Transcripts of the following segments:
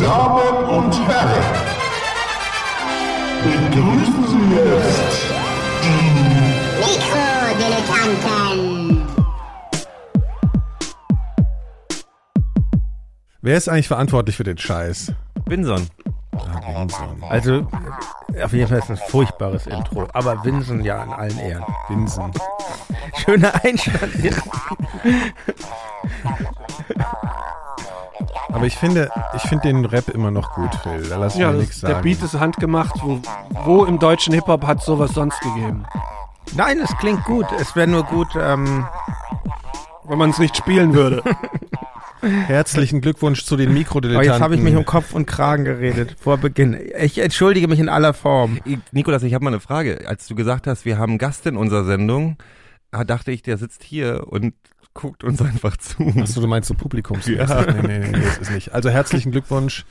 Damen und Herren, begrüßen Sie jetzt Mikrodilettanten. Wer ist eigentlich verantwortlich für den Scheiß? Winson. Also, äh, auf jeden Fall ist es ein furchtbares Intro. Aber Winsen ja in allen Ehren. Winsen. Schöner Einstand Aber ich finde, ich finde den Rap immer noch gut, Phil. Da lass ich Ja, mir nichts sagen. der Beat ist handgemacht. Wo, wo im deutschen Hip-Hop hat sowas sonst gegeben? Nein, es klingt gut. Es wäre nur gut, ähm, Wenn man es nicht spielen würde. Herzlichen Glückwunsch zu den aber Mikrodilettanten. jetzt habe ich mich um Kopf und Kragen geredet vor Beginn. Ich entschuldige mich in aller Form. Ich- Nikolas, ich habe mal eine Frage. Als du gesagt hast, wir haben einen Gast in unserer Sendung, dachte ich, der sitzt hier und guckt uns einfach zu. Achso, du meinst so Publikums. Ja. Nee, nee, nee, nee, das ist nicht. Also herzlichen Glückwunsch.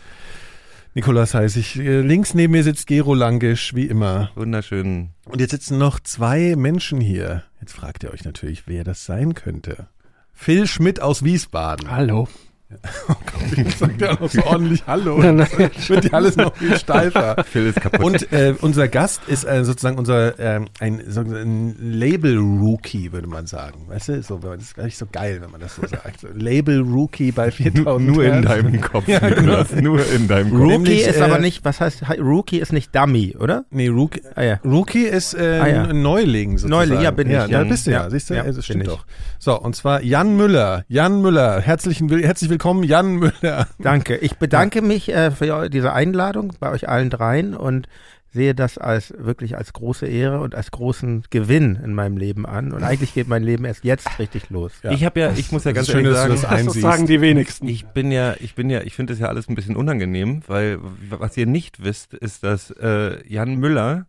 Nikolas heiße ich. Äh, Links neben mir sitzt Gero Langisch, wie immer. Wunderschön. Und jetzt sitzen noch zwei Menschen hier. Jetzt fragt ihr euch natürlich, wer das sein könnte. Phil Schmidt aus Wiesbaden. Hallo. Sagt ja noch so ordentlich Hallo. Nein, nein. Wird ja alles noch viel steifer. Phil ist kaputt. Und äh, unser Gast ist äh, sozusagen unser ähm, ein, so ein Label-Rookie, würde man sagen. Weißt du, so, das ist gar nicht so geil, wenn man das so sagt. So, Label-Rookie bei 4000 nur in deinem Kopf, Ja, genau. Nur in deinem Kopf. Rookie Nämlich, ist äh, aber nicht, was heißt, Rookie ist nicht Dummy, oder? Nee, Rookie, Ah ja. Rookie ist äh, Ah, ja. ein Neuling sozusagen. Neuling, ja, bin ich, Ja, da bist du ja, Ja, siehst du, ja, das stimmt ich. doch. So, und zwar Jan Müller. Jan Müller, herzlichen, herzlich willkommen, Jan Müller. Danke. Ich bedanke mich äh, für diese Einladung bei euch allen dreien und sehe das als wirklich als große Ehre und als großen Gewinn in meinem Leben an. Und eigentlich geht mein Leben erst jetzt richtig los. Ja. Ich habe ja, ich muss ja ganz schön, ehrlich sagen, das Das einsiehst. sagen die wenigsten. ich bin ja, ich bin ja, ich finde das ja alles ein bisschen unangenehm, weil was ihr nicht wisst, ist, dass äh, Jan Müller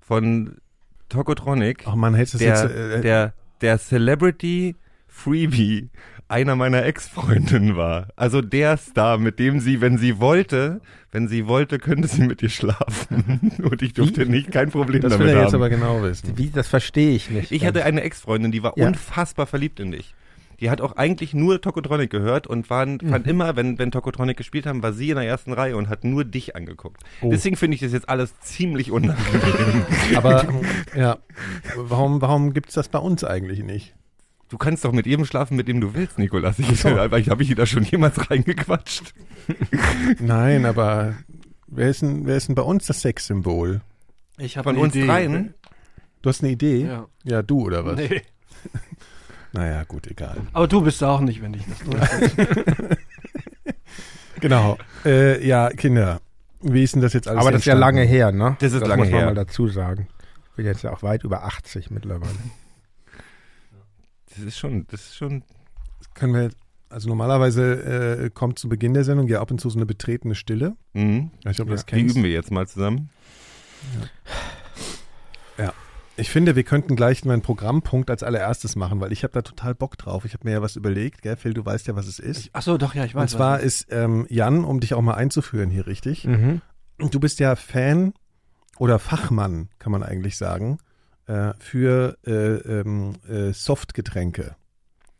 von Tokotronic Ach man, hättest du der, jetzt, äh, der, der Celebrity Freebie einer meiner Ex-Freundinnen war. Also der Star, mit dem sie, wenn sie wollte, wenn sie wollte, könnte sie mit ihr schlafen. Und ich durfte nicht, kein Problem das will damit er jetzt haben. aber genau wissen. Wie, das verstehe ich nicht. ich hatte eine Ex-Freundin, die war Ja. unfassbar verliebt in dich. Die hat auch eigentlich nur Tokotronic gehört und waren, fand Mhm. immer, wenn, wenn Tokotronic gespielt haben, war sie in der ersten Reihe und hat nur dich angeguckt. Oh. Deswegen finde ich das jetzt alles ziemlich unangenehm. Aber ja, warum, warum gibt's das bei uns eigentlich nicht? Du kannst doch mit jedem schlafen, mit dem du willst, Nikolas. Ich, aber ich habe ich da schon jemals reingequatscht. Nein, aber wer ist denn, wer ist denn bei uns das Sexsymbol? Ich habe Von uns Idee. dreien? Du hast eine Idee? Ja. Ja, du oder was? Nee. Naja, gut, egal. Aber du bist auch nicht, wenn ich das tue. Genau. Äh, ja, Kinder, wie ist denn das jetzt alles aber das ist ja entstanden? lange her, ne? Das ist das lange muss man her. mal dazu sagen. Ich bin jetzt ja auch weit über 80 mittlerweile. Das ist schon, das ist schon. Können wir, also normalerweise äh, kommt zu Beginn der Sendung ja ab und zu so eine betretene Stille. Mhm. Ich du das Die kennst. üben wir jetzt mal zusammen. Ich finde, wir könnten gleich meinen Programmpunkt als allererstes machen, weil ich habe da total Bock drauf. Ich habe mir ja was überlegt, gell, Phil, du weißt ja, was es ist. Ach so, doch, ja, ich weiß. und zwar was ist ähm, Jan, um dich auch mal einzuführen hier richtig. Mhm. Du bist ja Fan oder Fachmann, kann man eigentlich sagen, äh, für äh, ähm, äh, Ja, Softgetränke.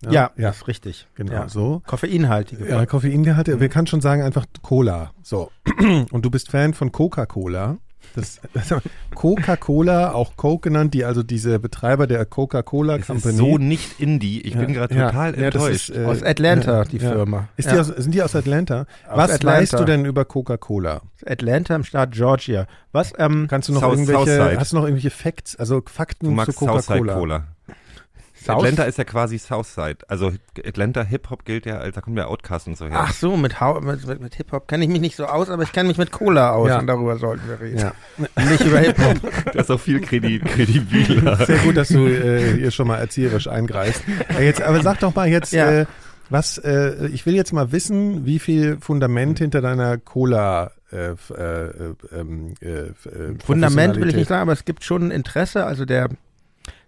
ja, ja, ist richtig. genau Ja. so. Koffeinhaltige. Ja, Koffeingehalte, wir kann schon sagen einfach Cola. So. Und du bist Fan von Coca-Cola. Das, also Coca-Cola, auch Coke genannt, die also diese Betreiber der Coca-Cola Das Company. ist so nicht Indie. Ich Ja, bin gerade ja, total ja, das enttäuscht. ist, äh, Aus Atlanta, ja, die ja. Firma. Ist ja. die aus, sind die aus Atlanta? Aus Was Atlanta. weißt du denn über Coca-Cola? Atlanta im Staat Georgia. Was, ähm, Kannst du noch South- irgendwelche, Southside. hast du noch irgendwelche Facts, also Fakten zu Coca-Cola? South- Atlanta ist ja quasi Southside. Also Atlanta Hip-Hop gilt ja, als da kommen ja Outcasts und so her. Ach so, mit, mit, mit, Hip-Hop kenne ich mich nicht so aus, aber ich kenne mich mit Cola aus Ja. und darüber sollten wir reden. Ja. Nicht über Hip-Hop. Das ist auch viel kredi kredibiler. Sehr gut, dass du äh, hier schon mal erzieherisch eingreifst. Äh, jetzt, aber sag doch mal jetzt, Ja. äh, was, äh, ich will jetzt mal wissen, wie viel Fundament hinter deiner Cola äh, äh, äh, ähm, äh, äh, Fundament will ich nicht sagen, aber es gibt schon ein Interesse. Also der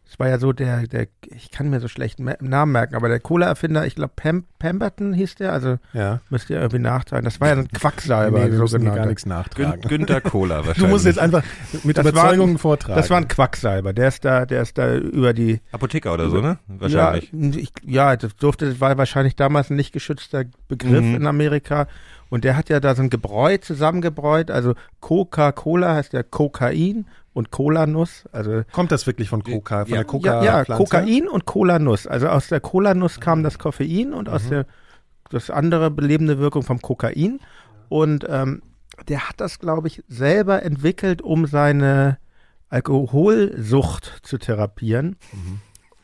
Es war ja so der, der, ich kann mir so schlecht me- Namen merken, aber der Cola-Erfinder, ich glaube Pam, Pemberton hieß der, also Ja. müsst ihr irgendwie nachtragen. Das war ja ein Quacksalber, Nee, wir so genannt. gar nichts Gün nachtragen. Günther Kohler wahrscheinlich. Du musst jetzt einfach mit Das war- Überzeugung vortragen. Das war ein Quacksalber, der ist da, der ist da über die, Apotheker oder so, ne? Wahrscheinlich. Ja, ich, ja, das durfte, das war wahrscheinlich damals ein nicht geschützter Begriff Mhm. in Amerika. Und der hat ja da so ein Gebräu zusammengebräut. Also Coca-Cola heißt ja Kokain und Cola-Nuss. Also Kommt das wirklich von Coca, von Ja. der Coca? ja, ja Kokain und Cola-Nuss. Also aus der Cola-Nuss kam das Koffein und Mhm. aus der das andere belebende Wirkung vom Kokain. Und ähm, der hat das, glaube ich, selber entwickelt, um seine Alkoholsucht zu therapieren.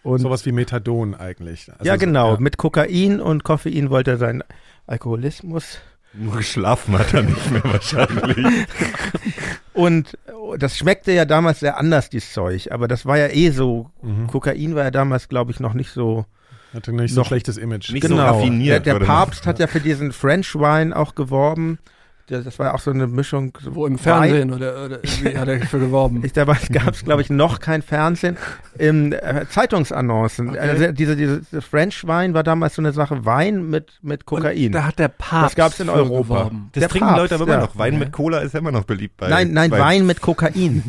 Und Sowas wie Methadon eigentlich. Also ja, so- genau. ja. Mit Kokain und Koffein wollte er seinen Alkoholismus. Nur geschlafen hat er nicht mehr wahrscheinlich. Und das schmeckte ja damals sehr anders, dieses Zeug. Aber das war ja eh so. Mhm. Kokain war ja damals, glaube ich, noch nicht so. Hatte nicht so Noch- schlechtes Image. Nicht so raffiniert, Der, der Papst hat ja für diesen French Wine auch geworben. Das war ja auch so eine Mischung. Wo im Wein- Fernsehen oder, oder irgendwie hat er für geworben. Ich, dabei gab es, glaube ich, noch kein Fernsehen. Im äh, Zeitungsannoncen. Also diese, diese, French Wine war damals so eine Sache. Wein mit, mit Kokain. Und da hat der Papst Das gab's in für Europa. geworben. Das Der trinken Papst, Leute aber immer ja. noch. Wein mit Cola ist ja immer noch beliebt bei. nein, nein, bei, Wein mit Kokain.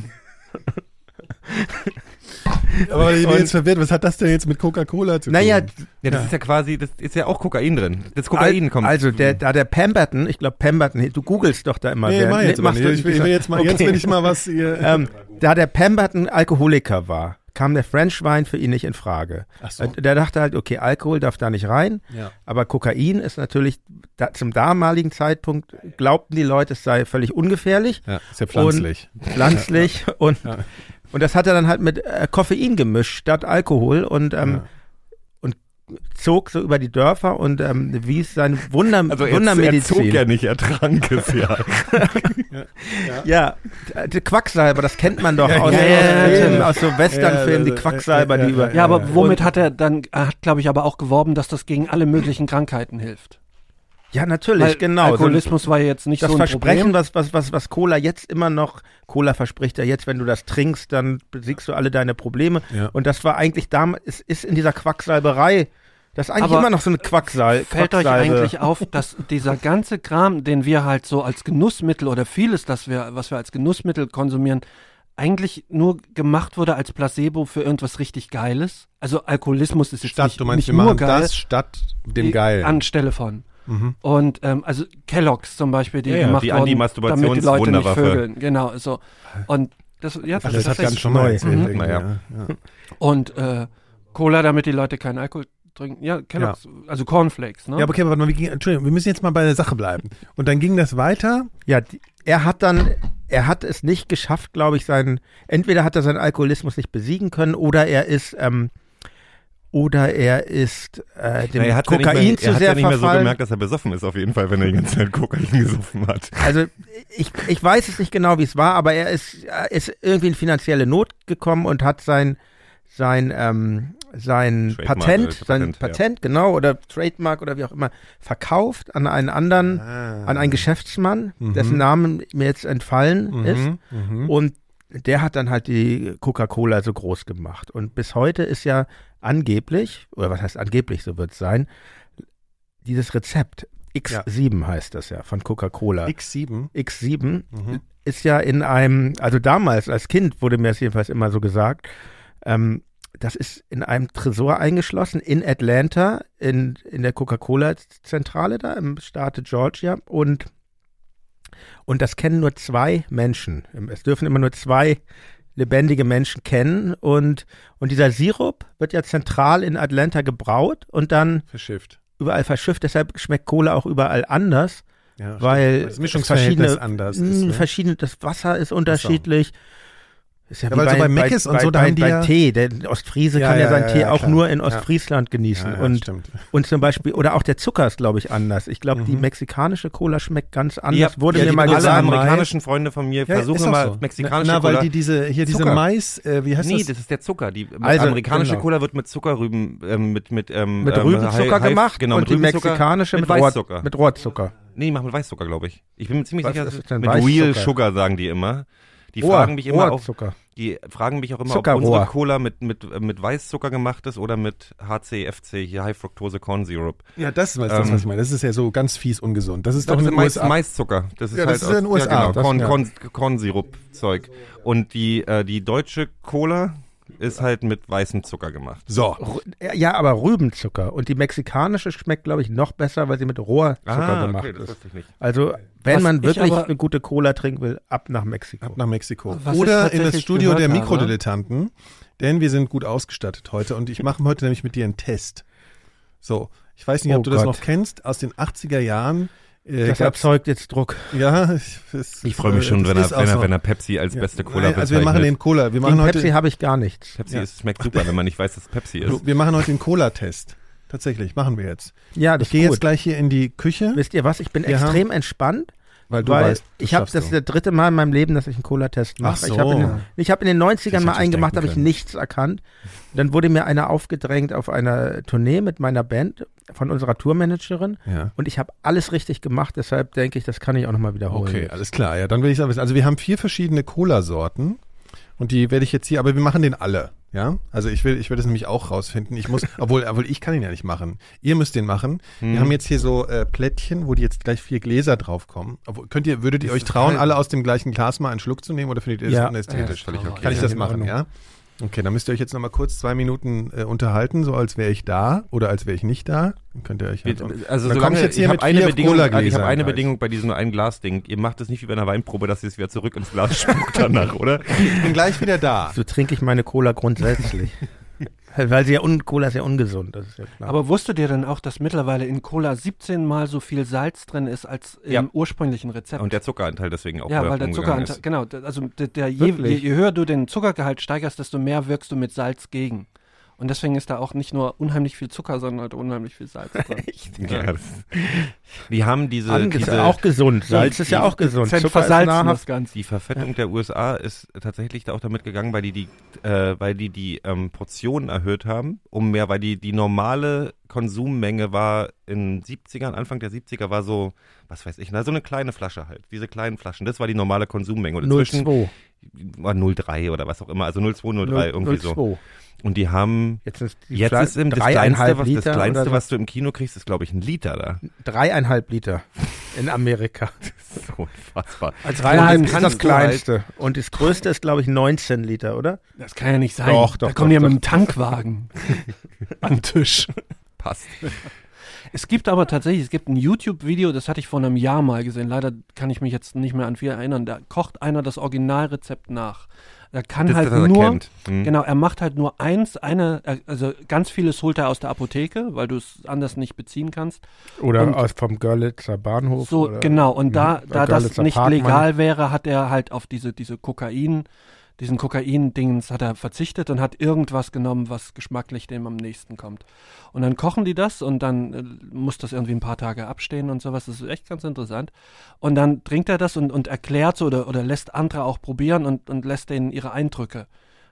Aber ich bin Und- jetzt verwirrt, was hat das denn jetzt mit Coca-Cola zu Naja, tun? Ja, das ist ja quasi, das ist ja auch Kokain drin. Das Kokain Al- kommt. Also der, da der Pemberton, ich glaube Pemberton, du googelst doch da immer. Nee, wer- mach jetzt nee, du Ich will, ich will jetzt mal, jetzt Okay. will ich mal was hier. ähm, da der Pemberton Alkoholiker war, kam der French Wine für ihn nicht in Frage. Ach so. Der dachte halt, okay, Alkohol darf da nicht rein, Ja. aber Kokain ist natürlich da, zum damaligen Zeitpunkt glaubten die Leute, es sei völlig ungefährlich, ja, ist ja pflanzlich. pflanzlich und Ja. und das hat er dann halt mit äh, Koffein gemischt statt Alkohol und ähm, Ja. und zog so über die Dörfer und ähm, wies seine Wunder, also er, er Wundermedizin. zog ja nicht, er trank es ja. Ja, d- die Quacksalber, das kennt man doch aus, ja, aus, ja, ja. aus so Westernfilmen, die Ja, ja, Quacksalber, ja, die ja, über. Ja, aber ja. womit hat er dann, er hat glaube ich aber auch geworben, dass das gegen alle möglichen Krankheiten hilft. Ja, natürlich, Weil genau. So, Alkoholismus war ja jetzt nicht das so ein Versprechen, Problem. was, was, was, was Cola jetzt immer noch, Cola verspricht ja jetzt, wenn du das trinkst, dann besiegst du alle deine Probleme. Ja. Und das war eigentlich damals, es ist in dieser Quacksalberei, das ist eigentlich Aber immer noch so eine Quacksal Fällt euch eigentlich auf, dass dieser ganze Kram, den wir halt so als Genussmittel oder vieles, das wir, was wir als Genussmittel konsumieren, eigentlich nur gemacht wurde als Placebo für irgendwas richtig Geiles? Also Alkoholismus ist jetzt Statt, nicht, du meinst, nicht wir nur machen geil, das statt dem Geil. Anstelle von. Mhm. Und ähm, also Kellogg's zum Beispiel, die Ja, ja, gemacht die wurden, damit die Leute nicht vögeln. Genau, so. Und das, ja, Also das hat ist ganz schon neu. erzählt. Mhm. Naja. ja. Ja. Und äh, Cola, damit die Leute keinen Alkohol trinken. Ja, Kellogg's, also Cornflakes, ne? ja, aber okay, aber wir, gehen- Entschuldigung, wir müssen jetzt mal bei der Sache bleiben. Und dann ging das weiter. Ja, die, er hat dann, er hat es nicht geschafft, glaube ich, seinen, entweder hat er seinen Alkoholismus nicht besiegen können oder er ist, ähm, oder er ist äh, dem Na, er hat ja Kokain nicht mehr, zu er hat sehr ja nicht mehr so verfallen. gemerkt, dass er besoffen ist, auf jeden Fall, wenn er die ganze Zeit Kokain gesoffen hat. Also ich, ich weiß es nicht genau, wie es war, aber er ist, er ist irgendwie in finanzielle Not gekommen und hat sein sein ähm, sein Trademark Patent, oder sein Patent, ja. Patent, genau oder Trademark oder wie auch immer verkauft an einen anderen, Ah. an einen Geschäftsmann, Mhm. dessen Namen mir jetzt entfallen ist. Mhm. Mhm. Und der hat dann halt die Coca-Cola so groß gemacht. Und bis heute ist ja angeblich, oder was heißt angeblich, so wird es sein, dieses Rezept, X7 heißt das ja, von Coca-Cola. X7. X7 Mhm. ist ja in einem, also damals als Kind wurde mir das jedenfalls immer so gesagt, ähm, das ist in einem Tresor eingeschlossen in Atlanta, in, in der Coca-Cola-Zentrale da im Staate Georgia und und das kennen nur zwei Menschen. Es dürfen immer nur zwei lebendige Menschen kennen und und dieser Sirup wird ja zentral in Atlanta gebraut und dann Verschifft. überall verschifft. Deshalb schmeckt Cola auch überall anders Ja, weil das Mischungsverhältnis verschiedene, anders mh, ist. Ne? verschiedene, das Wasser ist unterschiedlich. Ist ja, Ja, wie weil so bei Meckes und bei, so, da bei, haben die bei ja- Tee. Der Ostfriese Ja, kann ja, ja, seinen ja, Tee auch klar. nur in Ja. Ostfriesland genießen. Ja, ja, und, stimmt. und zum Beispiel, oder auch der Zucker ist, glaube ich, anders. Ich glaube, die Mhm. mexikanische Cola schmeckt ganz anders. Ja, Wurde ja, mir die mal Alle gesagt. Mais. amerikanischen Freunde von mir Ja, versuchen mal so. mexikanische na, na, weil Cola. die diese, hier diese Zucker. Mais, äh, wie heißt Nee, das? das ist der Zucker. Die Also, amerikanische genau. Cola wird mit Zuckerrüben, ähm, mit mit ähm, Mit ähm, Rübenzucker gemacht genau, und mit die Rübenzucker, mexikanische mit, mit, Rohr, Weißzucker. mit Rohrzucker. nee, die machen mit Weißzucker, glaube ich. Ich bin mir ziemlich sicher, mit Weißzucker? Real Sugar sagen die immer. Die Rohr, fragen mich immer auch, Rohrzucker. die fragen mich auch immer, Zuckerrohr. ob unsere Cola mit, mit, mit Weißzucker gemacht ist oder mit HCFC, hier High Fructose Corn Syrup. Ja, das ist das, Ähm, was ich meine. Das ist ja so ganz fies ungesund. Das ist doch Das in ist den Mais, USA. Maiszucker. Das ist Ja, halt das ist ja in den USA. Ja, genau, Das- Korn, ja. Korn, Kornsirup-Zeug. Und die, äh, die deutsche Cola ist halt mit weißem Zucker gemacht. So. Ja, aber Rübenzucker. Und die mexikanische schmeckt, glaube ich, noch besser, weil sie mit Rohrzucker gemacht Ah, das ist. wusste ich nicht. Also, wenn Was man ich wirklich aber- eine gute Cola trinken will, ab nach Mexiko. Ab nach Mexiko. Was Oder in das Studio der Mikrodilettanten, denn wir sind gut ausgestattet heute und ich mache heute nämlich mit dir einen Test. So, ich weiß nicht, ob Oh du das Gott. noch kennst, aus den 80er Jahren. Äh, das erzeugt jetzt Druck. ja, ich, Ich freue mich schon, wenn er, wenn, er, so. wenn er Pepsi als Ja. beste Cola Nein, Also wir machen den Cola, wir Gegen machen Pepsi heute, habe ich gar nichts. Pepsi Ja. ist, schmeckt super, wenn man nicht weiß, dass es Pepsi ist. wir machen heute den Cola-Test. Tatsächlich, machen wir jetzt. Ja, das Ich gehe jetzt gleich hier in die Küche, Wisst ihr was? Ich bin Wir extrem entspannt, weil du weil weißt, das ich habe das ist der dritte Mal in meinem Leben, dass ich einen Cola-Test mache. Ach Ich habe in, so. den- ich hab in den 90ern Das mal einen gemacht, habe ich nichts erkannt. Dann wurde mir einer aufgedrängt auf einer Tournee mit meiner Band von unserer Tourmanagerin Ja. und ich habe alles richtig gemacht, deshalb denke ich, das kann ich auch nochmal wiederholen. Okay, alles klar. Ja, dann will ich wissen. Also wir haben vier verschiedene Cola-Sorten und die werde ich jetzt hier, aber wir machen den alle. Ja, also ich will, ich will das nämlich auch rausfinden. Ich muss, obwohl, obwohl ich kann ihn ja nicht machen. Ihr müsst den machen. Hm. Wir haben jetzt hier so äh, Plättchen, wo die jetzt gleich vier Gläser draufkommen. Obwohl, könnt ihr, würdet ihr euch trauen, alle aus dem gleichen Glas mal einen Schluck zu nehmen oder findet ihr das Ja. unästhetisch? Ja, Völlig das okay. ist Kann ich das machen, ja? Okay, dann müsst ihr euch jetzt nochmal kurz zwei Minuten äh, unterhalten, so als wäre ich da oder als wäre ich nicht da. Dann könnt ihr euch halt Also Dann solange, komm ich jetzt hier ich mit habe eine Bedingung, ich Cola-Gläsern habe eine gleich. Bedingung bei diesem ein Glas Ding. Ihr macht es nicht wie bei einer Weinprobe, dass ihr es wieder zurück ins Glas spuckt danach, oder? Ich bin gleich wieder da. So trinke ich meine Cola grundsätzlich. Weil sie ja un Cola ist ja ungesund, das ist ja klar. Aber wusstet ihr denn auch, dass mittlerweile in Cola 17 mal so viel Salz drin ist als im Ja. ursprünglichen Rezept? Und der Zuckeranteil deswegen auch ja, weil der Zuckeranteil, ist. genau, also der, der je, je, je höher du den Zuckergehalt steigerst, desto mehr wirkst du mit Salz gegen. Und deswegen ist da auch nicht nur unheimlich viel Zucker, sondern halt unheimlich viel Salz drin. Ja, das, die haben diese, Ange diese auch gesund. Salz ist ja auch gesund. Zucker ist versalzen nahrhaft. das Ganze. Die Verfettung der USA ist tatsächlich da auch damit gegangen, weil die die, äh, weil die die ähm, Portionen erhöht haben, um mehr, weil die die normale Konsummenge war in 70ern, Anfang der 70er war so, was weiß ich, na, so eine kleine Flasche halt, diese kleinen Flaschen, das war die normale Konsummenge. Und inzwischen 0,2. war 0,3 oder was auch immer, also 0,2, 0,3 irgendwie so. 0,2. Und die haben, Jetzt ist die jetzt ist im, das kleinste, was, Liter das kleinste, so. was du im Kino kriegst, ist glaube ich ein Liter da. Dreieinhalb Liter in Amerika. So unfassbar. Als dreieinhalb ist kannst das du halt- kleinste. Und das größte ist, glaube ich, 19 Liter, oder? Das kann ja nicht sein. Doch, doch, Da kommen doch, die ja doch. mit dem Tankwagen an den Tisch. Passt. Es gibt aber tatsächlich, es gibt ein YouTube-Video, das hatte ich vor einem Jahr mal gesehen. Leider kann ich mich jetzt nicht mehr an viel erinnern. Da kocht einer das Originalrezept nach. Er kann Das, halt das nur, kennt. Hm. genau, er macht halt nur eins, eine, also ganz vieles holt er aus der Apotheke, weil du es anders nicht beziehen kannst. Oder Und- aus vom Görlitzer Bahnhof. So, oder? genau. Und da, Mhm. da das Görlitzer nicht Parkmann. legal wäre, hat er halt auf diese, diese Kokain, diesen Kokain-Dings hat er verzichtet und hat irgendwas genommen, was geschmacklich dem am nächsten kommt. Und dann kochen die das und dann äh, muss das irgendwie ein paar Tage abstehen und sowas. Das ist echt ganz interessant. Und dann trinkt er das und, und erklärt so oder, oder lässt andere auch probieren und, und lässt denen ihre Eindrücke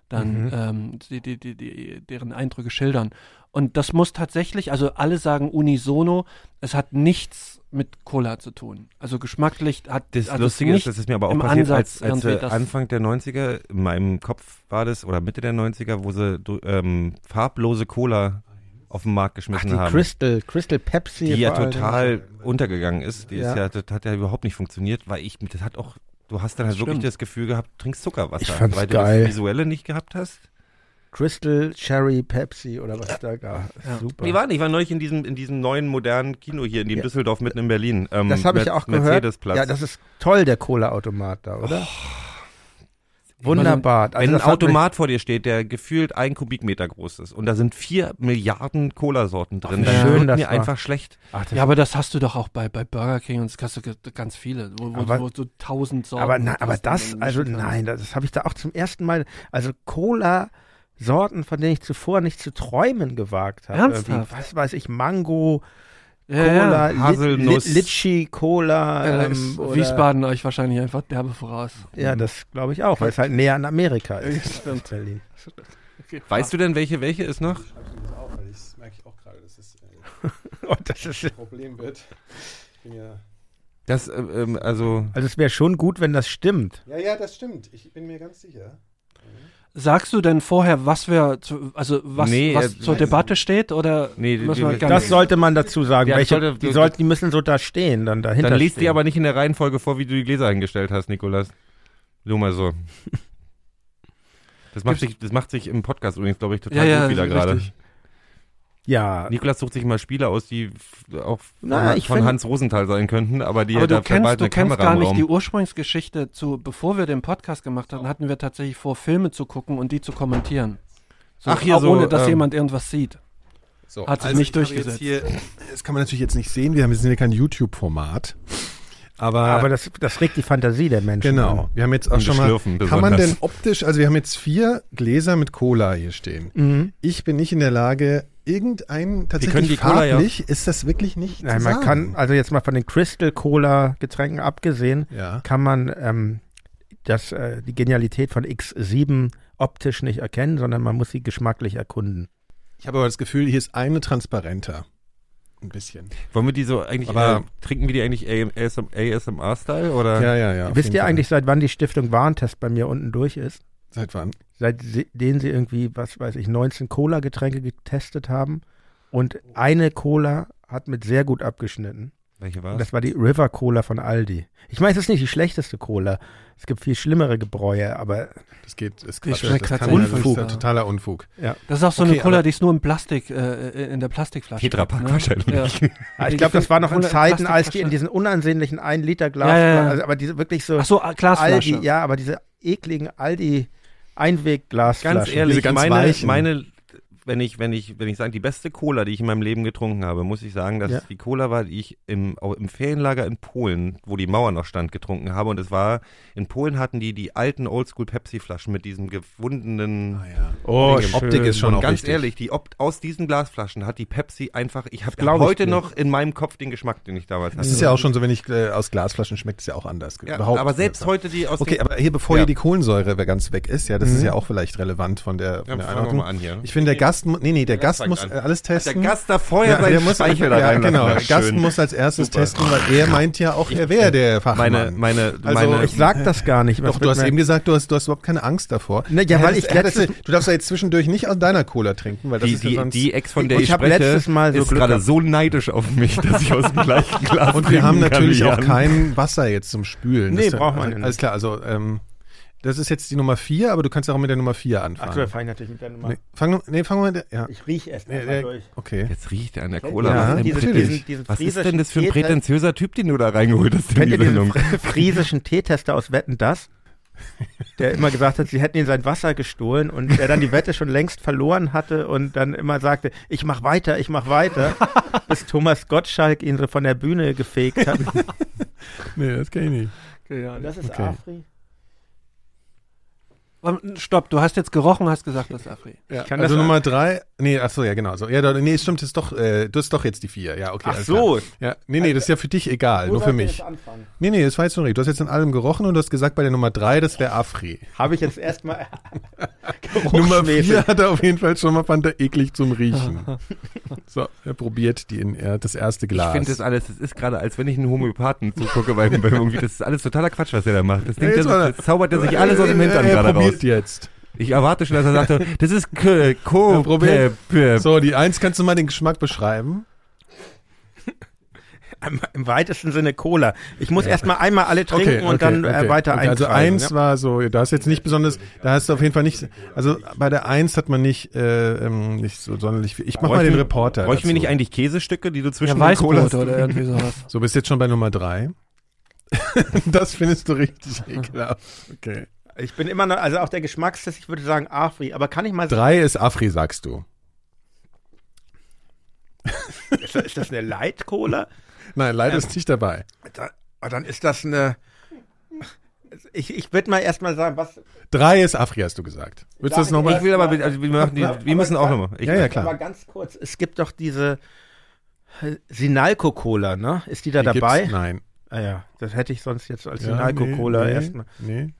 dann, Mhm. ähm, die, die, die, die, deren Eindrücke schildern. Und das muss tatsächlich, also alle sagen unisono, es hat nichts mit Cola zu tun. Also geschmacklich hat Das also Lustige nicht ist, das ist mir aber auch im passiert, Ansatz als, als Anfang der 90er, in meinem Kopf war das, oder Mitte der 90er, wo sie ähm, farblose Cola auf den Markt Ach, geschmissen die haben. Crystal, Crystal Pepsi. die ja total untergegangen ist. Die Ja. ist ja, das hat ja überhaupt nicht funktioniert, weil ich, das hat auch, du hast dann halt Das wirklich stimmt. das Gefühl gehabt, du trinkst Zuckerwasser, Ich fand's weil geil. du das Visuelle nicht gehabt hast. Crystal Cherry Pepsi oder was da gab. Ja. Super. Nee, war nicht, ich war neulich in diesem, in diesem neuen modernen Kino hier, in dem Ja. Düsseldorf mitten in Berlin. Ähm, das habe ich auch gehört. Mercedesplatz. Ja, das ist toll, der Cola-Automat da, oder? Wunderbar. Also Wenn ein Automat vor dir steht, der gefühlt ein Kubikmeter groß ist und da sind vier Milliarden Cola-Sorten drin, wie dann schön wird das mir war. einfach schlecht. Ach, Ja, aber das hast du doch auch bei, bei Burger King und das hast du ganz viele, wo, wo, Aber- wo so tausend Sorten. aber, na, aber das, also nein, das habe ich da auch zum ersten Mal, also Cola-Sorten, von denen ich zuvor nicht zu träumen gewagt habe. Ernsthaft? Was weiß ich, Mango, Cola, ja. Haselnuss. Li Litchi, Cola. Ähm, Wiesbaden euch wahrscheinlich einfach derbe voraus. Ja, das glaube ich auch, weil es halt näher an Amerika ist. Ja, stimmt. Berlin. Weißt du denn, welche welche ist noch? auch, weil das merke ich auch gerade, dass es äh, das ist, ein Problem wird. Ich bin ja Das, äh, ähm, also, Also es wäre schon gut, wenn das stimmt. Ja, ja, das stimmt. Ich bin mir ganz sicher. Sagst du denn vorher, was wir, zu, also was, Nee, was äh, zur Debatte steht oder Nee, wir gar Das nicht? sollte man dazu sagen. Ja, Welche, sollte- die, sollten, die müssen so da stehen, dann dahinter dann liest stehen. die aber nicht in der Reihenfolge vor, wie du die Gläser hingestellt hast, Nikolas. Nur mal so. Das macht, sich, das macht sich im Podcast übrigens, glaube ich, total Ja, ja, gut wieder richtig. gerade. Ja, Nikolas sucht sich mal Spieler aus, die auch von, Na, ich von find- Hans Rosenthal sein könnten, aber die Aber da du kennst, bald du kennst Kamera gar nicht Raum. die Ursprungsgeschichte zu, bevor wir den Podcast gemacht hatten, hatten wir tatsächlich vor, Filme zu gucken und die zu kommentieren. So, Ach, hier auch so, ohne, dass ähm, jemand irgendwas sieht. So, Hat sich nicht ich habe durchgesetzt. Jetzt hier, das kann man natürlich jetzt nicht sehen. Wir haben wir sind ja kein YouTube-Format. Aber, aber das, das regt die Fantasie der Menschen genau. an. Wir haben jetzt auch Und schon mal. Kann man denn optisch? Also wir haben jetzt vier Gläser mit Cola hier stehen. Mhm. Ich bin nicht in der Lage, irgendein tatsächlich Cola ja- farblich ist das wirklich nicht. Nein, zu man sagen. kann, also jetzt mal von den Crystal Cola Getränken abgesehen, Ja. kann man ähm, das, äh, die Genialität von X7 optisch nicht erkennen, sondern man muss sie geschmacklich erkunden. Ich habe aber das Gefühl, hier ist eine transparenter. Ein bisschen. Wollen wir die so eigentlich, Aber- äh, trinken wir die eigentlich ASM, ASMR-Style oder? Ja, ja, ja. Wisst ihr Fall. eigentlich, seit wann die Stiftung Warentest bei mir unten durch ist? Seit wann? Seitdem sie irgendwie, was weiß ich, 19 Cola-Getränke getestet haben und eine Cola hat mit sehr gut abgeschnitten. Welche war das war die River Cola von Aldi. Ich meine, es ist nicht die schlechteste Cola. Es gibt viel schlimmere Gebräue, aber Das geht, ist Quatsch. schmeckt das kann ja- das ist ja Unfug. totaler Unfug. Das ist auch so Okay, eine Cola, die ist nur im Plastik, äh, in der Plastikflasche. Tetra Pak ne? wahrscheinlich. Ja. Ah, ich glaube, das war noch in Zeiten, als die in diesen unansehnlichen 1 Liter Glas, Ja, ja, ja. Also, aber diese wirklich so Ach so, Glasflasche. Aldi, ja, aber diese ekligen Aldi Einwegglasflaschen. Ganz ehrlich, meine, meine, wenn ich, wenn ich, wenn ich sage, die beste Cola, die ich in meinem Leben getrunken habe, muss ich sagen, dass Ja. es die Cola war, die ich im, im Ferienlager in Polen, wo die Mauer noch stand, getrunken habe. Und es war, in Polen hatten die die alten Oldschool Pepsi-Flaschen mit diesem gewundenen. Oh, Dingen. Optik ist schon und auch ganz wichtig. ehrlich, die Opt aus diesen Glasflaschen hat die Pepsi einfach, ich habe ich heute dir. noch in meinem Kopf den Geschmack, den ich damals hatte. Das ist ja auch schon so, wenn ich äh, aus Glasflaschen schmeckt es ja auch anders. ja, Überhaupt aber nicht. selbst heute die aus Okay, aber hier, bevor Ja. hier die Kohlensäure ganz weg ist, ja, das Mhm. ist ja auch vielleicht relevant von der, ja, von der fangen wir Einordnung. mal an hier. Ich finde, der Gast, nee, nee, der Gast muss an. äh, alles der testen. Gast da vorher ja, seinen der muss, Speichel da ja, reinlassen. genau. Na, Der Gast muss als erstes Super. testen, weil er meint ja auch, er wäre der Fachmann. meine, meine, Also, meine, Ich sag das gar nicht. Doch, du hast eben gesagt, du hast, du hast überhaupt keine Angst davor. Ne, ja, weil ich letztes- du, darfst ja jetzt zwischendurch nicht aus deiner Cola trinken, weil das die, ist ja die, sonst... die Ex, von der Ich ich, hab spreche, letztes Mal so ist gerade so neidisch auf mich, dass ich aus dem gleichen Glas und wir haben natürlich auch kein Wasser jetzt zum Spülen. Nee, Das- braucht man also, nicht. Alles klar, also ähm, das ist jetzt die Nummer vier, aber du kannst auch mit der Nummer vier anfangen. Ach so, da fang ich natürlich mit der Nummer. nee, fang, nee, fangen wir mit der, ja. Ich riech erst Nee, einmal nee, durch. okay. Jetzt riecht er an der Cola. Ja, was, ist denn diesen, natürlich. diesen, diesen was ist denn das für ein prätentiöser Typ, den du da reingeholt hast in Kennt die ihr diesen Sendung? fr- friesischen Teetester aus Wetten, das? Der immer gesagt hat, sie hätten ihm sein Wasser gestohlen und der dann die Wette schon längst verloren hatte und dann immer sagte, ich mach weiter, ich mach weiter, bis Thomas Gottschalk ihn so von der Bühne gefegt hat. Nee, das kann ich nicht. Das ist Okay. Afri. Stopp, du hast jetzt gerochen, hast gesagt, das ist Afri. Ja, kann also das- Nummer drei, nee, ach so, ja, genau. So, ja, nee, es stimmt, es ist doch, äh, du hast doch jetzt die vier. Ja, okay. Ach so. Ja, nee, nee, das ist ja für dich egal, nur für mich. Nee, nee, das war jetzt schon richtig. Du hast jetzt in allem gerochen und du hast gesagt, bei der Nummer drei, das wäre Afri. Habe ich jetzt erstmal Nummer vier hat er auf jeden Fall schon mal, fand er eklig zum Riechen. so, er probiert die in, er, das erste Ich Glas. finde das alles, das ist gerade, als wenn ich einen Homöopathen zugucke, weil, weil irgendwie, das ist alles totaler Quatsch, was er da macht. Das, Ja, Ding, jetzt das, das zaubert er sich alles aus dem Hintern er, er gerade probiert raus. jetzt. Ich erwarte schon, dass er sagt, das ist K Ko Ja, probier. P- P- So, die eins, kannst du mal den Geschmack beschreiben? Im, weitesten Sinne Cola. Ich muss erstmal einmal alle trinken und dann Äh, weiter okay. Also eins ja? war so, da hast jetzt nicht besonders, da hast du auf jeden Fall nicht, also bei der eins hat man nicht, äh, ähm, nicht so sonderlich viel. Ich mach mal den Bräuchten- Reporter. Bräuchten wir nicht eigentlich Käsestücke, die du Ja, zwischen den Colas... Weißbrot oder irgendwie sowas. So, bist jetzt schon bei Nummer drei. das findest du richtig ekelhaft. Okay. Ich bin immer noch, also auch der Geschmackstest, ich würde sagen Afri, aber kann ich mal Drei ist Afri, sagst du. ist, das- ist das eine Light Cola? Nein, leider ist nicht dabei. Da, ah, dann ist das eine ich, ich würde mal erstmal sagen, was Drei ist Afri, hast du gesagt. Willst du das nochmal? Ich will aber, also wir, machen die, wir müssen auch nochmal. Ich- Ja, ja, klar. Aber ganz kurz, es gibt doch diese äh, Sinalco Cola, ne? Ist die da Die dabei? Nein. Ah ja, das hätte ich sonst jetzt als Ja, Sinalco nee, Cola nee, erstmal. Nee.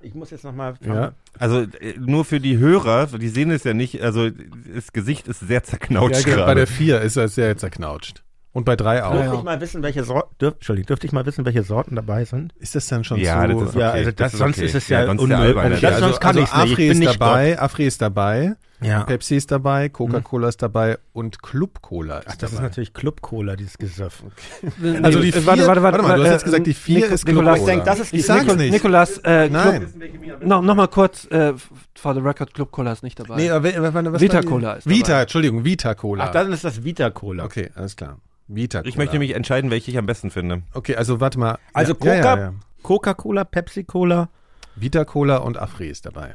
Ich muss jetzt nochmal. Ja. Also äh, nur für die Hörer, die sehen es ja nicht, also das Gesicht ist sehr Ja, zerknautscht bei gerade. der vier ist er sehr zerknautscht. Und bei drei auch. Dürfte ich mal wissen, welche Sorten, dürf, Entschuldigung, dürfte ich mal wissen, welche Sorten dabei sind? Ist das dann schon Ja, so? das ist okay. Ja, also das- ist sonst okay. ist es ja ist unmöglich. Okay, Ja, das- also, sonst kann also ich's nicht. Ich Afri bin ist nicht dabei, Afri ist dabei, Ja. Pepsi ist dabei, Coca-Cola ist dabei und Club Cola ist Ach, das ist dabei. natürlich Club Cola, dieses Gesöff. Also die Äh, vier, warte, warte, warte, mal, du hast äh, jetzt gesagt, die vier Nico- ist Club Nikolas, Cola. ich denk, das ist die- ich sag's Nico- nicht. Nikolas, äh, Nein. Club, no, noch mal kurz, äh, for the record, Club Cola ist nicht dabei. Nee, aber was Vita Cola ist Vita. Entschuldigung, Vita Cola. Ach, dann ist das Vita Cola. okay, alles klar. Vita Cola. Ich möchte mich entscheiden, welche ich am besten finde. Okay, also warte mal. Also ja, ja, Coca, ja, ja. Coca-Cola, Pepsi Cola. Vita Cola und Afri ist dabei.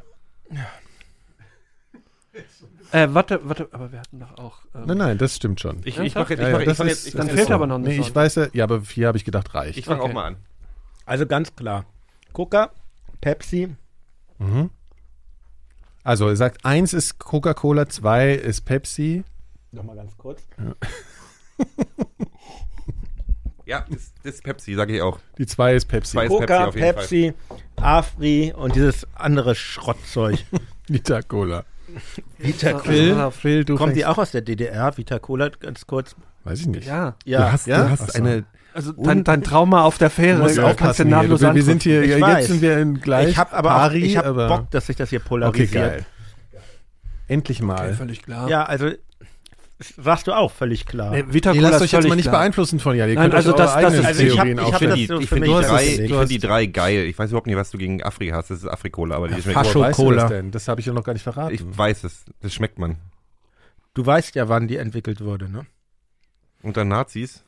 Äh, warte, warte, aber wir hatten doch auch. Ähm, Nein, nein, das stimmt schon. Ich, Ja, ich mache jetzt, Ja, ich ja, mach, das ich fang ist- jetzt, dann fehlt ist aber noch eine Nee, ich weiß ja, ja, aber vier habe ich gedacht reicht. ich fange Okay. auch mal an. Also ganz klar. Coca, Pepsi. Mhm. Also, er sagt, eins ist Coca-Cola, zwei ist Pepsi. Nochmal ganz kurz. Ja, das, das ist Pepsi, sage ich auch. Die zwei ist Pepsi. Zwei ist Coca, Pepsi Pepsi, Afri und dieses andere Schrottzeug. Vita Cola. Vita Also, Phil, du Kommt die auch aus der DDR? Vita Cola, ganz kurz. Weiß ich nicht. Ja, Ja, du hast, ja? du hast so. eine. also dein, dein Trauma auf der Fähre musst äh, kannst du nahtlos Du, wir sind hier, Ich ja, weiß. jetzt sind wir in gleich ich habe aber pari, auch, ich hab aber Bock, dass sich das hier Okay, polarisiert. geil. Endlich Okay, mal. völlig klar. Ja, also sagst du auch völlig klar. Nee, Vita Cola lasst ist euch jetzt mal nicht klar. beeinflussen von ja. Ihr Nein, könnt also das- das ist- also ich hab- Theorien ich hab Ich das finde die, so ich drei, ich find die drei geil. Ich weiß überhaupt nicht, was du gegen Afri hast. Das ist Afri-Cola, aber die schmeckt Fascho- Woher weißt du das Cola. denn? Das habe ich ja noch gar nicht verraten. Ich weiß es. Das schmeckt man. Du weißt ja, wann die entwickelt wurde, ne? Unter Nazis.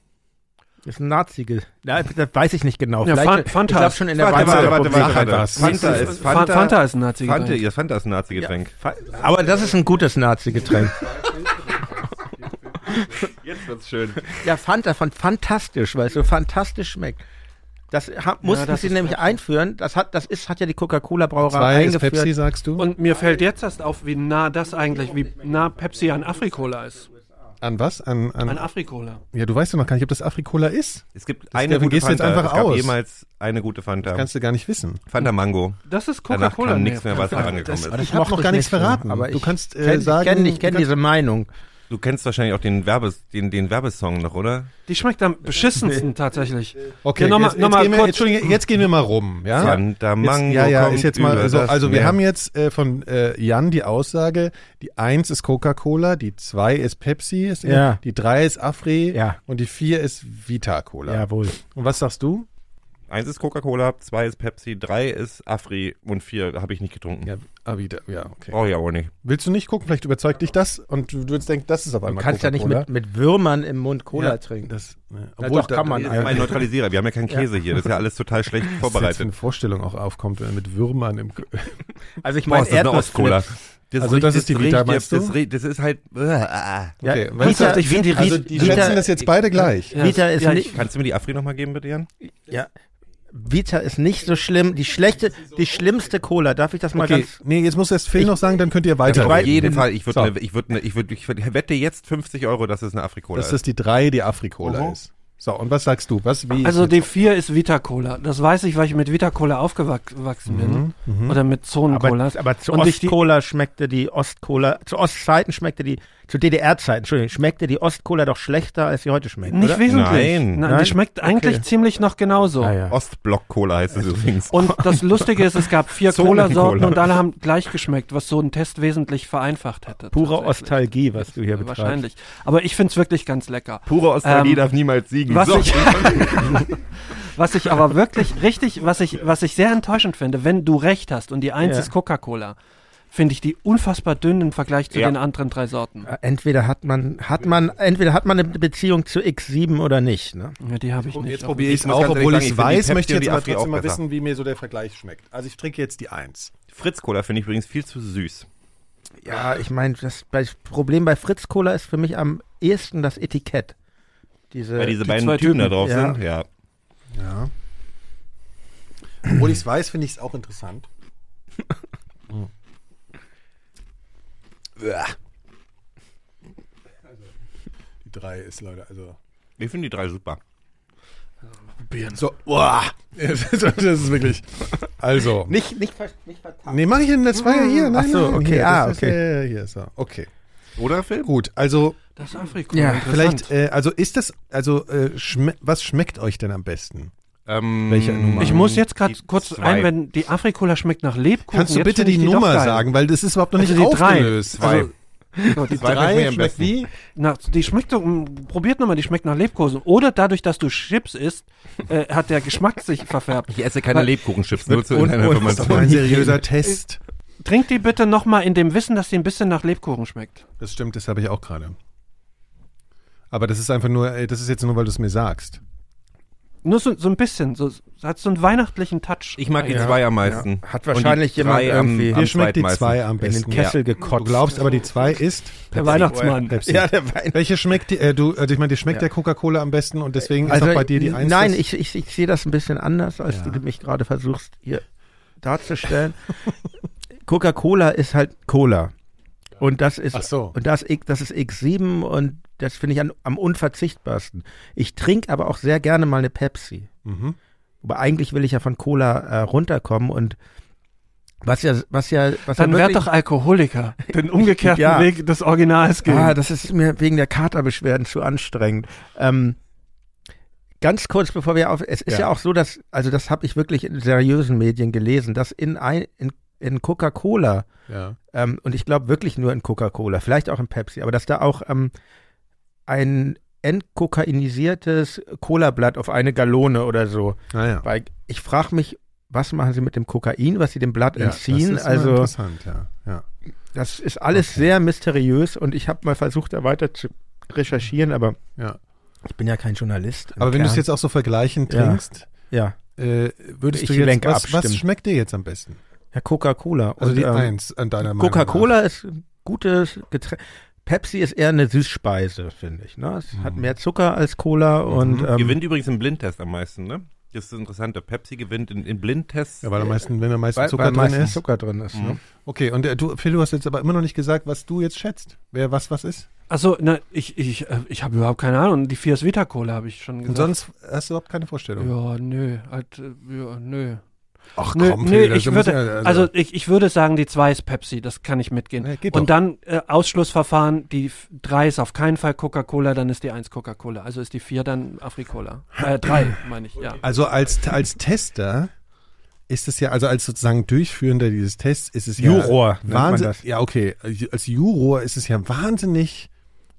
Das ist ein Nazi. Ja, das weiß ich nicht genau. Ja, Vielleicht, Fan- ich Fanta glaube ist- schon in der Warte, warte, warte, warte, warte. was. Fanta Fanta, ist Fanta, Fanta. ist ein nazi Fanta, ja, Fanta ist ein Nazi-Getränk. Fa- Aber das ist ein gutes Nazi-Getränk. Jetzt wird's schön. ja, Fanta, von fantastisch, weil es so fantastisch schmeckt. Das ha, mussten das sie ist nämlich Pepsi. einführen. Das hat, das ist, hat ja die Coca-Cola-Brauerei Zwei ist eingeführt. Pepsi, sagst du? Und mir fällt jetzt erst auf, wie nah das eigentlich, wie nah Pepsi an Afrikola ist. an was? An, An an, Afrikola. ja, du weißt ja noch gar nicht, ob das Afrikola ist. Es gibt Das- eine davon gute gehst du jetzt Fanta. einfach es gab aus. jemals eine gute Fanta. Kannst du gar nicht wissen. Fanta Mango. Das ist Danach Coca-Cola. kam nichts mehr, was da angekommen ist. Ich mochte noch gar ich nichts verraten. aber du ich kannst äh, kenn, sagen, Ich kenne ich du kenn kannst- diese Meinung. Du kennst wahrscheinlich auch den, Werbes, den, den Werbesong noch, oder? Die schmeckt am beschissensten tatsächlich. Okay, Ja, nochmal- jetzt, nochmal jetzt, gehen wir, kurz- Entschuldige, jetzt gehen wir mal rum, ja? Fanta Jetzt, Mango ja, ja, kommt ist jetzt mal so. das Also wir Meer. haben jetzt äh, von äh, Jan die Aussage: Die eins ist Coca-Cola, die zwei ist Pepsi, ist Ja. die drei ist Afri Ja. und die vier ist Vita Cola. Jawohl. Und was sagst du? Eins ist Coca-Cola, zwei ist Pepsi, drei ist Afri und vier habe ich nicht getrunken. Ja, ah, Vita, ja, okay. Brauche ich aber nicht. Willst du nicht gucken? Vielleicht überzeugt dich das und du würdest denken, das ist aber Du einmal kannst ja nicht mit, mit Würmern im Mund Cola Ja, trinken. Das, ja. Ja, Obwohl, doch, kann man da, Das ist mein Neutralisierer. Wir haben ja keinen Käse hier. Das ist ja alles total schlecht dass vorbereitet. eine Vorstellung auch aufkommt, wenn er mit Würmern im. Also ich meine ist das. Also das ist die Vita, riecht- meinst du? Das, riecht- das ist halt... äh, Ja, Okay, Vita, du, ich finde die Also riecht- die Vita- schätzen das jetzt beide gleich. Ja, Vita ist ja, nicht- ich- Kannst du mir die Afri nochmal geben, bitte, Jan? Ja. Vita ist nicht so schlimm. Die schlechte, die schlimmste Cola. Darf ich das mal Okay, ganz? nee, jetzt muss erst Phil Ich- noch sagen, dann könnt ihr weiter. Auf jeden Fall. Ich würde So. ne, ich würd ne, ich würd, ich würd, wette jetzt 50 Euro, dass es eine Afri-Cola dass ist. das die drei, die Afrikola Mhm. ist. So, und was sagst du? Was, wie Also ist die vier ist Vita Cola. Das weiß ich, weil ich mit Vita Cola aufgewachsen bin. Mhm, Oder mit Aber, Zonencolas. aber zu Und ich die- Ostcola schmeckte die Ostcola, zu Ostzeiten schmeckte die, zu DDR-Zeiten, Entschuldigung, schmeckte die Ostcola doch schlechter, als sie heute schmeckt, Nicht oder? wesentlich. Nein. Nein, Nein? die schmeckt eigentlich Okay. ziemlich noch genauso. Ah, ja. Ostblock-Cola heißt es übrigens. Und das Lustige ist, es gab vier. Cola-Sorten und alle haben gleich geschmeckt, was so einen Test wesentlich vereinfacht hätte. Pure. Ostalgie, was du hier betreibst. Wahrscheinlich. Aber ich find's wirklich ganz lecker. Pure Ostalgie Ähm, darf niemals siegen. Was So. ich, was ich aber wirklich richtig, was ich, was ich sehr enttäuschend finde, wenn du recht hast und die eins Ja. ist Coca-Cola, finde ich die unfassbar dünn im Vergleich zu Ja. den anderen drei Sorten. Äh, Entweder hat man, hat man, entweder hat man eine Beziehung zu X7 oder nicht, ne? Ja, die habe ich nicht. Jetzt probiere ich es muss auch, ganz ehrlich obwohl ich ich es weiß, möchte und jetzt die aber trotzdem auch mal wissen, wie mir so der Vergleich schmeckt. Also ich trinke jetzt die Eins. Fritz-Cola finde ich übrigens viel zu süß. Ja, ich meine, das Problem bei Fritz Cola ist für mich am ehesten das Etikett. Diese, Weil diese die beiden zwei Typen da Typen, drauf ja. sind. Ja. Ja. Obwohl ich es weiß, finde ich es auch interessant. Hm. Die drei ist Leute, also. Ich finde die drei super. So, boah. Das ist wirklich. Also. nicht, nicht, ver, nicht vertan. Nee, mach ich in der Zweier hier. Nein, Ach so, nein, okay, hier, ah, das ist, okay. ja, ja, hier ist er. Okay. Oder, Phil? Gut, also Das ist Afrikola. Ja, interessant. Vielleicht, äh, also ist das, also äh, schme was schmeckt euch denn am besten? Ähm, Welche Nummer? ich muss jetzt gerade die kurz zwei. einwenden, die Afrikola schmeckt nach Lebkuchen. Kannst du Jetzt bitte die, doch Nummer sagen, weil das ist überhaupt noch Also nicht die drei. aufgelöst. Zwei. Also, So, die Zwei drei schmeckt wie? nach, die schmeckt doch, m, probiert nochmal, die schmeckt nach Lebkuchen. Oder dadurch, dass du Chips isst, äh, hat der Geschmack sich verfärbt. Ich esse keine Lebkuchenchips, nur zu und- deiner und- Das ist ein seriöser Test. Trink die bitte nochmal in dem Wissen, dass sie ein bisschen nach Lebkuchen schmeckt. Das stimmt, das habe ich auch gerade. Aber das ist einfach nur, ey, das ist jetzt nur, weil du es mir sagst. Nur so, so ein bisschen, so, es hat so einen weihnachtlichen Touch. Ich mag die Ja, zwei am meisten. ja. Hat Und die wahrscheinlich jemand drei am- irgendwie am Dir schmeckt die zweitmeisten. zwei am in den besten. Kessel Du gekotzt. glaubst aber, die zwei ist der Weihnachtsmann. Pepsi. Ja, der Wein. Welche schmeckt die, äh, du, also ich meine, dir schmeckt Ja. der Coca-Cola am besten und deswegen ist auch bei dir die Eins. Also, Nein, das- ich, ich, ich sehe das ein bisschen anders, als Ja. du mich gerade versuchst hier darzustellen. Coca-Cola ist halt Cola. Und das ist, Ach so. und das, das ist X7 und das finde ich an, am unverzichtbarsten. Ich trinke aber auch sehr gerne mal eine Pepsi. Mhm. Aber eigentlich will ich ja von Cola äh, runterkommen und was ja, was ja, was Dann ja werd doch Alkoholiker. Den umgekehrten Ja. Weg des Originals gehen. Ah, das ist mir wegen der Katerbeschwerden zu anstrengend. Ähm, ganz kurz bevor wir auf, es ist ja, Ja. auch so, dass, also das habe ich wirklich in seriösen Medien gelesen, dass in, ein, in, in Coca-Cola, Ja. ähm, und ich glaube wirklich nur in Coca-Cola, vielleicht auch in Pepsi, aber dass da auch ähm, ein entkokainisiertes Cola-Blatt auf eine Gallone oder so, Naja. weil ich frage mich, was machen sie mit dem Kokain, was sie dem Blatt Ja, entziehen? Das ist also interessant, ja. ja. das ist alles sehr mysteriös und ich habe mal versucht, da weiter zu recherchieren, aber ja. ich bin ja kein Journalist. Aber wenn du es jetzt auch so vergleichen Ja. trinkst, Ja, äh, würdest Ich du jetzt, lenke ab, was, was schmeckt dir jetzt am besten? ja Coca-Cola. Also Und, die ähm, Eins an deiner Meinung Coca-Cola ist ein gutes Getränk. Pepsi ist eher eine Süßspeise, finde ich. Ne? Es hat mehr Zucker als Cola und ähm, Gewinnt übrigens im Blindtest am meisten, ne? Das ist das Interessante. Pepsi gewinnt in, in Blindtests. Ja, weil am meisten, wenn am meisten weil, Zucker weil drin meistens ist. Zucker drin ist. Ne? Okay, und äh, du, Phil, du hast jetzt aber immer noch nicht gesagt, was du jetzt schätzt. Wer was was ist? Achso, na, ich, ich, äh, ich habe überhaupt keine Ahnung. Die Fiat Vita Cola habe ich schon Und gesagt. sonst hast du überhaupt keine Vorstellung. Ja, nö. Halt, ja, nö. Ach Nö, komm, nö das ich würde, ja- also, ich, ich würde sagen, die 2 ist Pepsi, das kann ich mitgehen. Geht Und doch. dann äh, Ausschlussverfahren, die 3 ist auf keinen Fall Coca-Cola, dann ist die 1 Coca-Cola. Also ist die 4 dann Afrikola. Äh, 3, meine ich, ja. Also als, als Tester ist es ja, also als sozusagen Durchführender dieses Tests ist es ja Juror nennt man Wahnsinn, das. Ja, okay. Als Juror ist es ja wahnsinnig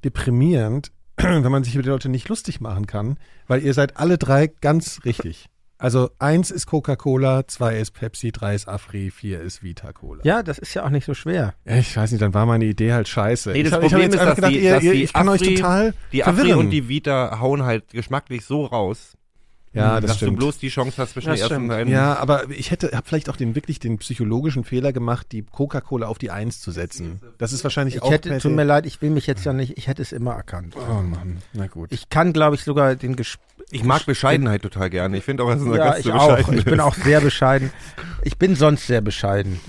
deprimierend, wenn man sich über die Leute nicht lustig machen kann, weil ihr seid alle drei ganz richtig. Also eins ist Coca-Cola, zwei ist Pepsi, drei ist Afri, vier ist Vita Cola. Ja, das ist ja auch nicht so schwer. Ich weiß nicht, dann war meine Idee halt scheiße. Nee, das ich ich Problem jetzt ist, dass gedacht, die- ihr, dass ihr, die ich kann euch Afri- total Die Afri verwirren. und die Vita hauen halt geschmacklich so raus, ja, das dass stimmt. du bloß die Chance hast zwischen Das den ersten beiden. Ja, aber ich hätte hab vielleicht auch den wirklich den psychologischen Fehler gemacht, die Coca-Cola auf die Eins zu setzen. Das ist wahrscheinlich Ich auch hätte, per tut mir leid, ich will mich jetzt ja nicht, ich hätte es immer erkannt. Oh Mann, na gut. Ich kann, glaube ich, sogar den Ges Ich mag Bescheidenheit total gerne. Ich finde auch, dass unser Ja, Gast ich auch. bescheiden Ich bin auch sehr bescheiden. Ich bin sonst sehr bescheiden.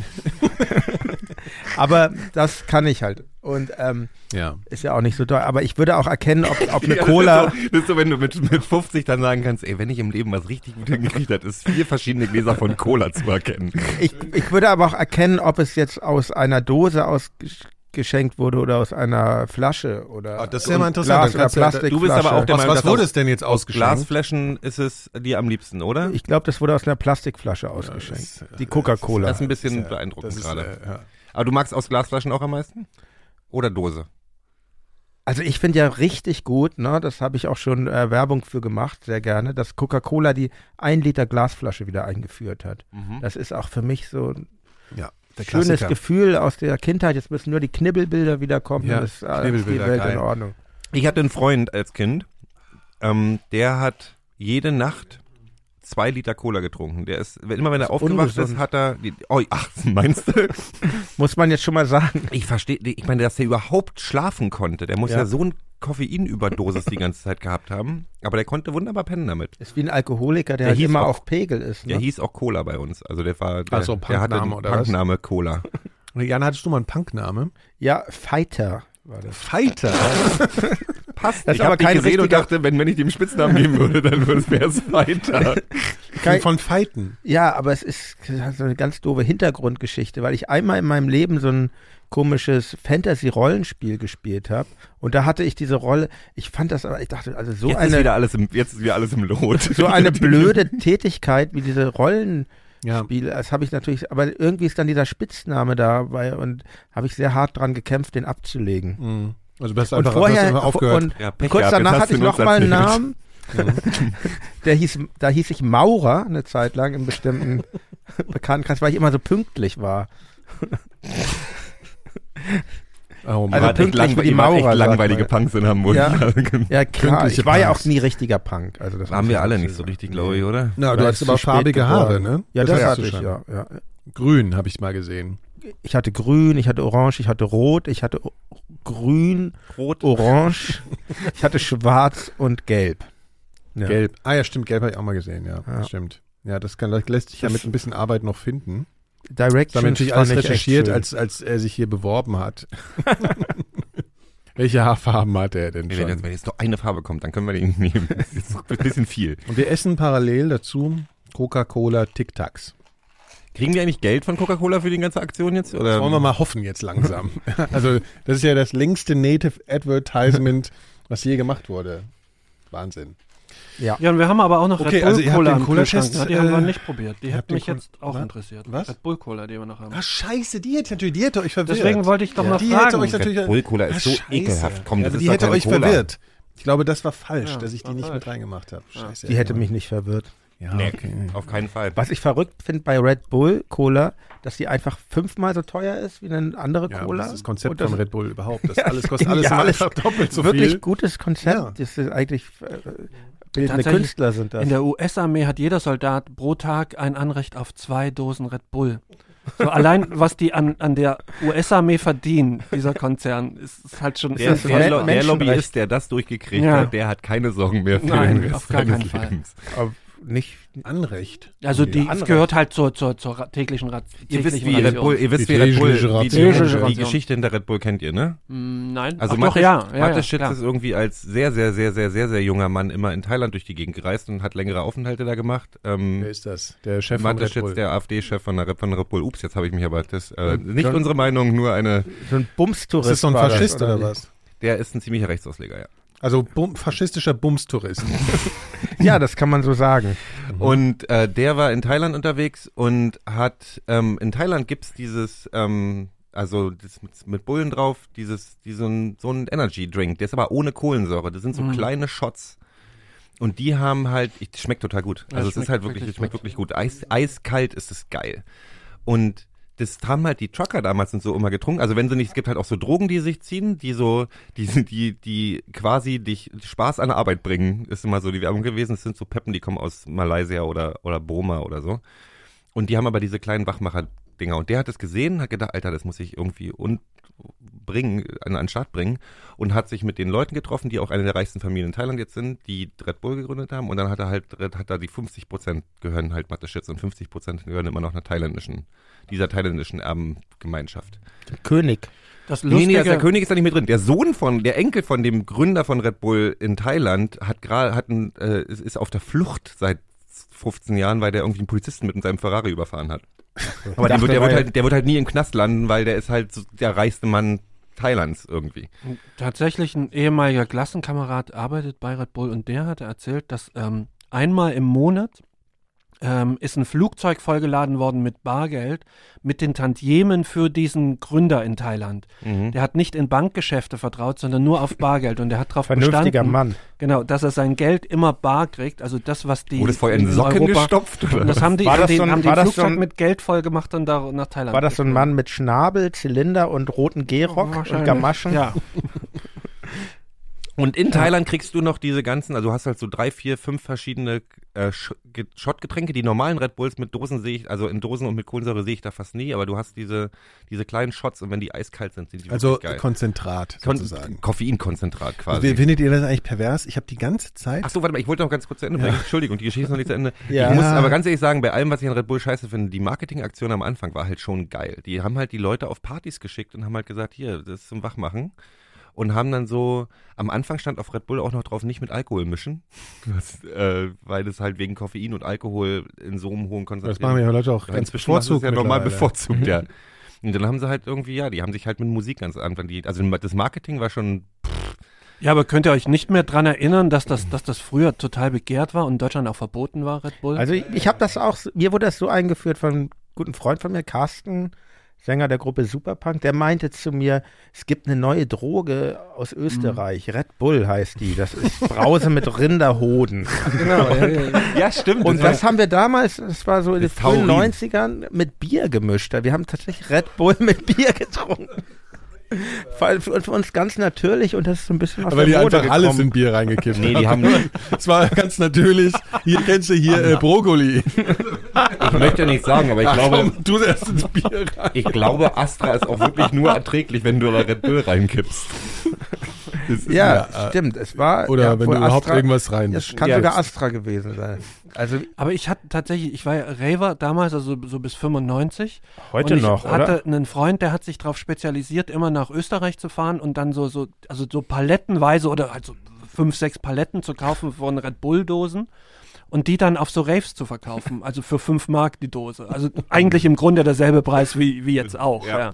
Aber das kann ich halt. Und ähm, ja. ist ja auch nicht so toll. Aber ich würde auch erkennen, ob, ob eine Ja, Cola. Das ist, so, das ist so, wenn du mit, mit 50 dann sagen kannst, ey, wenn ich im Leben was richtig gut hingekriegt habe, ist vier verschiedene Gläser von Cola zu erkennen. Ich, ich würde aber auch erkennen, ob es jetzt aus einer Dose ausgeschenkt wurde oder aus einer Flasche oder Ah, das ist ja mal interessant. Glas kannst du ja- Plastikflasche. Du bist aber auch der Was, Meinung, was wurde aus- es denn jetzt Aus ausgeschenkt? Glasflaschen ist es dir am liebsten, oder? Ich glaube, das wurde aus einer Plastikflasche ausgeschenkt. das, äh, Die Coca-Cola. das ist ein bisschen ist ja- beeindruckend das ist, gerade. äh, ja. Aber du magst aus Glasflaschen auch am meisten? Oder Dose? Also ich finde ja richtig gut, ne, das habe ich auch schon äh, Werbung für gemacht, sehr gerne, dass Coca-Cola die 1 Liter Glasflasche wieder eingeführt hat. Das ist auch für mich so ein ja, schönes Klassiker. Gefühl aus der Kindheit. Jetzt müssen nur die Knibbelbilder wieder kommen. Ja, ist äh, Knibbelbilder, die Welt geil. in Ordnung. Ich hatte einen Freund als Kind, ähm, der hat jede Nacht zwei Liter Cola getrunken. Der ist, wenn- immer wenn er aufgewacht ungesund. ist, hat er, die, oh, ach, meinst du? Muss man jetzt schon mal sagen. Ich verstehe, ich meine, dass der überhaupt schlafen konnte. Der muss ja, Ja. so ein Koffeinüberdosis die ganze Zeit gehabt haben. Aber der konnte wunderbar pennen damit. Ist wie ein Alkoholiker, der, Der halt hieß immer auch- auf Pegel ist. Ne? Der hieß auch Cola bei uns. Also der war, der, Ach so, der hatte Punkname einen oder was? Punkname Cola. Jan, hattest du mal einen Punkname? ja, Fighter war das. Fighter. Passt. Das ich ist aber hab dich kein gesehen und dachte, wenn, wenn ich dem Spitznamen geben würde, dann würde es es weiter. Kai- Von Fighten. Ja, aber es ist so eine ganz doofe Hintergrundgeschichte, weil ich einmal in meinem Leben so ein komisches Fantasy-Rollenspiel gespielt habe und da hatte ich diese Rolle, ich fand das aber, ich dachte, also so jetzt, ist eine wieder alles im, jetzt ist wieder alles im Lot. so eine blöde Tätigkeit wie diese Rollenspiele, Ja. das habe ich natürlich, aber irgendwie ist dann dieser Spitzname dabei und habe ich sehr hart dran gekämpft, den abzulegen. Mhm. Also du hast Und einfach hast vorher einfach aufgehört. und Ja, Pech kurz gehabt, danach hatte ich uns noch mal einen. Namen. Der hieß, da hieß ich Maurer eine Zeit lang im bestimmten Bekanntenkreis, weil ich immer so pünktlich war. oh Mann. Also pünktlich wie die echt Maurer, langweilige. Punks in Hamburg. Ja. Ja, klar. Pünktliche Ich war ja auch nie richtiger Punk. Also das Haben wir alle nicht so richtig, glaube ich, oder? Na, du hast aber farbige Haare, ne? Ja, das, hast hatte ich, ja, ja. Grün habe ich mal gesehen. Ich hatte grün, ich hatte orange, ich hatte rot, ich hatte grün, Rot. orange, ich hatte schwarz und gelb. Ja. Gelb. Ah ja, stimmt, gelb habe ich auch mal gesehen, ja. Ja. Stimmt. Ja, das, kann, das lässt sich ja mit ein bisschen Arbeit noch finden. Da haben Directions wir natürlich alles recherchiert, als, als er sich hier beworben hat. Welche Haarfarben hat er denn Nee, wenn, jetzt, schon? wenn jetzt noch eine Farbe kommt, dann können wir den nehmen. Das ist ein bisschen viel. Und wir essen parallel dazu Coca-Cola Tic Tacs. Kriegen wir eigentlich Geld von Coca-Cola für die ganze Aktion jetzt? Oder? Das wollen wir mal hoffen jetzt langsam. also, das ist ja das längste Native Advertisement, was je gemacht wurde. Wahnsinn. ja. Ja, und wir haben aber auch noch Okay, Red Bull also Cola den im Kühlschrank. Die haben wir äh, nicht probiert. Die hätte mich Cola- jetzt auch Was? interessiert. Was? Red Bull Cola, die wir noch haben. Ah, scheiße, die hätte natürlich, die hätte euch verwirrt. Deswegen wollte ich doch ja. mal Die fragen. hätte euch natürlich Red Bull Cola ist Ah, so scheiße. ekelhaft. Komm, ja, das aber ist die hätte euch Cola. verwirrt. Ich glaube, das war falsch, Ja, dass ich die nicht falsch. mit reingemacht habe. Scheiße. Die hätte mich nicht verwirrt. Ja, Nee, okay. auf keinen Fall. Was ich verrückt finde bei Red Bull Cola, dass die einfach fünfmal so teuer ist wie eine andere Ja, Cola. das ist das Konzept Und das von Red Bull überhaupt. Das Ja, alles kostet alles immer einfach doppelt so wirklich viel. gutes Konzept. Ja. Das ist eigentlich äh, bildende Künstler sind das. In der US-Armee hat jeder Soldat pro Tag ein Anrecht auf zwei Dosen Red Bull. So allein, was die an, an der US-Armee verdienen, dieser Konzern, ist, ist halt schon Der, ein der, Lo- der? Lobbyist, der das durchgekriegt Ja. hat, der hat keine Sorgen mehr für Nein, den Rest auf gar seines keinen Fall. Nicht. Anrecht. Also die, es Anrecht. gehört halt zur, zur, zur täglichen Rat. Ihr wisst, täglichen wie Red. Bull, ihr wisst, Die wie Red Bull, die, die, die. Geschichte hinter Red Bull kennt ihr, ne? Mm, Nein, Also Ach, Mathe, doch, ja. ja, Mathe ja Schitz ist irgendwie als sehr, sehr, sehr, sehr, sehr, sehr junger Mann immer in Thailand durch die Gegend gereist und hat längere Aufenthalte da gemacht. Ähm, Wer ist das? Der Chef von Mathe Red Bull. Schitz, der AfD-Chef von, der Red- von Red Bull. Ups, jetzt habe ich mich aber das, äh, nicht John- unsere Meinung, nur eine, So ein Bumstourist. ist das so ein Faschist oder was? der ist ein ziemlicher Rechtsausleger, ja. Also bum, faschistischer Bumstourist. Ja, das kann man so sagen. Und äh, der war in Thailand unterwegs und hat, ähm, in Thailand gibt's dieses, ähm, also das mit, mit Bullen drauf, dieses, diesen, so ein Energy Drink, der ist aber ohne Kohlensäure, das sind so Mhm. kleine Shots. Und die haben halt, ich, das schmeckt total gut. Ja, Also es ist halt wirklich, wirklich es schmeckt wirklich gut. Eis, eiskalt ist es geil. Und das haben halt die Trucker damals und so immer getrunken. Also wenn sie nicht, es gibt halt auch so Drogen, die sich ziehen, die so, die die, die quasi dich Spaß an der Arbeit bringen, ist immer so die Werbung gewesen. Es sind so Peppen, die kommen aus Malaysia oder, oder Burma oder so. Und die haben aber diese kleinen Wachmacher-Dinger. Und der hat es gesehen, hat gedacht, Alter, das muss ich irgendwie un bringen, an an den Start bringen und hat sich mit den Leuten getroffen, die auch eine der reichsten Familien in Thailand jetzt sind, die Red Bull gegründet haben und dann hat er halt, hat er die 50 Prozent gehören halt Mateschitz und 50 Prozent gehören immer noch einer thailändischen, dieser thailändischen Erbengemeinschaft. König. Das Nee, Lustige, nee, also der König ist da nicht mit drin. Der Sohn von, der Enkel von dem Gründer von Red Bull in Thailand hat gerade, hat ein, äh, ist, auf der Flucht seit 15 Jahren, weil der irgendwie einen Polizisten mit seinem Ferrari überfahren hat. Aber der dachte, wird, der, wird halt, der wird halt nie im Knast landen, weil der ist halt so der reichste Mann Thailands irgendwie. tatsächlich ein ehemaliger Klassenkamerad arbeitet bei Red Bull und der hatte erzählt, dass ähm, einmal im Monat ähm, ist ein Flugzeug vollgeladen worden mit Bargeld, mit den Tantiemen für diesen Gründer in Thailand. Mhm. Der hat nicht in Bankgeschäfte vertraut, sondern nur auf Bargeld und der hat darauf Vernünftiger bestanden, Mann. genau, dass er sein Geld immer bar kriegt, also das, was die Wurde es vorher in Socken Europa, gestopft? Oder? Und das haben die, War haben das die, so ein- haben das Flugzeug so ein- mit Geld voll gemacht und da nach Thailand. War das so ein. Mann mit Schnabel, Zylinder und roten Gehrock und. Gamaschen? Ja, Und in Thailand kriegst du noch diese ganzen, also du hast halt so drei, vier, fünf verschiedene äh, Sch- Ge- Schottgetränke. Die normalen Red Bulls mit Dosen sehe ich, also in Dosen und mit Kohlensäure sehe ich da fast nie, aber du hast diese, diese kleinen Shots und wenn die eiskalt sind, sind die Also wirklich geil. Konzentrat Kon sozusagen. Koffeinkonzentrat quasi. Findet ihr das eigentlich pervers? Ich habe die ganze Zeit. Ach so, warte mal, ich wollte noch ganz kurz zu Ende bringen. Entschuldigung, die Geschichte ist noch nicht zu Ende. Ja. Ich muss Ja. aber ganz ehrlich sagen, bei allem, was ich an Red Bull scheiße finde, die Marketingaktion am Anfang war halt schon geil. Die haben halt die Leute auf Partys geschickt und haben halt gesagt, hier, das ist zum Wachmachen. Und haben dann so, am Anfang stand auf Red Bull auch noch drauf, nicht mit Alkohol mischen, was, äh, weil das halt wegen Koffein und Alkohol in so einem hohen Das machen Konzentration ja Leute auch ganz inzwischen ist es ja normal bevorzugt, ja. Und dann haben sie halt irgendwie, ja, die haben sich halt mit Musik ganz anfangen. Die, also das Marketing war schon, Ja, aber könnt ihr euch nicht mehr dran erinnern, dass das, dass das früher total begehrt war und in Deutschland auch verboten war, Red Bull? Also ich, ich habe das auch, mir wurde das so eingeführt von einem guten Freund von mir, Carsten, Sänger der Gruppe Superpunk, der meinte zu mir, es gibt eine neue Droge aus Österreich, Red Bull heißt die, das ist Brause mit Rinderhoden. genau, ja, ja, ja. ja stimmt. Und das haben wir damals, das war so in den Das frühen Taurin. 90ern, mit Bier gemischt. Wir haben tatsächlich Red Bull mit Bier getrunken. Für, uns ganz natürlich und das ist so ein bisschen aus Aber die Mode einfach alles gekommen. in Bier reingekippt Nee, die haben, Es war ganz natürlich. Hier kennst du hier äh, Brokkoli. ich möchte nicht sagen, aber ich glaube, Komm, du erst ins Bier rein. ich glaube, Astra ist auch wirklich nur erträglich, wenn du da Red Bull reinkippst. Ist- Ja, Ja, äh, stimmt. Es war Oder ja, wenn du überhaupt Astra- irgendwas rein. Es kann Ja, sogar Astra gewesen sein. Also Aber ich hatte tatsächlich, ich war ja Raver damals, also so bis 95. heute und ich noch, hatte oder? einen Freund, der hat sich darauf spezialisiert, immer nach Österreich zu fahren und dann so, so, also so palettenweise oder halt so fünf, sechs Paletten zu kaufen von Red Bull-Dosen und die dann auf so Raves zu verkaufen. Also für fünf Mark die Dose. Also eigentlich im Grunde derselbe Preis wie, wie jetzt auch. Ja. Ja.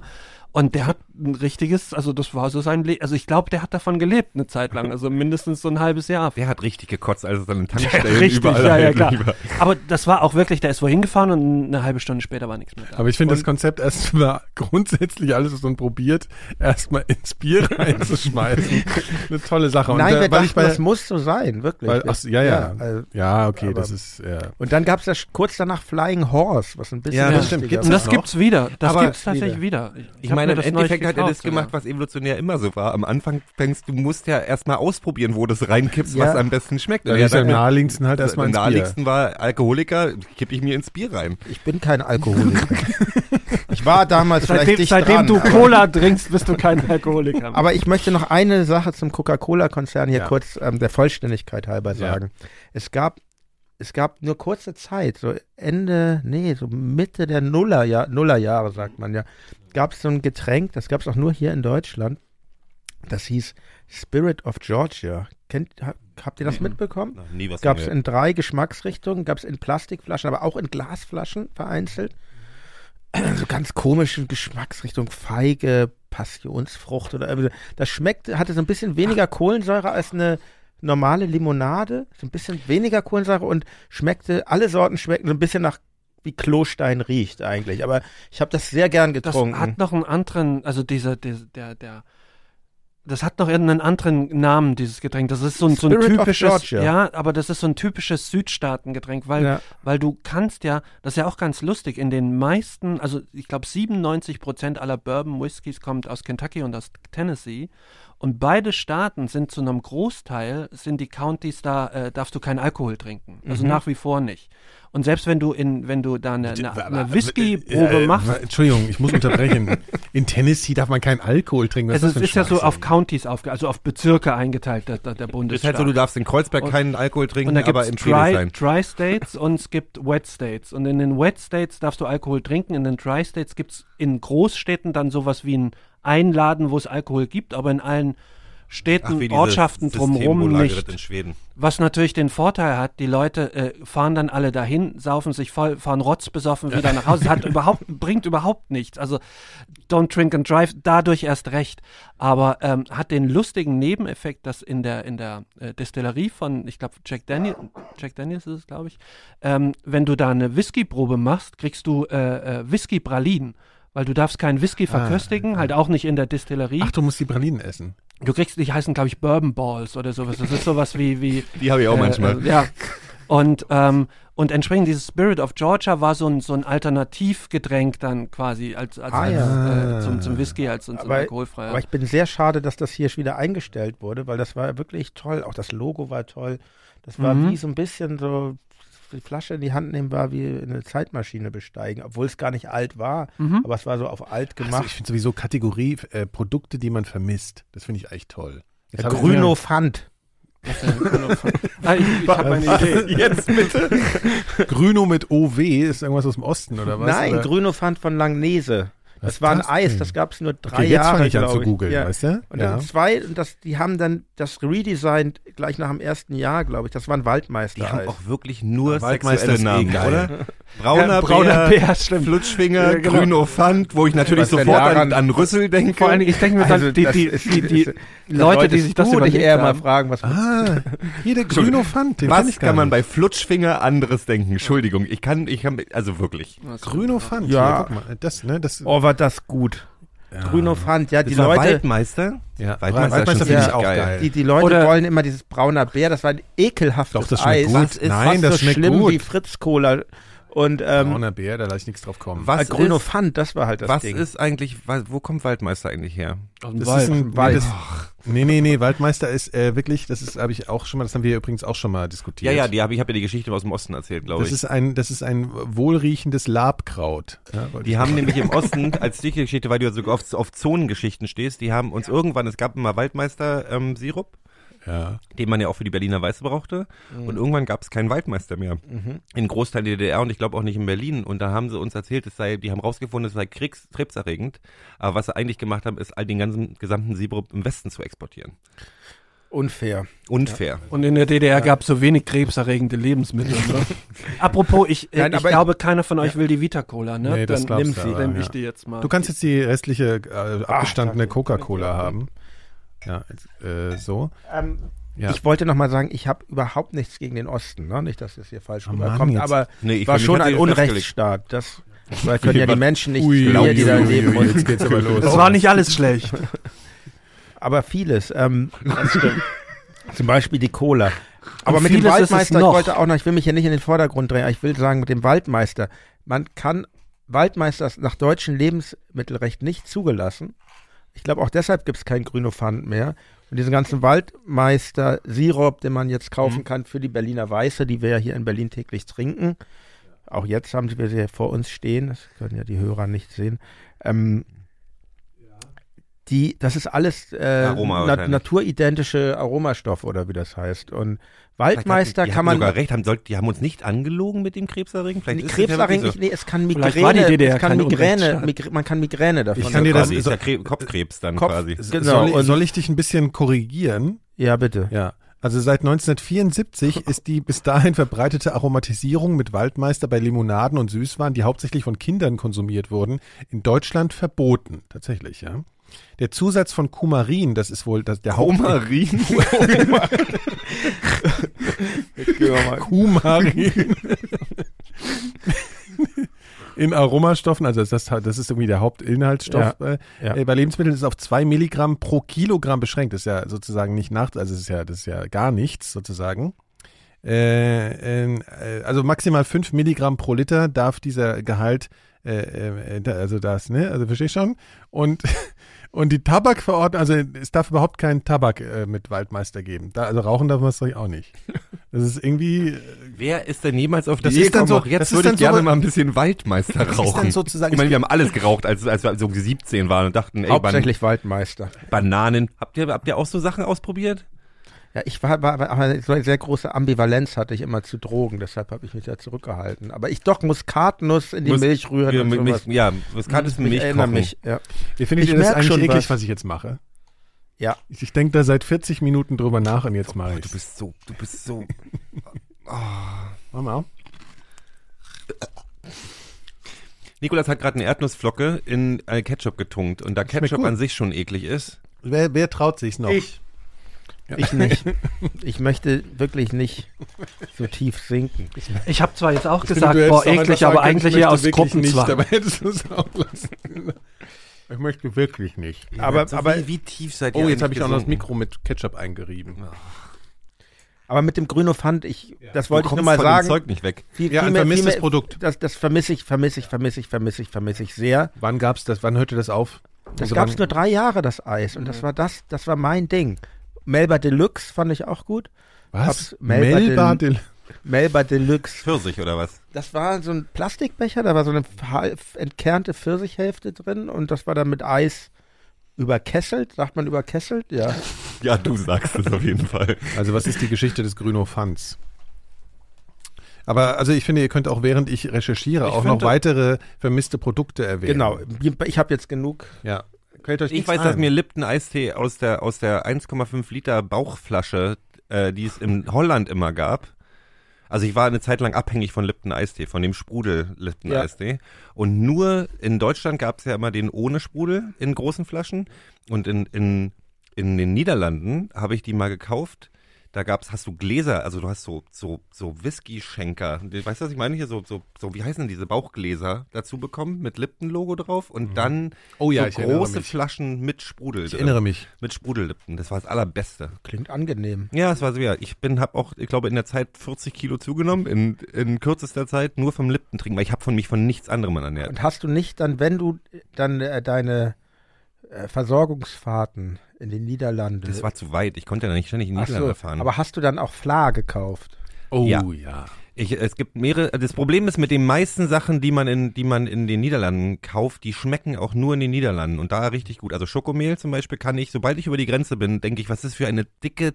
Und der hat ein richtiges, also das war so sein Leben. Also ich glaube, der hat davon gelebt eine Zeit lang, also mindestens so ein halbes Jahr. Der hat richtig gekotzt, als es an den Ja, Tankstellen richtig, überall ja, ja, klar. lieber. Aber das war auch wirklich, der ist wohin gefahren und eine halbe Stunde später war nichts mehr da. Aber ich finde das Konzept erstmal grundsätzlich alles, was man probiert, erstmal ins Bier reinzuschmeißen. Eine tolle Sache. Und Nein, da- wir weil dachten, ich bei, das muss so sein, wirklich. weil, ach, ja, ja. also, Ja, okay, aber- das ist, ja. und dann gab es ja kurz danach Flying Horse, was ein bisschen Ja, das stimmt. Gibt's. Und das noch? gibt's wieder. Das Aber- gibt's tatsächlich wieder. Ich hab meine, mir im Endeffekt hat er das gemacht, sogar. was evolutionär immer so war. Am Anfang fängst du musst ja erstmal ausprobieren, wo das reinkippst, Ja. was am besten schmeckt. Und er ist dann- naheliegendsten halt erstmal ins Bier. naheliegendsten war Alkoholiker, kippe ich mir ins Bier rein. Ich bin kein Alkoholiker. ich war damals vielleicht Seitdem, dicht seitdem dran, du Cola trinkst, bist du kein Alkoholiker. mehr. Aber ich möchte noch eine Sache zum Coca-Cola-Konzern hier Ja. kurz ähm, der Vollständigkeit halber Ja. sagen. Es gab es gab nur kurze Zeit, so Ende, nee, so Mitte der Nullerjahr, Nullerjahre, sagt man ja, gab es so ein Getränk, das gab es auch nur hier in Deutschland. Das hieß Spirit of Georgia. Kennt, ha- habt ihr das mitbekommen? Noch nie was Gab es in drei Geschmacksrichtungen, gab es in Plastikflaschen, aber auch in Glasflaschen vereinzelt. So ganz komische Geschmacksrichtung, Feige, Passionsfrucht oder irgendwie. so. Das schmeckte, hatte so ein bisschen weniger Kohlensäure als eine normale Limonade, so ein bisschen weniger Kohlensäure und schmeckte, alle Sorten schmeckten so ein bisschen nach wie Klostein riecht eigentlich. Aber ich habe das sehr gern das getrunken. hat noch einen anderen, also dieser, der, der, der das hat noch einen anderen Namen, dieses Getränk. Das ist so ein, so ein typisches, ja, aber das ist so ein typisches Südstaatengetränk, weil, ja. weil du kannst ja, das ist ja auch ganz lustig, in den meisten, also ich glaube 97 Prozent aller Bourbon Whiskys kommt aus Kentucky und aus Tennessee und beide Staaten sind zu einem Großteil, sind die Countys da, äh, darfst du keinen Alkohol trinken. Also Mhm. nach wie vor nicht. Und selbst wenn du in, wenn du da eine, eine, eine Whisky-Probe Äh, machst, wa- Entschuldigung, ich muss unterbrechen. In Tennessee darf man keinen Alkohol trinken. Was es ist, das ist, ja so auf? Counties aufge, also auf Bezirke eingeteilt, der, der, Das Bundesstaat. halt so, du darfst in Kreuzberg Und- keinen Alkohol und trinken, aber es in Dry, Friedrichshain. Dry States und es gibt Wet States. Und in den Wet States darfst du Alkohol trinken. In den Dry States gibt es in Großstädten dann sowas wie ein Einladen, wo es Alkohol gibt, aber in allen Städten, dieses Ortschaften drumherum nicht. in Schweden. Was natürlich den Vorteil hat, die Leute äh, fahren dann alle dahin, saufen sich voll, fahren rotzbesoffen wieder nach Hause. Hat überhaupt, bringt überhaupt nichts. Also don't drink and drive, dadurch erst recht. Aber ähm, hat den lustigen Nebeneffekt, dass in der, in der äh, Destillerie von, ich glaube, Jack, Daniel, Jack Daniels ist es, glaube ich, ähm, wenn du da eine Whiskyprobe machst, kriegst du äh, äh, Whisky-Pralinen. Weil du darfst keinen Whisky verköstigen, halt auch nicht in der Distillerie. Ach, du musst die Pralinen essen. Du kriegst, die heißen, glaube ich, Bourbon Balls oder sowas. Das ist sowas wie, wie Die habe ich auch äh, manchmal. Äh, ja. Und, ähm, und entsprechend dieses Spirit of Georgia war so ein, so ein Alternativgetränk dann quasi als, als, Ah, als ja. äh, zum, zum Whisky, als zum, zum Aber- alkoholfreier. Aber ich bin sehr schade, dass das hier wieder eingestellt wurde, weil das war wirklich toll. Auch das Logo war toll. Das war Mhm. wie so ein bisschen so, die Flasche in die Hand nehmen war wie eine Zeitmaschine besteigen, obwohl es gar nicht alt war, Mhm. aber es war so auf alt Also gemacht. ich finde sowieso Kategorie äh, Produkte, die man vermisst. Das finde ich echt toll. Ich- Grüno Fand. ah, ich ich habe eine Idee. Jetzt bitte. Grüno mit OW ist irgendwas aus dem Osten oder was? Nein, oder? Grüno Fand von Langnese. Das war ein Eis, denn? das gab es nur drei Okay, jetzt Jahre. fange ich an zu googeln, Ja. weißt du? Und Ja. dann zwei, und das, die haben dann das redesigned gleich nach dem ersten Jahr, glaube ich. Das war ein Waldmeister. Die haben auch wirklich nur Waldmeister sexuelle ist Namen, geil. oder? Brauner, Ja, brauner Bär, Bär. Flutschfinger, Ja, genau. Grünofant, wo ich natürlich sofort an, an Rüssel denke. Vor allen Dingen, ich denke mir dann, Also, die, die, ist- die, die ist- Leute, die sich das überlegt eher mal haben. fragen, was Ah, hier der Grünofant, den kenn Was ich gar kann man nicht. bei Flutschfinger anderes denken? Entschuldigung, ich kann, ich kann, also wirklich. Grünofant, Ja. hier, guck mal, das, ne, das, Oh, war das gut. Ja, die Das war Leute, Waldmeister? ja, Waldmeister, Waldmeister ist finde ich auch geil. die, die Leute Oder- wollen immer dieses brauner Bär, das war ein ekelhaftes Doch, das schmeckt Eis. gut. Das ist Nein, fast das so schmeckt schlimm gut. wie Fritz Cola. Und ähm, Brauner Bär, da lasse ich nichts drauf kommen. Was äh, ist, Grünofant, das war halt das was Ding. ist eigentlich, wo kommt Waldmeister eigentlich her? Aus dem Das Wald. ist ein Wald. Nee, das, nee, nee, nee, Waldmeister ist äh, wirklich, das ist, habe ich auch schon mal, das haben wir übrigens auch schon mal Ja, diskutiert. ja, die hab, ich habe ja die Geschichte aus dem Osten erzählt, glaube das ich. ist ein, das ist ein wohlriechendes Labkraut. Ja, Die haben nämlich im Osten, als die Geschichte, weil du ja sogar auf, auf Zonengeschichten stehst, die haben uns irgendwann, es gab immer Waldmeister-Sirup, ja. den man ja auch für die Berliner Weiße brauchte. Und irgendwann gab es keinen Waldmeister mehr. In Großteil der DDR und ich glaube auch nicht in Berlin. Und da haben sie uns erzählt, es sei, die haben rausgefunden, es sei krebserregend. Aber was sie eigentlich gemacht haben, ist all den ganzen gesamten Sirup im Westen zu exportieren. Unfair. Unfair. Und in der DDR gab es so wenig krebserregende Lebensmittel. Ne? Apropos, ich, äh, Nein, ich glaube, keiner von euch will die Vita-Cola, ne? Nee, das Dann nimm du sie, ja. ich die jetzt mal. Du kannst jetzt die restliche äh, abgestandene. Coca-Cola haben. Ja, äh, so. Ähm, Ja. Ich wollte noch mal sagen, ich habe überhaupt nichts gegen den Osten, ne? nicht, dass es hier falsch Oh rüberkommt, aber Nee, ich war schon ein. Unrechtsstaat. Das weil können ja die Menschen nicht Ui, hier, ui, die da ui, leben. ui, Und, jetzt geht's aber los. das war nicht alles schlecht. aber vieles. Ähm, zum Beispiel die Cola. Aber mit dem Waldmeister, ich wollte auch noch, ich will mich hier nicht in den Vordergrund drehen, aber ich will sagen, mit dem Waldmeister, man kann Waldmeister ist nach deutschem Lebensmittelrecht nicht zugelassen. Ich glaube, auch deshalb gibt es kein Grünofant mehr. Und diesen ganzen Waldmeister-Sirup, den man jetzt kaufen Mhm. kann für die Berliner Weiße, die wir ja hier in Berlin täglich trinken. Auch jetzt haben wir sie ja vor uns stehen, das können ja die Hörer nicht sehen. Ähm, die, das ist alles äh, Aroma na, naturidentische Aromastoffe oder wie das heißt. Und Waldmeister hatten- die kann man sogar recht, haben, soll, die haben uns nicht angelogen mit dem Krebserregend. Vielleicht Nee, ist es ja Krebserregend, wirklich nicht, nee, es kann Migräne, war die DDR es kann Migräne, Unrechtsstaat. Migr man kann Migräne davon Ich kann dir so. das- Quasi, ist so- ja Kre Kopfkrebs dann Kopf- quasi. Genau, soll, ich, soll ich dich ein bisschen korrigieren? Ja, bitte. Ja. Also seit 1974 ist die bis dahin verbreitete Aromatisierung mit Waldmeister bei Limonaden und Süßwaren, die hauptsächlich von Kindern konsumiert wurden, in Deutschland verboten. Tatsächlich, ja. Der Zusatz von Kumarin, das ist wohl das, der Haupt... Kumarin? Kumarin. In Aromastoffen, also das, das ist irgendwie der Hauptinhaltsstoff. äh, ja. äh, Bei Lebensmitteln ist es auf zwei Milligramm pro Kilogramm beschränkt. Das ist ja sozusagen nicht nach, also das ist ja, das ist ja gar nichts sozusagen. Äh, äh, also maximal fünf Milligramm pro Liter darf dieser Gehalt, äh, äh, also das, ne, also verstehe ich schon. Und und die Tabakverordnung, also es darf überhaupt keinen Tabak äh, mit Waldmeister geben. Da, also rauchen darf man es doch auch nicht. Das ist irgendwie, äh, Wer ist denn jemals auf die Das Idee ist dann so- auch jetzt das würde dann ich gerne so- mal ein bisschen Waldmeister ist dann rauchen. sozusagen- ich meine, wir haben alles geraucht, als, als wir so 17 waren und dachten, ey, Hauptsächlich Waldmeister. Ban Bananen. Habt ihr, habt ihr auch so Sachen ausprobiert? Ja, ich war, war, war eine sehr große Ambivalenz hatte ich immer zu Drogen, deshalb habe ich mich ja zurückgehalten. Aber ich doch Muskatnuss in die Mus- Milch rühren Ja, und sowas. Milch, ja, es mit ich Milch erinnere kochen? mich, ja. Ihr findet Ich ihr das eigentlich schon eklig, was. was. ich jetzt mache? Ja. Ich, ich denke da seit 40 Minuten drüber nach und jetzt mache Oh, ich du bist so, du bist so. Mama. Nikolas hat gerade eine Erdnussflocke in äh, Ketchup getunkt und da Ketchup an sich schon eklig ist. Wer, wer traut sich's noch? Ich. Ich nicht. Ich möchte wirklich nicht so tief sinken. Ich habe zwar jetzt auch Ich finde, gesagt, hättest boah, eklig, sagen aber eigentlich ich eher möchte aus wirklich Gruppenzwang. Nicht, aber hättest du es auch lassen. Ich möchte wirklich nicht. Aber, so aber, wie, wie tief seid ihr Oh, jetzt habe ich auch noch das? Mikro mit Ketchup eingerieben. aber mit dem Grünofant, ich, das wollte ich nur mal von dem sagen. Zeug nicht weg. Viel, Ja, viel ein vermisstes mehr- Produkt. Das, das vermisse ich, vermisse ich, vermisse ich, vermisse ich, vermisse ich sehr. Wann gab's das? Wann hörte das auf? Das Also gab es nur drei Jahre, das Eis. Und das war das, das war mein Ding. Melba Deluxe fand ich auch gut. Was? hab's Melba Melba Del- Del Melba Deluxe. Pfirsich oder was? Das war so ein Plastikbecher, da war so eine entkernte Pfirsichhälfte drin und das war dann mit Eis überkesselt. Sagt man überkesselt? Ja. Ja, du sagst es auf jeden Fall. Also was ist die Geschichte des Grünofants? Aber also ich finde, ihr könnt auch während ich recherchiere Ich auch noch finde- weitere vermisste Produkte erwähnen. Genau, ich habe jetzt genug. Ja. Fällt euch Ich weiß, dass mir Lipton Eistee aus der, aus der 1,5 Liter Bauchflasche, äh, die es in Holland immer gab. Also ich war eine Zeit lang abhängig von Lipton Eistee, von dem Sprudel Lipton Ja. Eistee. Und nur in Deutschland gab es ja immer den ohne Sprudel in großen Flaschen. Und in, in, in den Niederlanden habe ich die mal gekauft. Da gab's, hast du Gläser, also du hast so, so, so Whisky-Schenker. Weißt du, was ich meine hier? So, so, so, wie heißen denn diese Bauchgläser dazu bekommen mit Lipton-Logo drauf und dann Oh ja, so große. Flaschen mit Sprudel. Ich erinnere mich. Mit Sprudellipton. Das war das allerbeste. Klingt angenehm. Ja, es war so, ja. Ich bin, hab auch, ich glaube, in der Zeit 40 Kilo zugenommen, in, in kürzester Zeit, nur vom Lipton trinken, weil ich habe von mich von nichts anderem ernährt. Und hast du nicht dann, wenn du dann äh, deine äh, Versorgungsfahrten in den Niederlanden. Das war zu weit. Ich konnte ja nicht ständig in die Ach so, Niederlande fahren. aber hast du dann auch Fla gekauft? Oh Ja. ja. Ich, es gibt mehrere. Das Problem ist mit den meisten Sachen, die man in, die man in den Niederlanden kauft, die schmecken auch nur in den Niederlanden und da richtig gut. Also Schokomehl zum Beispiel kann ich, sobald ich über die Grenze bin, denke ich, was ist für eine dicke,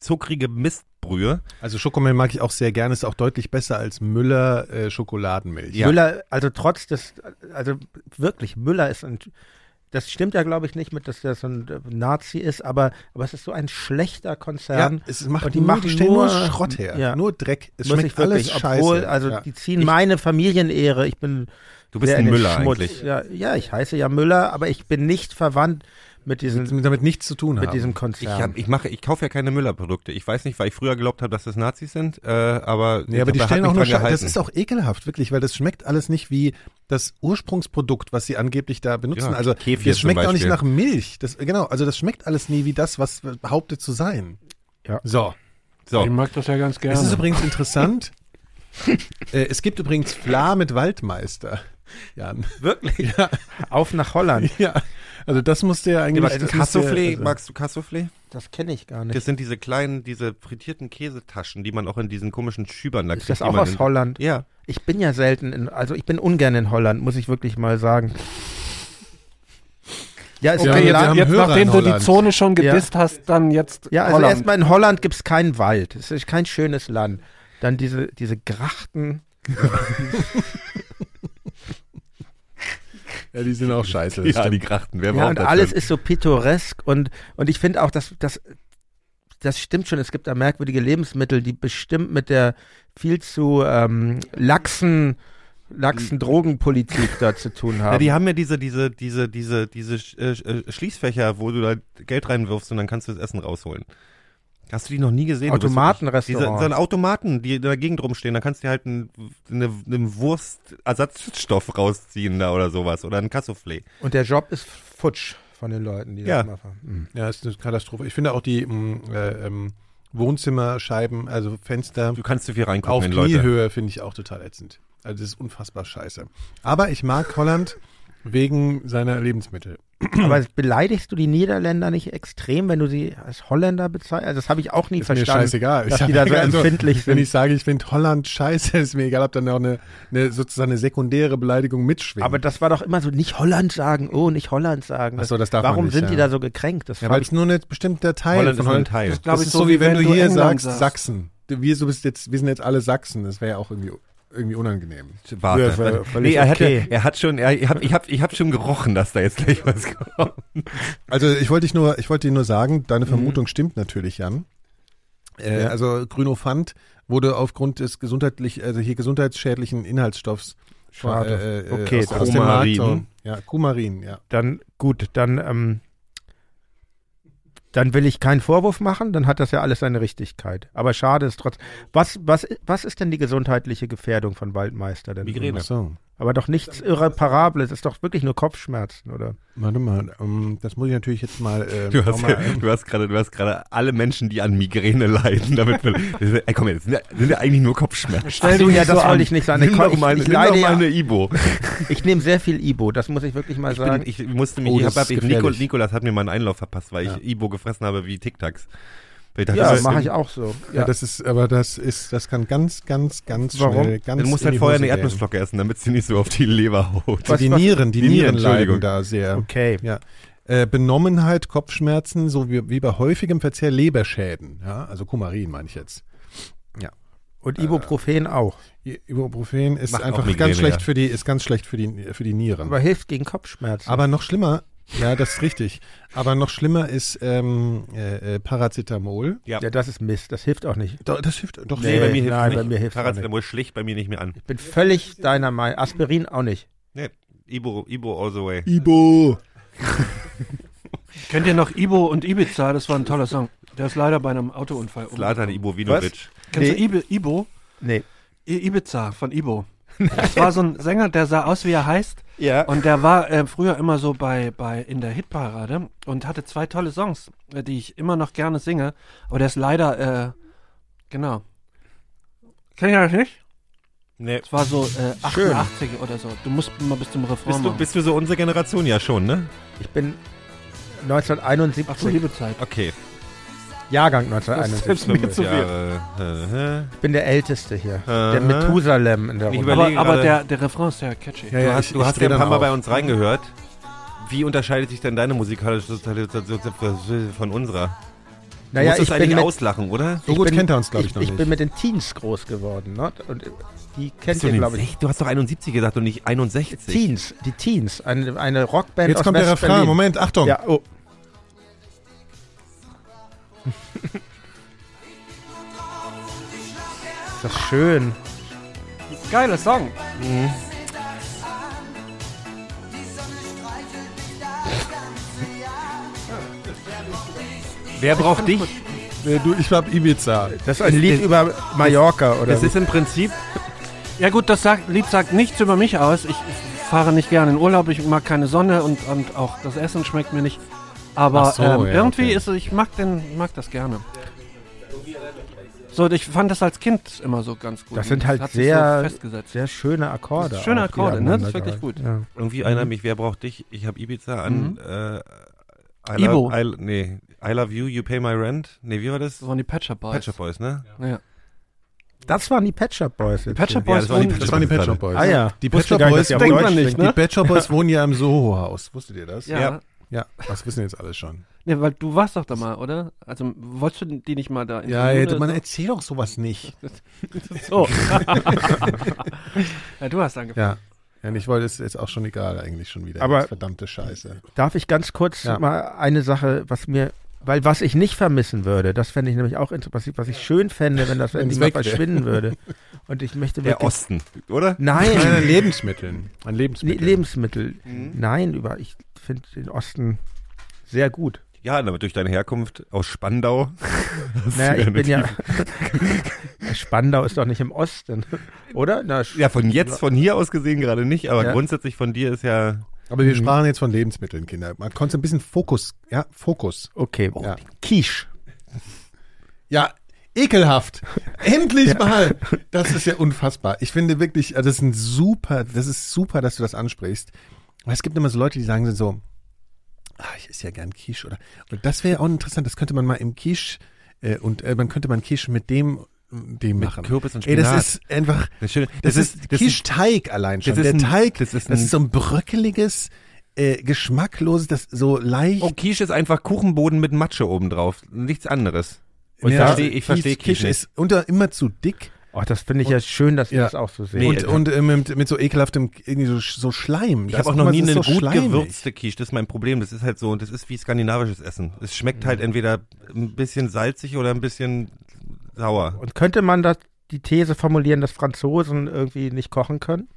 zuckrige Mistbrühe. Also Schokomilch mag ich auch sehr gerne, ist auch deutlich besser als Müller äh, Schokoladenmilch. Ja. Müller, also trotz des, also wirklich, Müller ist ein, das stimmt ja glaube ich nicht mit, dass der so ein äh, Nazi ist, aber, aber es ist so ein schlechter Ja, Konzern. es macht Und die nur, machen stellen nur, nur- Schrott her, ja. nur Dreck. Es schmeckt ich wirklich, alles scheiße. obwohl, also ja. die ziehen meine Familienehre. Ich bin Du bist ein Müller Schmutz. eigentlich. Ja, ja, ich heiße ja Müller, aber ich bin nicht verwandt mit diesem, Mit- damit nichts zu tun mit haben. diesem Ich, Konzern. hab, ich mache, ich kaufe ja keine Müller-Produkte. Ich weiß nicht, weil ich früher geglaubt habe, dass das Nazis sind, äh, aber Nee, aber ich die stellen auch nur Scheiße. Das ist auch ekelhaft, wirklich, weil das schmeckt alles nicht wie das Ursprungsprodukt, was sie angeblich da benutzen. Ja, also Kefir das schmeckt auch nicht nach Milch. Das, genau, also das schmeckt alles nie wie das, was behauptet zu sein. Ja. So. so. Ich mag das ja ganz gerne. Es ist übrigens interessant. äh, es gibt übrigens Fla mit Waldmeister. Jan. Wirklich? Ja, Auf nach Holland. ja. Also das musste ja eigentlich. Das ja- Cassoufflé, also- magst du Cassoufflé? Das kenne ich gar nicht. Das sind diese kleinen, diese frittierten Käsetaschen, die man auch in diesen komischen Schübern da ist kriegt. das die auch aus in- Holland? Ja. Ich bin ja selten in, also ich bin ungern in Holland, muss ich wirklich mal sagen. Ja, es Ja, ist okay, ein jetzt, jetzt nachdem du die. Zone schon Ja. gedisst hast, dann jetzt ja, also Holland. erstmal in Holland gibt es keinen Wald. Es ist kein schönes Land. Dann diese, diese Grachten. Ja, die sind auch scheiße. Ja, stimmt. die Krachten. Wer Ja, und das alles denn? ist so pittoresk und, und ich finde auch, dass das, das stimmt schon. Es gibt da merkwürdige Lebensmittel, die bestimmt mit der viel zu ähm, laxen, laxen Drogenpolitik da zu tun haben. Ja, die haben ja diese, diese, diese, diese, diese äh, äh, Schließfächer, wo du da Geld reinwirfst und dann kannst du das Essen rausholen. Hast du die noch nie gesehen? Automatenrestaurant. So ein Automaten, die in der Gegend rumstehen, da kannst du dir halt einen, eine, einen Wurstersatzstoff rausziehen da oder sowas oder ein Cassoufflé. Und der Job ist futsch von den Leuten, die Ja. das machen. Mhm. Ja, ist eine Katastrophe. Ich finde auch die mh, äh, ähm, Wohnzimmerscheiben, also Fenster Du kannst zu viel reingucken auf in Leute. Kniehöhe, finde ich auch total ätzend. Also das ist unfassbar scheiße. Aber ich mag Holland wegen seiner Lebensmittel. Aber beleidigst du die Niederländer nicht extrem, wenn du sie als Holländer bezeichnest? Also das habe ich auch nie Ist mir verstanden. scheißegal. dass Ich die da so also, empfindlich Wenn sind. ich sage, ich finde Holland scheiße, ist mir egal, ob dann auch eine, eine sozusagen eine sekundäre Beleidigung mitschwingt. Aber das war doch immer so, nicht Holland sagen, oh, nicht Holland sagen. Ach so, das darf man Warum nicht, sind die ja. da so gekränkt? Das ja, weil ich es nur ein bestimmter Teil Holland von ist Holland Teil. Das Das ist so, wie wenn, wenn du du hier England sagst, sagst. Sachsen. Wir, so bist jetzt, wir sind jetzt alle Sachsen. Das wäre ja auch irgendwie, irgendwie unangenehm. Warte. Ja, völlig nee, er, okay. hatte, er hat schon, er, ich habe ich hab, ich hab schon gerochen, dass da jetzt gleich was kommt. Also ich wollte dich nur, ich wollte dir nur sagen, deine Vermutung stimmt natürlich, Jan. Äh, Ja. Also Grünofant wurde aufgrund des gesundheitlich, also hier gesundheitsschädlichen Inhaltsstoffs Schade. äh, äh, Okay, aus, aus dem Markt. Kumarin. Ja, Kumarin, ja. Dann gut, dann ähm, dann will ich keinen Vorwurf machen, dann hat das ja alles seine Richtigkeit. Aber schade ist trotz. Was was was ist denn die gesundheitliche Gefährdung von Waldmeister denn? Migräne. So. Aber doch nichts Irreparables, ist doch wirklich nur Kopfschmerzen, oder? Warte mal, ähm, das muss ich natürlich jetzt mal. Äh, Du hast, mal du hast gerade, du hast gerade alle Menschen, die an Migräne leiden, damit. Ey, komm jetzt, sind ja, sind ja eigentlich nur Kopfschmerzen. Stell du ja, das wollte ich nicht sagen. Ich, ich, mal, ich, leide mal ja, eine Ibo. ich nehme sehr viel Ibo, das muss ich wirklich mal Ich, bin, sagen. ich musste mich, Oh, ich hab, Nico, gefährlich. Nikolas hat mir mal einen Einlauf verpasst, weil Ja. ich Ibo gefressen habe wie Tic Tacs. Dachte, ja, mache ich auch so. ja. das ist, aber das ist, das kann ganz, ganz, ganz Warum? schnell, ganz Dann musst halt vorher eine. Erdnussflocke essen, damit sie nicht so auf die Leber haut. Was- die Nieren, die, die Nieren, Nieren, leiden da sehr. Okay. Ja. Äh, Benommenheit, Kopfschmerzen, so wie, wie bei häufigem Verzehr Leberschäden. Ja, also Kumarin meine ich jetzt. Ja. Und Ibuprofen auch. Ibuprofen ist Macht einfach ganz schlecht ja. für die, ist ganz schlecht für die, für die Nieren. Aber hilft gegen Kopfschmerzen. Aber noch schlimmer, ja, das ist richtig. Aber noch schlimmer ist ähm, äh, äh, Paracetamol. Ja. ja, das ist Mist. Das hilft auch nicht. Doch, das hilft doch Nee, sehr. bei mir hilft nein, nicht. bei mir hilft's auch Paracetamol schlicht bei mir nicht mehr an. Ich bin völlig deiner Meinung. Aspirin auch nicht. Nee, Ibo, Ibo all the way. Ibo. Kennt ihr noch Ibo und Ibiza? Das war ein toller Song. Der ist leider bei einem Autounfall um. Zlatan Ibovinovic. Kennst du Nee. Ibi, Ibo? Nee. I Ibiza von Ibo. Das war so ein Sänger, der sah aus, wie er heißt. Ja. Und der war äh, früher immer so bei, bei in der Hitparade und hatte zwei tolle Songs, äh, die ich immer noch gerne singe. Aber der ist leider, äh, genau. Kennt ihr das nicht? Nee. Das war so äh, Schön. 88 oder so. Du musst mal bis zum Refrain Bist du, machen. bist du so unsere Generation? Ja, schon, ne? Ich bin 1971. Ach so, liebe Zeit. Okay. Jahrgang Das ist 1971. mir zu viel. Jahre. Ich bin der Älteste hier. Der Methusalem in der Ich Runde. Aber, aber der, der Refrain ist sehr catchy. Ja, Du ja, hast, ich- du ich hast ja ein paar Mal auf. bei uns reingehört. Wie unterscheidet sich denn deine musikalische Sozialisation von unserer? Du naja, musst ich bin, eigentlich mit, auslachen, oder? So ich gut bin, kennt er uns, glaube ich, ich, noch ich nicht. bin mit den Teens groß geworden. Ne? Und die kennt du, ihr, glaube ich. du hast doch 71 gesagt und nicht 61. Teens, die Teens. Eine, eine Rockband Jetzt aus kommt der Refrain. Moment, Achtung. Ja, oh. ist das schön. Geiler Song. Wer braucht dich? Äh, Du, ich hab Ibiza. Das ist ein Lied über Mallorca, oder? Das ist im Prinzip, Ja gut, das sagt, Lied sagt nichts über mich aus. Ich fahre nicht gerne in Urlaub, ich mag keine Sonne und, und auch das Essen schmeckt mir nicht. Aber so, ähm, ja, irgendwie okay. ist es, ich mag den, ich mag das gerne. So, ich fand das als Kind immer so ganz gut. Das sind halt sich sehr- so festgesetzt. Sehr schöne Akkorde. Das ist schöne Akkorde, ne? Das ist wirklich gut. greifen. irgendwie erinnert mich, wer braucht dich? Ich habe Ibiza an. Äh, I Ibo. Love, I, nee, I love you, you pay my rent. Nee, wie war das? Das waren die Patcher Boys. Patch Up Boys, ne? Ja. Ja. Das waren die Shop Boys. Die Patcher Ja, Boys das waren die wohnen- Das waren die Shop Boys. Boys. Ah ja. Die nicht, Boys, Denkt man nicht, ne? die Shop Boys wohnen ja im Soho-Haus. Wusstet ihr das? Ja. Ja. Ja, das wissen jetzt alle schon. Nee, weil du warst doch da mal, oder? Also wolltest du die nicht mal da Ja, interviewen man erzählt doch sowas nicht. so? ja, du hast angefangen. Ja. Ja, und ich wollte, ist jetzt auch schon egal eigentlich schon wieder. Aber- verdammte Scheiße. Darf ich ganz kurz Ja. mal eine Sache, was mir, weil was ich nicht vermissen würde, das fände ich nämlich auch interessant, was ich schön fände, wenn das endlich mal verschwinden würde. Und ich möchte Der. Osten, oder? Nein, Nein, an Lebensmitteln. An Le Lebensmitteln. Lebensmittel. Mhm. Nein, über, ich finde den Osten sehr gut. Ja, damit durch deine Herkunft aus Spandau. Naja, ich bin ja. Spandau ist doch nicht im Osten, oder? Na, Ja, von jetzt, von hier aus gesehen gerade nicht, aber Ja. grundsätzlich von dir ist ja. Aber wir sprachen jetzt von Lebensmitteln, Kinder. Man konnte ein bisschen Fokus, ja, Fokus. Okay. Ja. Quiche. Ja, ekelhaft. Endlich mal. Das ist ja unfassbar. Ich finde wirklich, also das ist ein super, das ist super, dass du das ansprichst. Weil es gibt immer so Leute, die sagen so, ah, ich esse ja gern Quiche oder. Und das wäre auch interessant, das könnte man mal im Quiche, äh, und äh, man könnte man Quiche mit dem, dem Mit machen. Kürbis und Ey, das Spinat. ist einfach, Das, ist schön. das, ist, das Quiche-Teig allein schon. das ist Der ein- Teig, das ist das ein- ist so ein bröckeliges, äh, geschmackloses, das so leicht. Oh, Quiche ist einfach Kuchenboden mit Matsche obendrauf. Nichts anderes. Und ich Ja, verstehe, ich verstehe Quiche Quiche ist unter immer zu dick. Oh, das finde ich ja schön, dass ihr Ja. das auch so seht. Nee, und äh, und äh, mit, mit so ekelhaftem, irgendwie so, so Schleim. Ich Das habe auch ist noch nie das eine ist so gut schleimig. gewürzte Quiche. Das ist mein Problem. Das ist halt so, das ist wie skandinavisches Essen. Es schmeckt halt entweder ein bisschen salzig oder ein bisschen sauer. Und könnte man das, die These formulieren, dass Franzosen irgendwie nicht kochen können?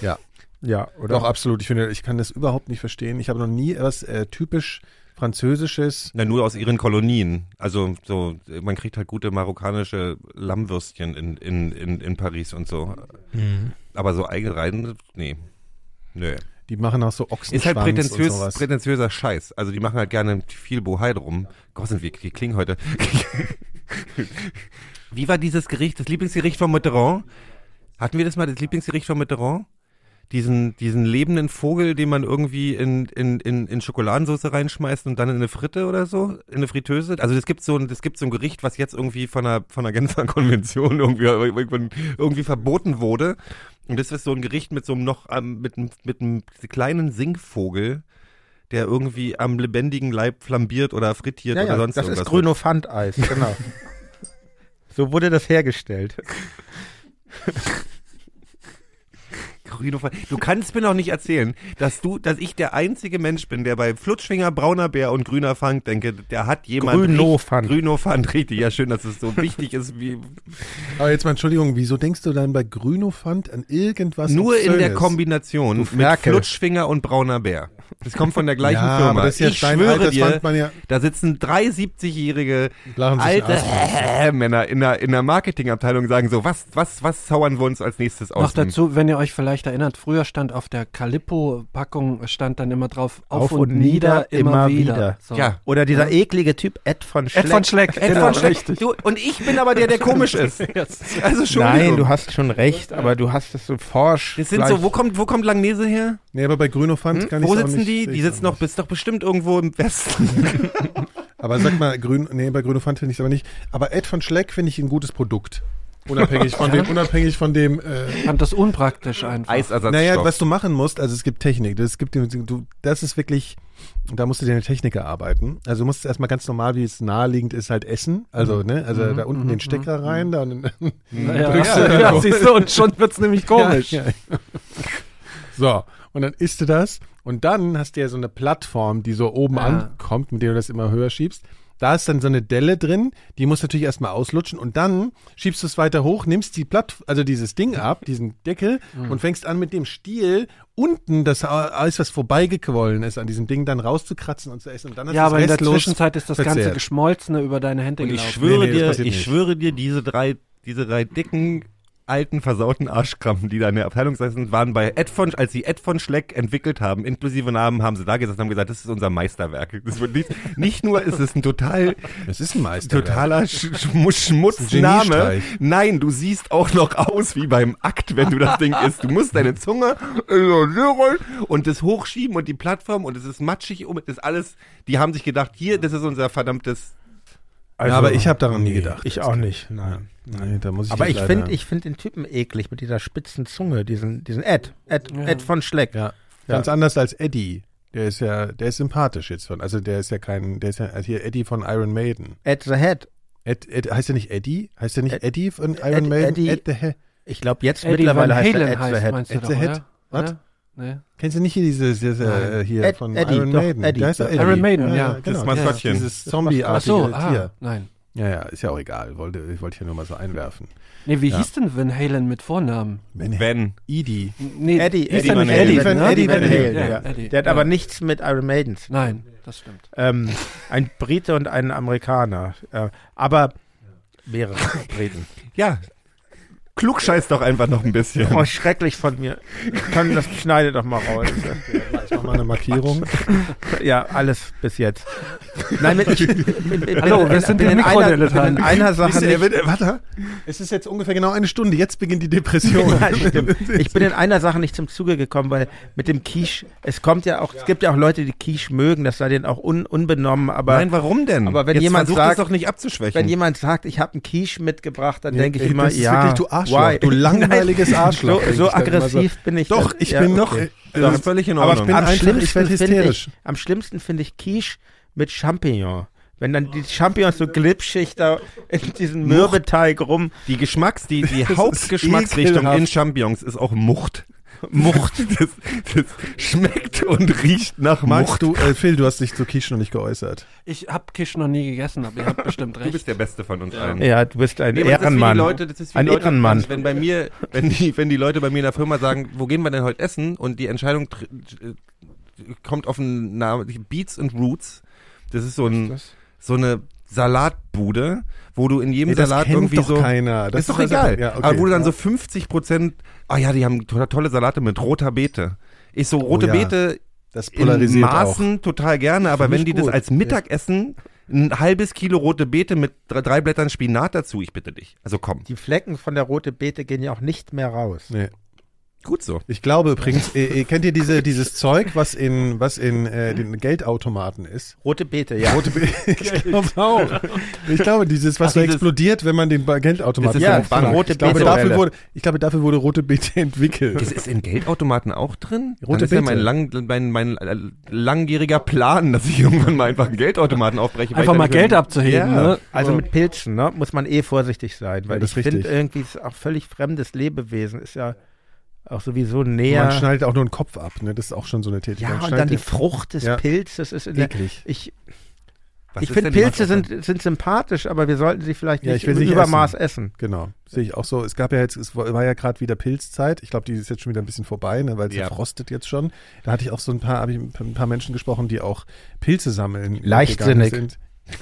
Ja. Ja, oder? Doch, absolut. Ich finde, ich kann das überhaupt nicht verstehen. Ich habe noch nie etwas äh, typisch Französisches. Na, nur aus ihren Kolonien. Also so, man kriegt halt gute marokkanische Lammwürstchen in, in, in, in Paris und so. Mhm. Aber so eigen rein, nee. Nö. Die machen auch so Ochsenschwanz Ist halt und prätentiös, sowas. prätentiöser Scheiß. Also die machen halt gerne viel Bohai drum. Gott, sind wir, die klingen heute. Wie war dieses Gericht, das Lieblingsgericht von Mitterrand? Hatten wir das mal, das Lieblingsgericht von Mitterrand? Diesen, diesen lebenden Vogel, den man irgendwie in, in, in, in Schokoladensauce reinschmeißt und dann in eine Fritte oder so, in eine Fritteuse. Also es gibt so ein, gibt so ein Gericht, was jetzt irgendwie von der, von der Genfer Konvention irgendwie, irgendwie verboten wurde. Und das ist so ein Gericht mit so einem noch, ähm, mit, mit einem kleinen Singvogel, der irgendwie am lebendigen Leib flambiert oder frittiert ja, oder ja, sonst das irgendwas. ist Grünophant-Eis, genau. So wurde das hergestellt. Du kannst mir noch nicht erzählen, dass du, dass ich der einzige Mensch bin, der bei Flutschfinger, brauner Bär und grüner Fang denke, der hat jemand. Grünofant. Grünofant, richtig. Ja, schön, dass es so wichtig ist wie. Aber jetzt mal Entschuldigung, wieso denkst du dann bei Grünofant an irgendwas Nur in der? Kombination mit. Flutschfinger und brauner Bär. Das kommt von der gleichen Ja, Firma. aber das ist ja ich schwöre das dir, ja- da sitzen drei 70-jährige Lachen sich alte Männer in der, in der Marketingabteilung und sagen so, was, was, was zaubern wir uns als nächstes aus? Noch dazu, wenn ihr euch vielleicht erinnert, früher stand auf der Calippo-Packung, stand dann immer drauf, auf, Auf und nieder, immer wieder. So. Ja. Oder dieser eklige Typ Ed von Schleck. Ed von Schleck, Ed genau, von Schleck. Du, und ich bin aber der, der komisch ist. Also schon. Nein, du hast schon recht, aber du hast es so forsch. Das sind so, wo kommt, wo kommt Langnese her? Nee, aber bei Grünofant kann ich Wo auch sitzen die? Die sitzen doch, bist doch bestimmt irgendwo im Westen. Aber sag mal, Grün, nee, bei finde ich es aber nicht. Aber Ed von Schleck finde ich ein gutes Produkt. Unabhängig von dem, unabhängig von dem, äh, Ich fand das unpraktisch einfach. Eisersatzstoff. Naja, was du machen musst, also es gibt Technik. Das gibt du, das ist wirklich, da musst du dir eine Technik erarbeiten. Also du musst erstmal ganz normal, wie es naheliegend ist, halt essen. Also, ne, also da unten den Stecker rein, dann ja, drückst ja, du- ja, siehst du, und schon wird's nämlich komisch. Ja, ja. So, und dann isst du das und dann hast du ja so eine Plattform, die so oben Ja. ankommt, mit der du das immer höher schiebst. Da ist dann so eine Delle drin, die musst du natürlich erstmal auslutschen und dann schiebst du es weiter hoch, nimmst die Platt, also dieses Ding ab, diesen Deckel Mhm. und fängst an mit dem Stiel unten das alles, was vorbeigequollen ist, an diesem Ding dann rauszukratzen und zu essen. Und dann Ja, aber in der Zwischenzeit ist das ganze verzehrt. Geschmolzene über deine Hände Und ich gelaufen. schwöre Nee, nee, dir, ich nicht. schwöre dir, diese drei, diese drei dicken, alten, versauten Arschkrampen, die da in der Abteilung saßen, waren bei Ed von, als sie Ed von Schleck entwickelt haben, inklusive Namen, haben sie da und haben gesagt, das ist unser Meisterwerk. Das wird nicht, nicht nur ist es ein total, Es ist ein Meister. totaler Sch Sch Schmutzname. Nein, du siehst auch noch aus wie beim Akt, wenn du das Ding isst. Du musst deine Zunge und das hochschieben und die Plattform und es ist matschig um, das ist alles, die haben sich gedacht, hier, das ist unser verdammtes Also, ja, aber ich habe daran nie gedacht. Ich auch nicht, nein. Nee, da muss ich Aber ich finde ich find den Typen eklig mit dieser spitzen Zunge, diesen, diesen Ed, Ed, Ja. Ed von Schleck. Ja. Ganz anders als Eddie. Der ist ja, der ist sympathisch jetzt von, also der ist ja kein, der ist ja also hier Eddie von Iron Maiden. Ed the Head. Ed, Ed, heißt der nicht Eddie? Heißt der nicht Ed- Eddie von Ed- Iron Maiden? Eddie- Ed the He Ich glaube jetzt Eddie mittlerweile heißt er Ed the Head. Ed doch, the Head? Was? Nee. Kennst du nicht hier dieses, dieses äh, hier Ed- von Eddie, Iron doch, Maiden? Eddie. Heißt doch Eddie. Iron Maiden, ja. genau. Das Maskottchen. Dieses Ach Zombie-artige so, ah, Tier. nein. Ja, ja, ist ja auch egal. Wollte, ich wollte hier nur mal so einwerfen. Nee, wie Ja. hieß denn Van Halen mit Vornamen? Wenn. Edie. Nee, Eddie, Eddie der Van Halen. Eddie, Van- ne? Eddie Van Halen, ja. ja, Eddie, Der hat ja. aber nichts mit Iron Maiden zu tun. Nein, das stimmt. Ähm, ein Brite und ein Amerikaner. Äh, aber mehrere Briten. Ja. Klugscheiß doch einfach noch ein bisschen. Oh, schrecklich von mir. Kann das schneide doch mal raus. Ich mach mal eine Markierung. Ja, alles bis jetzt. Nein, mit, ich bin, bin, Hallo, wir sind die in einer, in einer Sache ihr, nicht, wird- warte, es ist jetzt ungefähr genau eine Stunde. Jetzt beginnt die Depression. Ja. Ich bin in einer Sache nicht zum Zuge gekommen, weil mit dem Quiche, es kommt ja auch, es gibt ja auch Leute, die Quiche mögen, das sei denen auch un, unbenommen, aber Nein, warum denn? aber wenn Jetzt jemand sagt- das doch nicht abzuschwächen. wenn jemand sagt, ich habe einen Quiche mitgebracht, dann Nee, denke ich immer, das ist ja, wirklich, du Arschloch, why? du langweiliges Arschloch, So, so aggressiv bin ich. Doch, ich Ja, bin noch. okay. das ist völlig in Aber Ordnung. ich bin am einfach- schlimmsten ich hysterisch. ich, am schlimmsten finde ich Quiche mit Champignon. Wenn dann die Champignons so glitschig da in diesem Mürbeteig rum. die Geschmacks, die, die Hauptgeschmacksrichtung in Champignons ist auch Mucht. Mucht. Das, das schmeckt und riecht nach Magst Mucht. du, äh, Phil, du hast dich zu Quiche noch nicht geäußert. Ich habe Kisch noch nie gegessen, aber ihr habt bestimmt recht. Du bist der Beste von uns allen. Ja, du bist ein Nee, aber das ist wie Ehrenmann. Die Leute, das ist wie ein Leute, Ehrenmann. Wenn bei mir, wenn die, wenn die Leute bei mir in der Firma sagen, wo gehen wir denn heute essen? Und die Entscheidung äh, kommt auf den Namen Beats and Roots. Das ist so ein, so eine Salatbude, wo du in jedem Nee, das Salat kennt irgendwie doch so. keiner. Das ist doch ist also- egal. ja, okay. Aber wo du dann so 50 Prozent, ah ja, die haben to- tolle Salate mit roter Beete. Ich so, rote Oh ja. Beete Das in polarisiert Maßen total gerne, aber wenn die das gut. als Mittagessen ein halbes Kilo rote Beete mit drei, drei Blättern Spinat dazu, ich bitte dich. Also komm. Die Flecken von der rote Beete gehen ja auch nicht mehr raus. auch. Nee. Gut so. Ich glaube übrigens, äh, äh, kennt ihr diese, dieses Zeug, was in, was in äh, den Geldautomaten ist? Rote Beete, ja. Rote Be ich glaube auch. Ich glaube, dieses, was Ach, so dieses- explodiert, wenn man den Geldautomaten Das ist ja, rote ich glaube, Beete dafür wurde, ich glaube, dafür wurde rote Beete entwickelt. Ist es in Geldautomaten auch drin? Rote Dann ist ja Beete. mein, lang, mein, mein äh, langjähriger Plan, dass ich irgendwann mal einfach einen Geldautomaten aufbreche. Einfach mal Geld abzuheben, Ja. ne? Also mit Pilzen, ne, muss man eh vorsichtig sein, weil Ja, das ich ist finde irgendwie ist auch völlig fremdes Lebewesen ist ja auch sowieso Man näher. schneidet auch nur den Kopf ab, ne? Das ist auch schon so eine Tätigkeit. ja, und Schneidet dann die Frucht des Ja. Pilzes ist in der, ich, Was ich finde Pilze sind, sind sympathisch, aber wir sollten sie vielleicht Ja, nicht ich will im sie nicht Übermaß essen. Genau, sehe ich auch so. Es gab ja jetzt, es war ja gerade wieder Pilzzeit. Ich glaube, die ist jetzt schon wieder ein bisschen vorbei, ne, weil es Ja. frostet jetzt schon. Da hatte ich auch so ein paar, habe ich mit ein paar Menschen gesprochen, die auch Pilze sammeln. Leichtsinnig. Sind.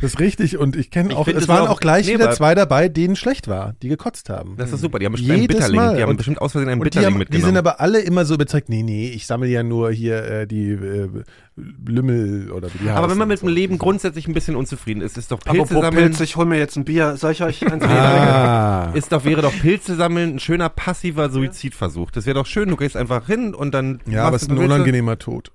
Das ist richtig und ich kenne auch, find es es waren auch- auch gleich nee, wieder zwei dabei, denen schlecht war, die gekotzt haben. Das ist super. Die haben bestimmt einen Jedes Bitterling. Mal. Die haben Und- bestimmt aus Versehen einen Und die, Bitterling haben, die mitgenommen. sind aber alle immer so überzeugt, nee, nee, ich sammle ja nur hier äh, die äh, Lümmel oder wie die aber wenn heißen man mit dem. Leben grundsätzlich ein bisschen unzufrieden ist, ist doch Pilze Apropos sammeln, Pilze, ich hol mir jetzt ein Bier. Soll ich euch eins Ah. ist doch, wäre doch Pilze sammeln ein schöner passiver Suizidversuch. Das wäre doch schön, du gehst einfach hin und dann Ja, aber es ist ein unangenehmer Tod.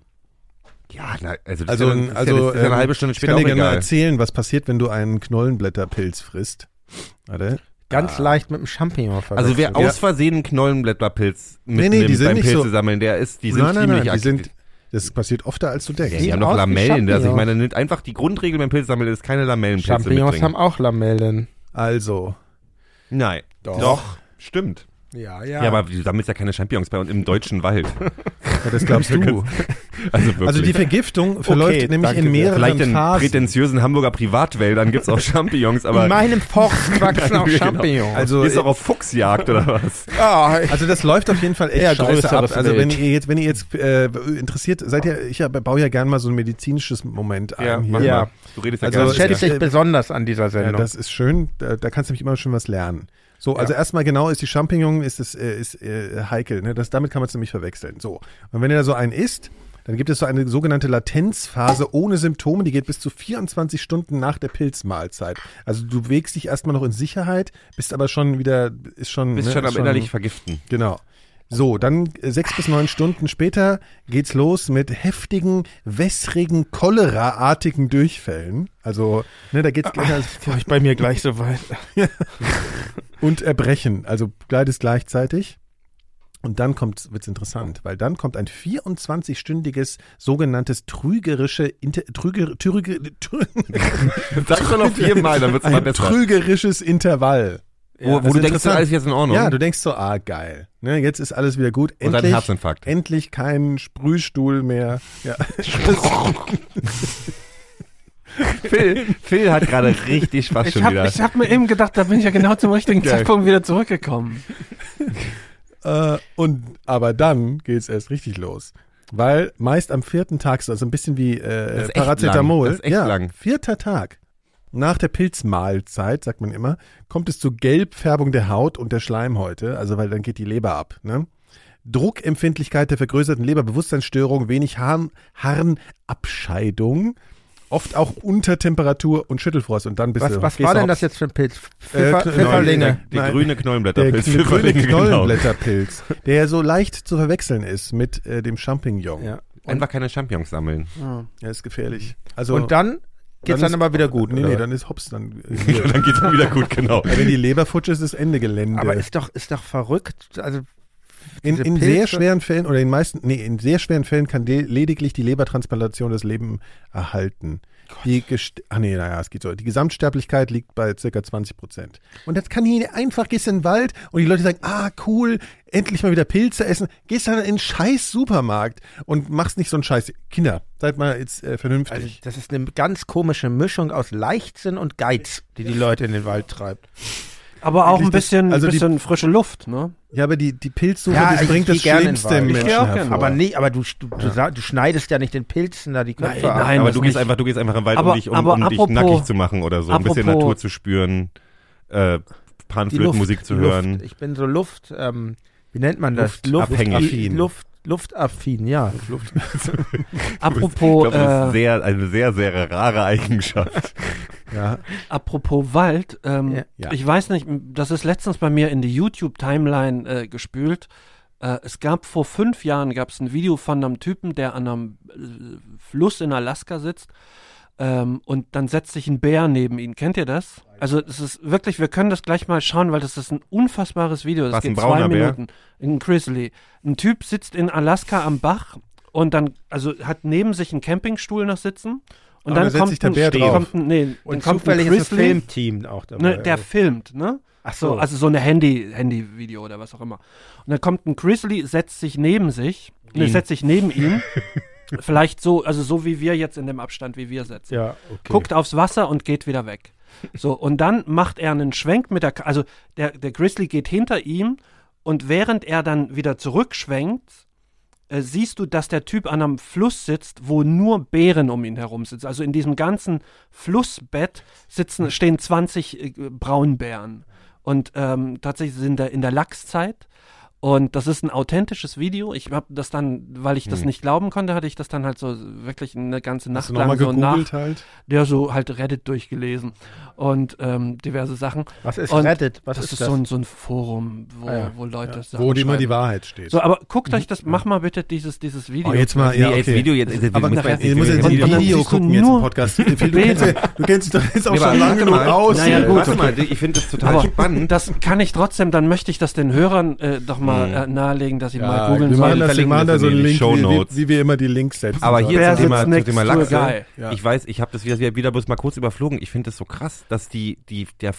Ja, na, also das Also, ist ja, dann- das also ist ja, eine ähm, halbe Stunde ich später kann dir gerne erzählen, was passiert, wenn du einen Knollenblätterpilz frisst. Warte. Ganz leicht mit einem Champignon verwechseln. Also wer Ja. aus Versehen einen Knollenblätterpilz Nee, mitnimmt nee, die sind beim nicht Pilze so- sammeln, der ist, die sind nein, nein, ziemlich nein, die aktiv. sind, das passiert öfter, als du denkst. Ja, die haben doch wie Lamellen. Also ich meine, nimmt einfach die Grundregel beim Pilzsammeln ist keine Lamellenpilze Champignons mitbringen. haben auch Lamellen. Also, Nein. Doch. Stimmt. Ja, Ja. aber du sammelst ja keine Champignons bei uns im deutschen Wald. ja, das glaubst du. Also wirklich. Also die Vergiftung verläuft Okay, nämlich danke in mehreren Vielleicht in Phasen. prätentiösen Hamburger Privatwäldern gibt's auch Champignons, aber In meinem Forst wachsen auch Genau. Champignons. Also, ist auch auf Fuchsjagd oder was? Ah, Also das läuft auf jeden Fall echt Eher scheiße ab. Also wenn ihr jetzt, wenn ihr jetzt äh, interessiert seid, ihr, ich baue ja gerne mal so ein medizinisches Moment ein Ja. mal. Du redest ja Also gerne. das es schätze ich besonders an dieser Ja, Sendung. das ist schön. Da, da kannst du nämlich immer schon was lernen. So, also erstmal genau ist die Champignon ist es äh, ist äh, heikel. Ne? Das, damit kann man es nämlich verwechseln. So und wenn ihr da so einen isst, dann gibt es so eine sogenannte Latenzphase ohne Symptome, die geht bis zu 24 Stunden nach der Pilzmahlzeit. Also du wägst dich erstmal noch in Sicherheit, bist aber schon wieder ist schon bist ne, schon am innerlich vergiften. Genau. So, dann äh, sechs bis neun Stunden später geht's los mit heftigen, wässrigen, choleraartigen Durchfällen. Also, ne, da geht's gleich War ich bei mir gleich so weit. und Erbrechen, also beides gleichzeitig. Und dann kommt, wird's interessant, weil dann kommt ein 24-stündiges sogenanntes trügerische, inter, trüger, trüger, trü, Sag doch noch viermal, dann wird's mal besser. trügerisches Intervall. Wo, das wo du denkst, alles ist jetzt in Ordnung. Ja, du denkst so, ah, geil. Ne, jetzt ist alles wieder gut. Und dann Endlich, Herzinfarkt. endlich kein Sprühstuhl mehr. Ja. Phil, Phil hat gerade richtig Spaß Ich schon habe wieder. hab mir eben gedacht, da bin ich ja genau zum richtigen Geil. Zeitpunkt wieder zurückgekommen. Äh, und aber dann geht's erst richtig los. Weil meist am vierten Tag, so also ein bisschen wie Das äh, Paracetamol, lang. Das ist echt ja, lang. vierter Tag. Nach der Pilzmahlzeit, sagt man immer, kommt es zu Gelbfärbung der Haut und der Schleimhäute, also weil dann geht die Leber ab. Ne? Druckempfindlichkeit der vergrößerten Leber, Bewusstseinsstörung, wenig Harn, Harnabscheidung, oft auch Untertemperatur und Schüttelfrost und dann bist Was, du. was war denn das jetzt für ein Pilz? Äh, Pfefferlinge. Der Nein. grüne Der, Knollenblätterpilz. der grüne genau. Knollenblätterpilz, der ja so leicht zu verwechseln ist mit äh, dem Champignon. Ja. Einfach keine Champignons sammeln. Ja, ist gefährlich. Also, Und dann geht's dann, ist- aber wieder gut. Nee, nee, dann ist Hops dann. Äh, dann geht's dann wieder gut, genau. wenn die Leber futsch ist, ist Ende Gelände. aber ist doch, ist doch verrückt. Also in, in sehr schweren Fällen oder in meisten, nee, in sehr schweren Fällen kann lediglich die Lebertransplantation das Leben erhalten. Die Gest Ach nee, naja, es geht so. Die Gesamtsterblichkeit liegt bei circa 20 Prozent. Und das kann hier einfach, gehst in den Wald und die Leute sagen, ah, cool, endlich mal wieder Pilze essen. Gehst dann in einen scheiß Supermarkt und machst nicht so einen Scheiß. Kinder, seid mal jetzt äh, Also, vernünftig. das ist eine ganz komische Mischung aus Leichtsinn und Geiz, die die Leute in den Wald treibt. Aber auch ein das- bisschen, also die- bisschen frische Luft, ne? ja, aber die, die Pilzsuche, Ja, das ich bringt das in Schlimmste im Menschen hervor. Aber nee, aber du, du, du, sa- du schneidest ja nicht den Pilzen da die Köpfe Nein, ab. nein. aber das du gehst nicht. einfach, du gehst einfach im Wald, Aber- um dich, um, um dich apropos- nackig zu machen oder so, ein bisschen Natur zu spüren, äh, Panflötenmusik zu die hören. Luft. Ich bin so Luft, ähm, wie nennt man das? Luftabhängig. Luft, Luft, luftaffin, ja. Apropos, ich glaube, das ist äh, sehr, eine sehr, sehr rare Eigenschaft. Ja. apropos Wald, ähm, Ja. Ich weiß nicht, das ist letztens bei mir in die YouTube-Timeline äh, gespült. Äh, es gab vor fünf Jahren gab es ein Video von einem Typen, der an einem äh, Fluss in Alaska sitzt. Ähm, und dann setzt sich ein Bär neben ihn. Kennt ihr das? Also es ist wirklich, wir können das gleich mal schauen, weil das ist ein unfassbares Video. Das Was, geht ein zwei Bär? Minuten. Ein Grizzly. Ein Typ sitzt in Alaska am Bach und dann, also hat neben sich einen Campingstuhl noch sitzen. Und Aber dann da setzt kommt sich der ein, Bär drauf. kommt ein, nee, dann Und kommt zufällig ein ist ein Grizzly, Filmteam auch dabei. ne, der filmt, ne? Ach So, so, also so eine Handy, Handy-Video oder was auch immer. Und dann kommt ein Grizzly, setzt sich neben sich, ne, Ihn. setzt sich neben ihm. Vielleicht so, also so wie wir jetzt in dem Abstand, wie wir sitzen. ja, okay. Guckt aufs Wasser und geht wieder weg. So, und dann macht er einen Schwenk mit der, Ka also der, der Grizzly geht hinter ihm und während er dann wieder zurückschwenkt, äh, siehst du, dass der Typ an einem Fluss sitzt, wo nur Bären um ihn herum sitzen. Also in diesem ganzen Flussbett sitzen, stehen 20 äh, Braunbären. Und ähm, tatsächlich sind da in der Lachszeit. Und das ist ein authentisches Video. Ich habe das dann, weil ich das nicht glauben konnte, hatte ich das dann halt so wirklich eine ganze Nacht Hast du lang so nach, halt? ja, so halt Reddit durchgelesen und ähm, diverse Sachen. Was ist Und Reddit? Was das ist ist das? so ein, so ein Forum, wo, Ah ja. wo Leute Sachen Wo die immer die. Wahrheit steht. So, aber guckt euch das, mach mal bitte dieses, dieses Video. oh, jetzt mal, ja, Nee, jetzt okay. Video, jetzt, jetzt, Aber muss nachher- jetzt Ich muss jetzt Video siehst du gucken jetzt im nur Podcast. Du kennst, ja- du kennst dich doch jetzt auch Nee, schon lange genug aus. Naja, gut, Warte okay. mal, ich finde das total aber spannend. das kann ich trotzdem, dann möchte ich das den Hörern äh, doch mal äh, nahelegen, dass sie mal Ja, googeln wir machen, sollen. das, wir machen da so in einen Link, wie, wie, wie wir immer die Links setzen. Aber hier Wer zum Thema, zum Thema Lachse. Ja. Ich weiß, ich habe das wieder, wieder bloß mal kurz überflogen. Ich finde das so krass, dass die, die, der,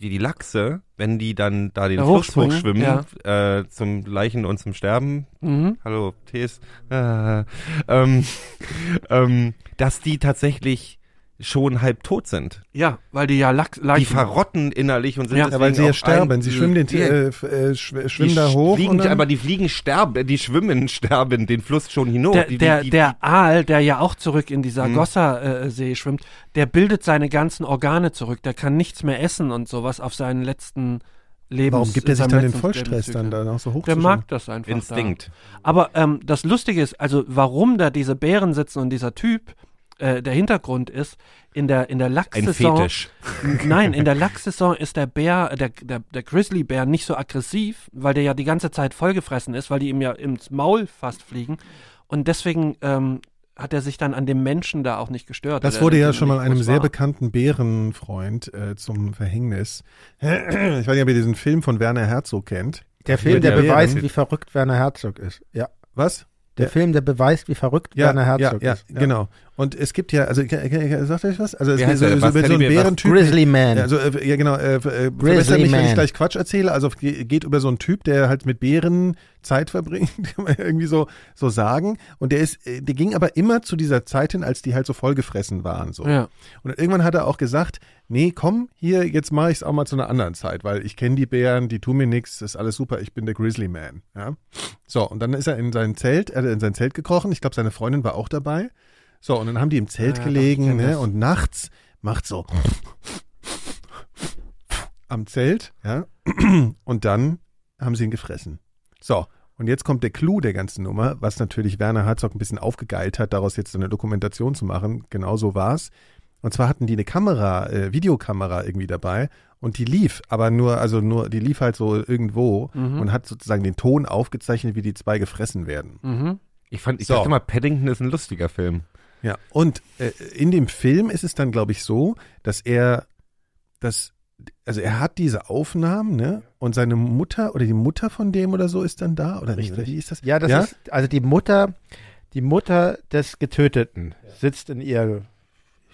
die, die Lachse, wenn die dann da den Da Fluss hochschwimmen, äh, zum Leichen und zum Sterben, Mhm. hallo, Tees, äh, ähm, ähm, dass die tatsächlich schon halb tot sind. Ja, weil die ja Lachs, Die verrotten innerlich und sind Ja, Ja, weil deswegen sie ja sterben. sie schwimmen, den, die, äh, äh, die schwimmen da hoch. Fliegen, aber die fliegen sterben, die schwimmen sterben den Fluss schon hinauf. Der, die, der, die, die, der Aal, der ja auch zurück in die Mhm. Sargossa-See schwimmt, der bildet seine ganzen Organe zurück. Der kann nichts mehr essen und sowas auf seinen letzten Lebens. warum gibt er sich dann den Vollstress dann da noch so hoch Der mag das einfach. Instinkt. Da. Aber ähm, das Lustige ist, also warum da diese Bären sitzen und dieser Typ, äh, der Hintergrund ist, in der, in der Ein Lachssaison. Fetisch. Nein, in der Lachssaison ist der Bär, der, der, der Grizzlybär nicht so aggressiv, weil der ja die ganze Zeit vollgefressen ist, weil die ihm ja ins Maul fast fliegen. Und deswegen ähm, hat er sich dann an dem Menschen da auch nicht gestört. Das wurde ja schon mal einem sehr war. bekannten Bärenfreund äh, zum Verhängnis. Ich weiß nicht, ob ihr diesen Film von Werner Herzog kennt. Der Film, der Ja, beweist, wie verrückt Werner Herzog ist. Ja. Was? Der Ja. Film, der beweist, wie verrückt Ja, Werner ja, Herzog ja, ist. genau. Und es gibt ja, also sagt euch was? Also es heißt so, so, so, Bear, was? Bärentyp. Grizzly Man. Ja, also, äh, ja genau, äh, äh, Grizzly mich, wenn ich Man. gleich Quatsch erzähle. Also ge- geht über so einen Typ, der halt mit Bären Zeit verbringt, kann man irgendwie so, so sagen. Und der ist, äh, der ging aber immer zu dieser Zeit hin, als die halt so vollgefressen waren. So. Ja. Und irgendwann hat er auch gesagt, nee, komm, hier, jetzt mache ich es auch mal zu einer anderen Zeit, weil ich kenne die Bären, die tun mir nichts, ist alles super, ich bin der Grizzly Man. Ja? So, und dann ist er in sein Zelt, er hat in sein Zelt gekrochen, ich glaube, seine Freundin war auch dabei. So, und dann haben die im Zelt Ja, doch, gelegen, ne? Und nachts macht so am Zelt, ja, und dann haben sie ihn gefressen. So, und jetzt kommt der Clou der ganzen Nummer, was natürlich Werner Herzog ein bisschen aufgegeilt hat, daraus jetzt eine Dokumentation zu machen. Genau so war's. Und zwar hatten die eine Kamera, äh, Videokamera irgendwie dabei und die lief, aber nur, also nur, die lief halt so irgendwo Mhm. und hat sozusagen den Ton aufgezeichnet, wie die zwei gefressen werden. Mhm. Ich fand, ich So. dachte mal, Paddington ist ein lustiger Film. Ja, und äh, in dem Film ist es dann, glaube ich, so, dass er das, also er hat diese Aufnahmen, ne? Und seine Mutter oder die Mutter von dem oder so ist dann da oder nicht? Oder wie ist das? Ja, das Ja? ist, also die Mutter, die Mutter des Getöteten sitzt in ihr,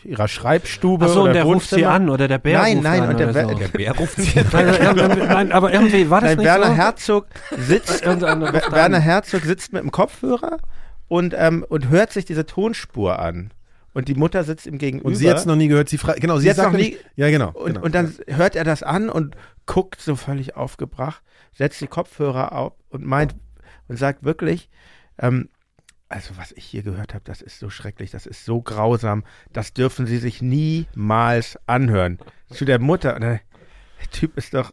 ihrer Schreibstube Achso, oder und der ruft sie Wohnzimmer. an oder der Bär Nein, ruft nein, an und der oder Bär- so. Der Bär ruft sie irgendwie- nein, aber irgendwie war das Nein, nicht Werner so. Herzog sitzt, Werner an. Herzog sitzt mit dem Kopfhörer und, ähm, und hört sich diese Tonspur an. Und die Mutter sitzt ihm gegenüber. Und sie hat es noch nie gehört. Sie fragt, genau, sie, Sie sagt noch nämlich- Ja, genau. Und, genau. und dann hört er das an und guckt so völlig aufgebracht, setzt die Kopfhörer auf und meint und sagt wirklich, ähm, also was ich hier gehört habe, das ist so schrecklich, das ist so grausam, das dürfen Sie sich niemals anhören. Zu der Mutter, dann, der Typ ist doch,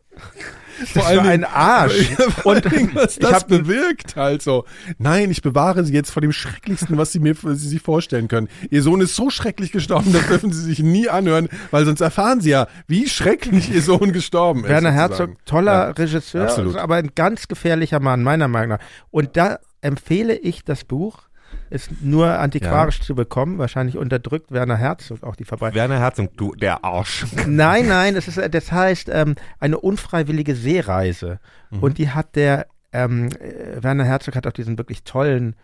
Vor war ein Arsch. Und was ich das hab- bewirkt halt so. Nein, ich bewahre sie jetzt vor dem Schrecklichsten, was sie mir was sie sich vorstellen können. Ihr Sohn ist so schrecklich gestorben, das dürfen sie sich nie anhören, weil sonst erfahren sie ja, wie schrecklich ihr Sohn gestorben ist. Werner sozusagen. Herzog, toller Ja. Regisseur, absolut. aber ein ganz gefährlicher Mann, meiner Meinung nach. Und da empfehle ich das Buch. Ist nur antiquarisch zu bekommen, wahrscheinlich unterdrückt Werner Herzog auch die Verbreitung. Werner Herzog, du, der Arsch. Nein, nein, das, ist, das heißt ähm, eine unfreiwillige Seereise. Mhm. Und die hat der, ähm, äh, Werner Herzog hat auch diesen wirklich tollen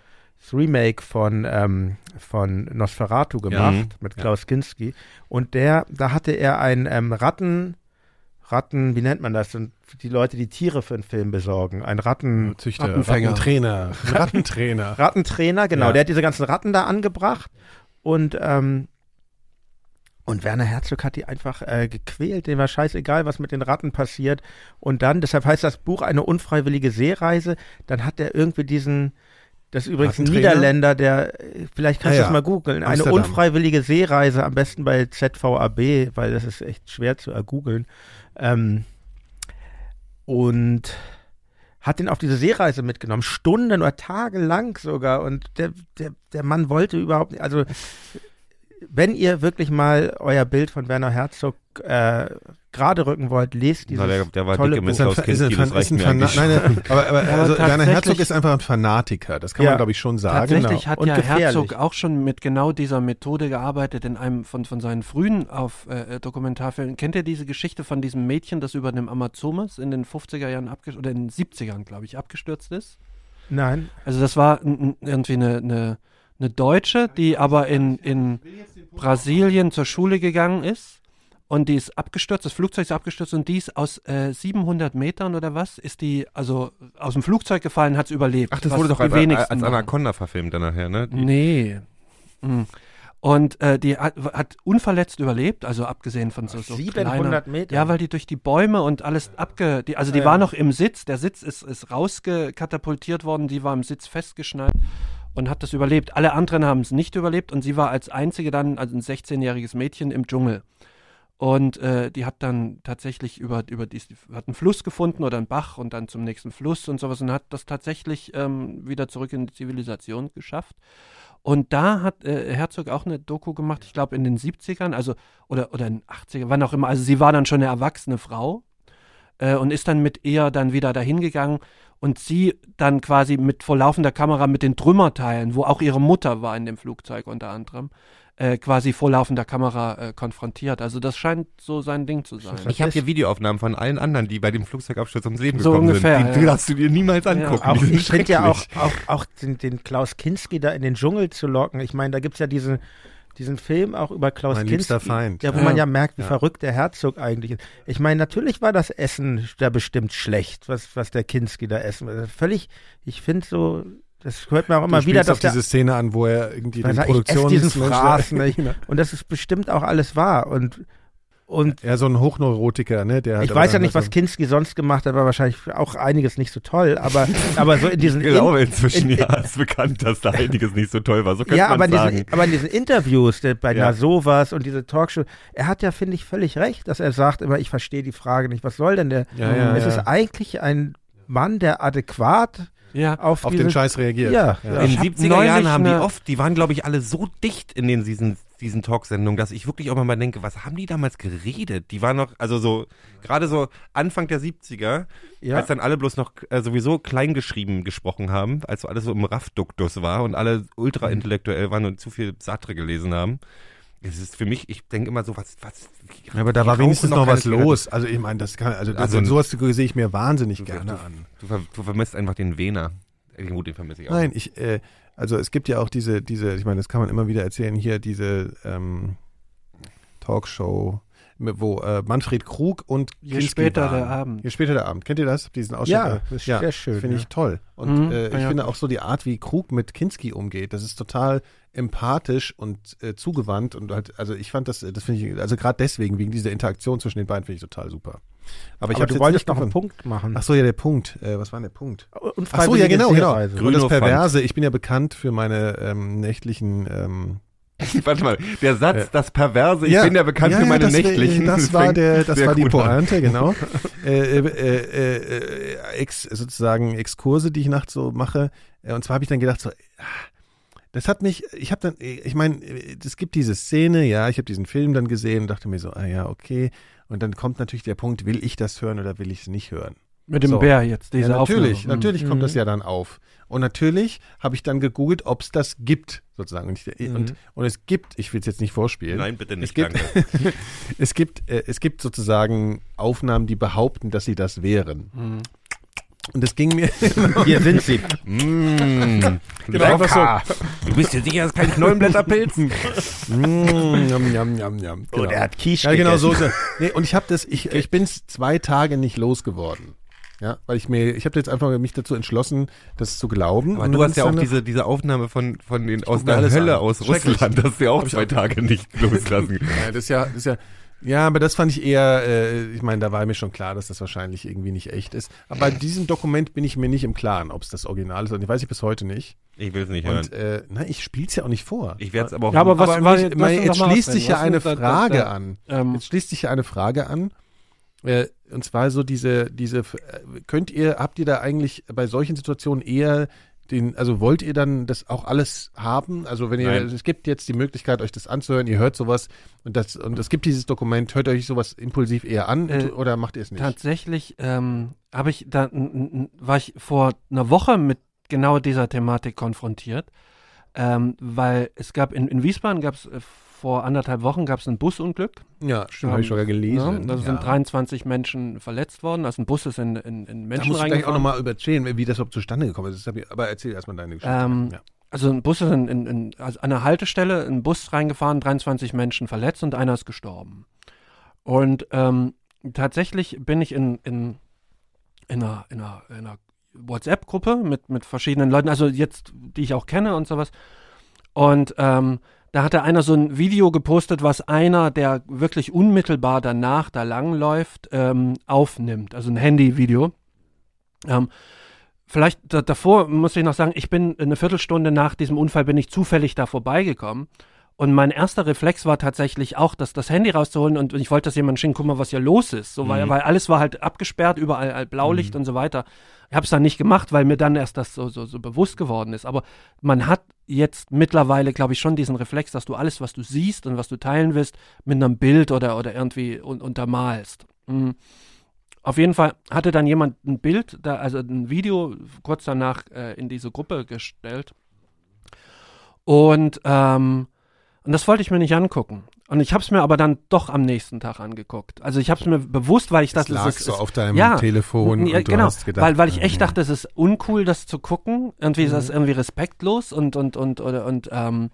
Remake von, ähm, von Nosferatu gemacht Mhm. mit Klaus Kinski. Und der, da hatte er ein ähm, Ratten, Ratten, wie nennt man das? Und die Leute, die Tiere für einen Film besorgen. Ein Ratten, Züchter, Rattenfänger. Rattentrainer, Rattentrainer. Rattentrainer, genau. Ja. Der hat diese ganzen Ratten da angebracht und ähm, und Werner Herzog hat die einfach äh, gequält. Dem war scheißegal, was mit den Ratten passiert. Und dann, deshalb heißt das Buch eine unfreiwillige Seereise. Dann hat er irgendwie diesen, das ist übrigens ein? Niederländer, der, vielleicht kannst Ah du ja. das mal googeln. Eine unfreiwillige Seereise, am besten bei ZVAB, weil das ist echt schwer zu ergoogeln. Ähm, und hat ihn auf diese Seereise mitgenommen, Stunden oder Tage lang sogar. Und der, der, der Mann wollte überhaupt nicht, also wenn ihr wirklich mal euer Bild von Werner Herzog äh, gerade rücken wollt, lest dieses Na, der, der war tolle dicke Buch. Ist ein, ist ein, das ist ein mir Fana eigentlich. nein, aber, aber, also Werner Herzog ist einfach ein Fanatiker, das kann Ja. man glaube ich schon sagen. Tatsächlich genau. hat Und ja gefährlich. Herzog auch schon mit genau dieser Methode gearbeitet in einem von, von seinen frühen auf äh, Dokumentarfilmen. Kennt ihr diese Geschichte von diesem Mädchen, das über dem Amazonas in den 50er Jahren abgestürzt oder in den 70ern, glaube ich, abgestürzt ist? Nein, Also das war irgendwie eine, eine, eine Deutsche, die aber in, in Brasilien zur Schule gegangen ist und die ist abgestürzt, das Flugzeug ist abgestürzt und die ist aus äh, 700 Metern oder was, ist die also aus dem Flugzeug gefallen, hat es überlebt. Ach, das wurde doch die als, wenigsten als machen. Anaconda verfilmt dann nachher, ne? Die- Nee. Mhm. Und äh, die hat, hat unverletzt überlebt, also abgesehen von so, so 700 kleiner, Meter. Ja, weil die durch die Bäume und alles abge... Die, also die Ja. war noch im Sitz, der Sitz ist, ist rausgekatapultiert worden, die war im Sitz festgeschnallt und hat das überlebt. Alle anderen haben es nicht überlebt und sie war als einzige dann, also ein 16-jähriges Mädchen im Dschungel. Und äh, die hat dann tatsächlich über, über die, hat einen Fluss gefunden oder einen Bach und dann zum nächsten Fluss und sowas und hat das tatsächlich ähm, wieder zurück in die Zivilisation geschafft. Und da hat äh, Herzog auch eine Doku gemacht, ich glaube in den 70ern, also oder, oder in den 80ern, wann auch immer. Also sie war dann schon eine erwachsene Frau äh, und ist dann mit ihr dann wieder dahin gegangen und sie dann quasi mit vor laufender Kamera mit den Trümmerteilen, wo auch ihre Mutter war in dem Flugzeug unter anderem, äh, quasi vor laufender Kamera äh, konfrontiert. Also das scheint so sein Ding zu sein. Ich habe hier Videoaufnahmen von allen anderen, die bei dem Flugzeugabsturz ums Leben So gekommen ungefähr, sind. Die, die ja. darfst du dir niemals angucken. Auch, die sind ich finde ja auch, auch, auch den, den Klaus Kinski da in den Dschungel zu locken. Ich meine, da gibt es ja diesen, diesen Film auch über Klaus Mein Kinski. Feind. Ja, wo Ja. man ja merkt, wie Ja. verrückt der Herzog eigentlich ist. Ich meine, natürlich war das Essen da bestimmt schlecht, was, was der Kinski da essen will. Völlig, ich finde so, das hört man auch immer du wieder, dass auf der, diese Szene an, wo er irgendwie den sagt, ich Produktions... diesen Fraß nicht. und das ist bestimmt auch alles wahr. Und, und Ja, so ein Hochneurotiker, ne? Der hat ich weiß ja nicht, was Kinski sonst gemacht hat, war wahrscheinlich auch einiges nicht so toll, aber, aber so in diesen Ich glaube inzwischen, in- ja, ist bekannt, dass da einiges nicht so toll war. So könnte ja, man aber in, sagen. diesen, aber in diesen Interviews der, bei Ja. Na sowas und diese Talkshow, er hat ja, finde ich, völlig recht, dass er sagt immer, ich verstehe die Frage nicht, was soll denn der? Ja, ja, es ja. ist eigentlich ein Mann, der adäquat Ja, auf, auf diese, den Scheiß reagiert. Ja, ja. In den hab 70er neulich Jahren haben die oft, die waren, glaube ich, alle so dicht in den, diesen, diesen Talksendungen, dass ich wirklich auch mal denke, was haben die damals geredet? Die waren noch, also so, gerade so Anfang der 70er, Ja. als dann alle bloß noch äh, sowieso kleingeschrieben gesprochen haben, als so alles so im Raffduktus war und alle ultra intellektuell waren und zu viel Sartre gelesen haben. Es ist für mich, ich denke immer so, was, was. Ja, aber da war wenigstens noch keine was Zigaretten. los. Also ich meine, das kann, also, Also- also sowas sehe ich mir wahnsinnig Du- gerne du- an. Du, du vermisst einfach den Wehner. Äh, Gut, den vermisse ich auch. Nein, ich, äh, also es gibt ja auch diese, diese, ich meine, das kann man immer wieder erzählen, hier diese ähm, Talkshow, wo äh, Manfred Krug und Je Kinski später waren. der Abend. Je später der Abend. Kennt ihr das? Diesen Ausschnitt? Ja, Äh, das ist sehr schön, Finde ich ja. toll. Und Mhm, äh, ich ja. finde auch so die Art, wie Krug mit Kinski umgeht, das ist total empathisch und äh, zugewandt und halt, also ich fand das, das finde ich, also gerade deswegen, wegen dieser Interaktion zwischen den beiden, finde ich total super. Aber ich aber habe du jetzt wolltest nicht noch einen. Punkt machen. Ach so, ja, der Punkt. Äh, was war denn der Punkt? Ach so, ja, genau, genau. Und das Perverse, ich bin ja bekannt für meine ähm, nächtlichen ähm, Warte mal, der Satz, das Perverse, ich Ja, bin ja bekannt ja, für meine das, nächtlichen. Das war der, das war die gut an. Pointe, genau. äh, äh, äh, äh, ex, sozusagen Exkurse, die ich nachts so mache. Äh, Und zwar habe ich dann gedacht so, ah, das hat mich, ich habe dann, ich meine, es gibt diese Szene, ja, ich habe diesen Film dann gesehen und dachte mir so, ah ja, okay. Und dann kommt natürlich der Punkt, will ich das hören oder will ich es nicht hören? Mit dem So. Bär jetzt, diese ja, natürlich, Aufnahme. natürlich kommt Mhm. das ja dann auf. Und natürlich habe ich dann gegoogelt, ob es das gibt, sozusagen. Und, ich, und, und es gibt, ich will es jetzt nicht vorspielen. Nein, bitte nicht, es gibt, danke. es gibt, äh, es gibt sozusagen Aufnahmen, die behaupten, dass sie das wären. Mhm. Und das ging mir. Hier sind sie. Mmh, Genau, einfach Du bist dir sicher, das ist kein Knollenblätterpilz? Mm, yum, yum, yum, yum. Oh, der hat Quiche Ja, genau so. er. Nee, und ich habe das, ich, ich bin es zwei Tage nicht losgeworden. Ja, weil ich mir, ich habe jetzt einfach mich dazu entschlossen, das zu glauben. Aber Und du hast ja auch diese, diese Aufnahme von, von den aus der Hölle an. aus. Russland, das hast du ja auch zwei Tage nicht loslassen. Ja, das ist ja, das ist ja, ja, aber das fand ich eher, äh, ich meine, da war mir schon klar, dass das wahrscheinlich irgendwie nicht echt ist. Aber bei diesem Dokument bin ich mir nicht im Klaren, ob es das Original ist. Und ich weiß ich bis heute nicht. Ich will es nicht hören. Und äh, na, ich spiel's ja auch nicht vor. Ich werde es aber auch Ja, aber was aber war mich, jetzt- mein, lass uns jetzt schließt sich ja Was eine Frage an. Ähm, Jetzt schließt sich ja eine Frage an. Äh, und zwar so diese, diese, äh, könnt ihr, habt ihr da eigentlich bei solchen Situationen eher den, also wollt ihr dann das auch alles haben? Also wenn ihr, Nein. es gibt jetzt die Möglichkeit, euch das anzuhören, ihr hört sowas und das, und es gibt dieses Dokument, hört euch sowas impulsiv eher an Äh, oder macht ihr es nicht? Tatsächlich ähm, habe ich da war ich vor einer Woche mit genau dieser Thematik konfrontiert, ähm, weil es gab in, in Wiesbaden gab es äh, vor anderthalb Wochen gab es ein Busunglück. Ja, stimmt, habe ich sogar Ja, gelesen. da ja. sind 23 Menschen verletzt worden. Also ein Bus ist in, in, in Da Menschen musst du gleich auch reingefahren. nochmal überzählen, wie das überhaupt zustande gekommen ist. Ich, aber erzähl erstmal deine Geschichte. Ähm, ja. Also ein Bus ist in, in, in, also an einer Haltestelle, ein Bus reingefahren, 23 Menschen verletzt und einer ist gestorben. Und ähm, tatsächlich bin ich in, in, in einer, in einer, in einer WhatsApp-Gruppe mit, mit verschiedenen Leuten, also jetzt, die ich auch kenne und sowas. Und ähm, da hatte einer so ein Video gepostet, was einer, der wirklich unmittelbar danach da langläuft, ähm, aufnimmt. Also ein Handyvideo. Ähm, vielleicht da, davor muss ich noch sagen, ich bin eine Viertelstunde nach diesem Unfall bin ich zufällig da vorbeigekommen. Und mein erster Reflex war tatsächlich auch, das, das Handy rauszuholen und ich wollte das jemandem schicken, guck mal, was hier los ist. So, weil, weil alles war halt abgesperrt, überall äh, Blaulicht und so weiter. Ich habe es dann nicht gemacht, weil mir dann erst das so, so, so bewusst geworden ist. Aber man hat jetzt mittlerweile, glaube ich, schon diesen Reflex, dass du alles, was du siehst und was du teilen willst, mit einem Bild oder, oder irgendwie un untermalst. Mhm. Auf jeden Fall hatte dann jemand ein Bild, da, also ein Video kurz danach äh, in diese Gruppe gestellt. Und, ähm, und das wollte ich mir nicht angucken. Und ich habe es mir aber dann doch am nächsten Tag angeguckt. Also ich habe es mir bewusst, weil ich Das dachte, lag es so es- auf deinem ja, Telefon ja, und du genau, hast gedacht, weil, weil ich echt ähm, dachte, es ist uncool, das zu gucken. Irgendwie ist das Mhm. irgendwie respektlos und und und oder und ähm,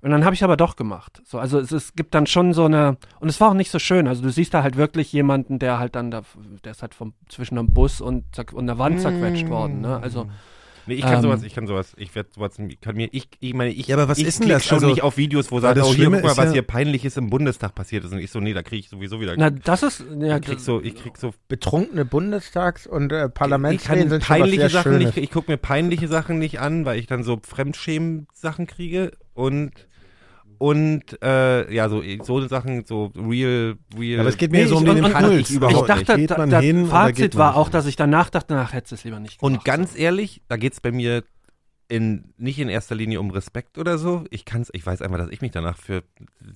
und dann habe ich aber doch gemacht. So, also es, es gibt dann schon so eine und es war auch nicht so schön. Also du siehst da halt wirklich jemanden, der halt dann da, der ist halt vom zwischen einem Bus und und der Wand zerquetscht worden. Ne? Also Nee, ich kann Ähm, sowas, ich kann sowas, ich werde sowas, ich kann mir, ich, ich meine, ich, Ja, aber was ich ist denn das? schon Also, nicht auf Videos, wo sagt, oh hier, guck mal, ist was ja- hier peinliches im Bundestag passiert ist. Und ich so, nee, da kriege ich sowieso wieder, na, das ist ja ich krieg so, ich krieg so Betrunkene Bundestags- und äh, ich Parlamentsreden kann sind schon was peinliche sehr Sachen Schönes. nicht, ich gucke mir peinliche Sachen nicht an, weil ich dann so Fremdschämen-Sachen kriege und und äh, ja, so so Sachen, so real, real. Aber es geht mir Nee, so um den und- und- Impuls. ich überhaupt ich dachte, Geht da, man da, hin Fazit geht man war nicht? auch, dass ich danach dachte, nach hätte es lieber nicht Und gemacht. ganz ehrlich, da geht's bei mir in, nicht in erster Linie um Respekt oder so. Ich kann's, ich weiß einfach, dass ich mich danach für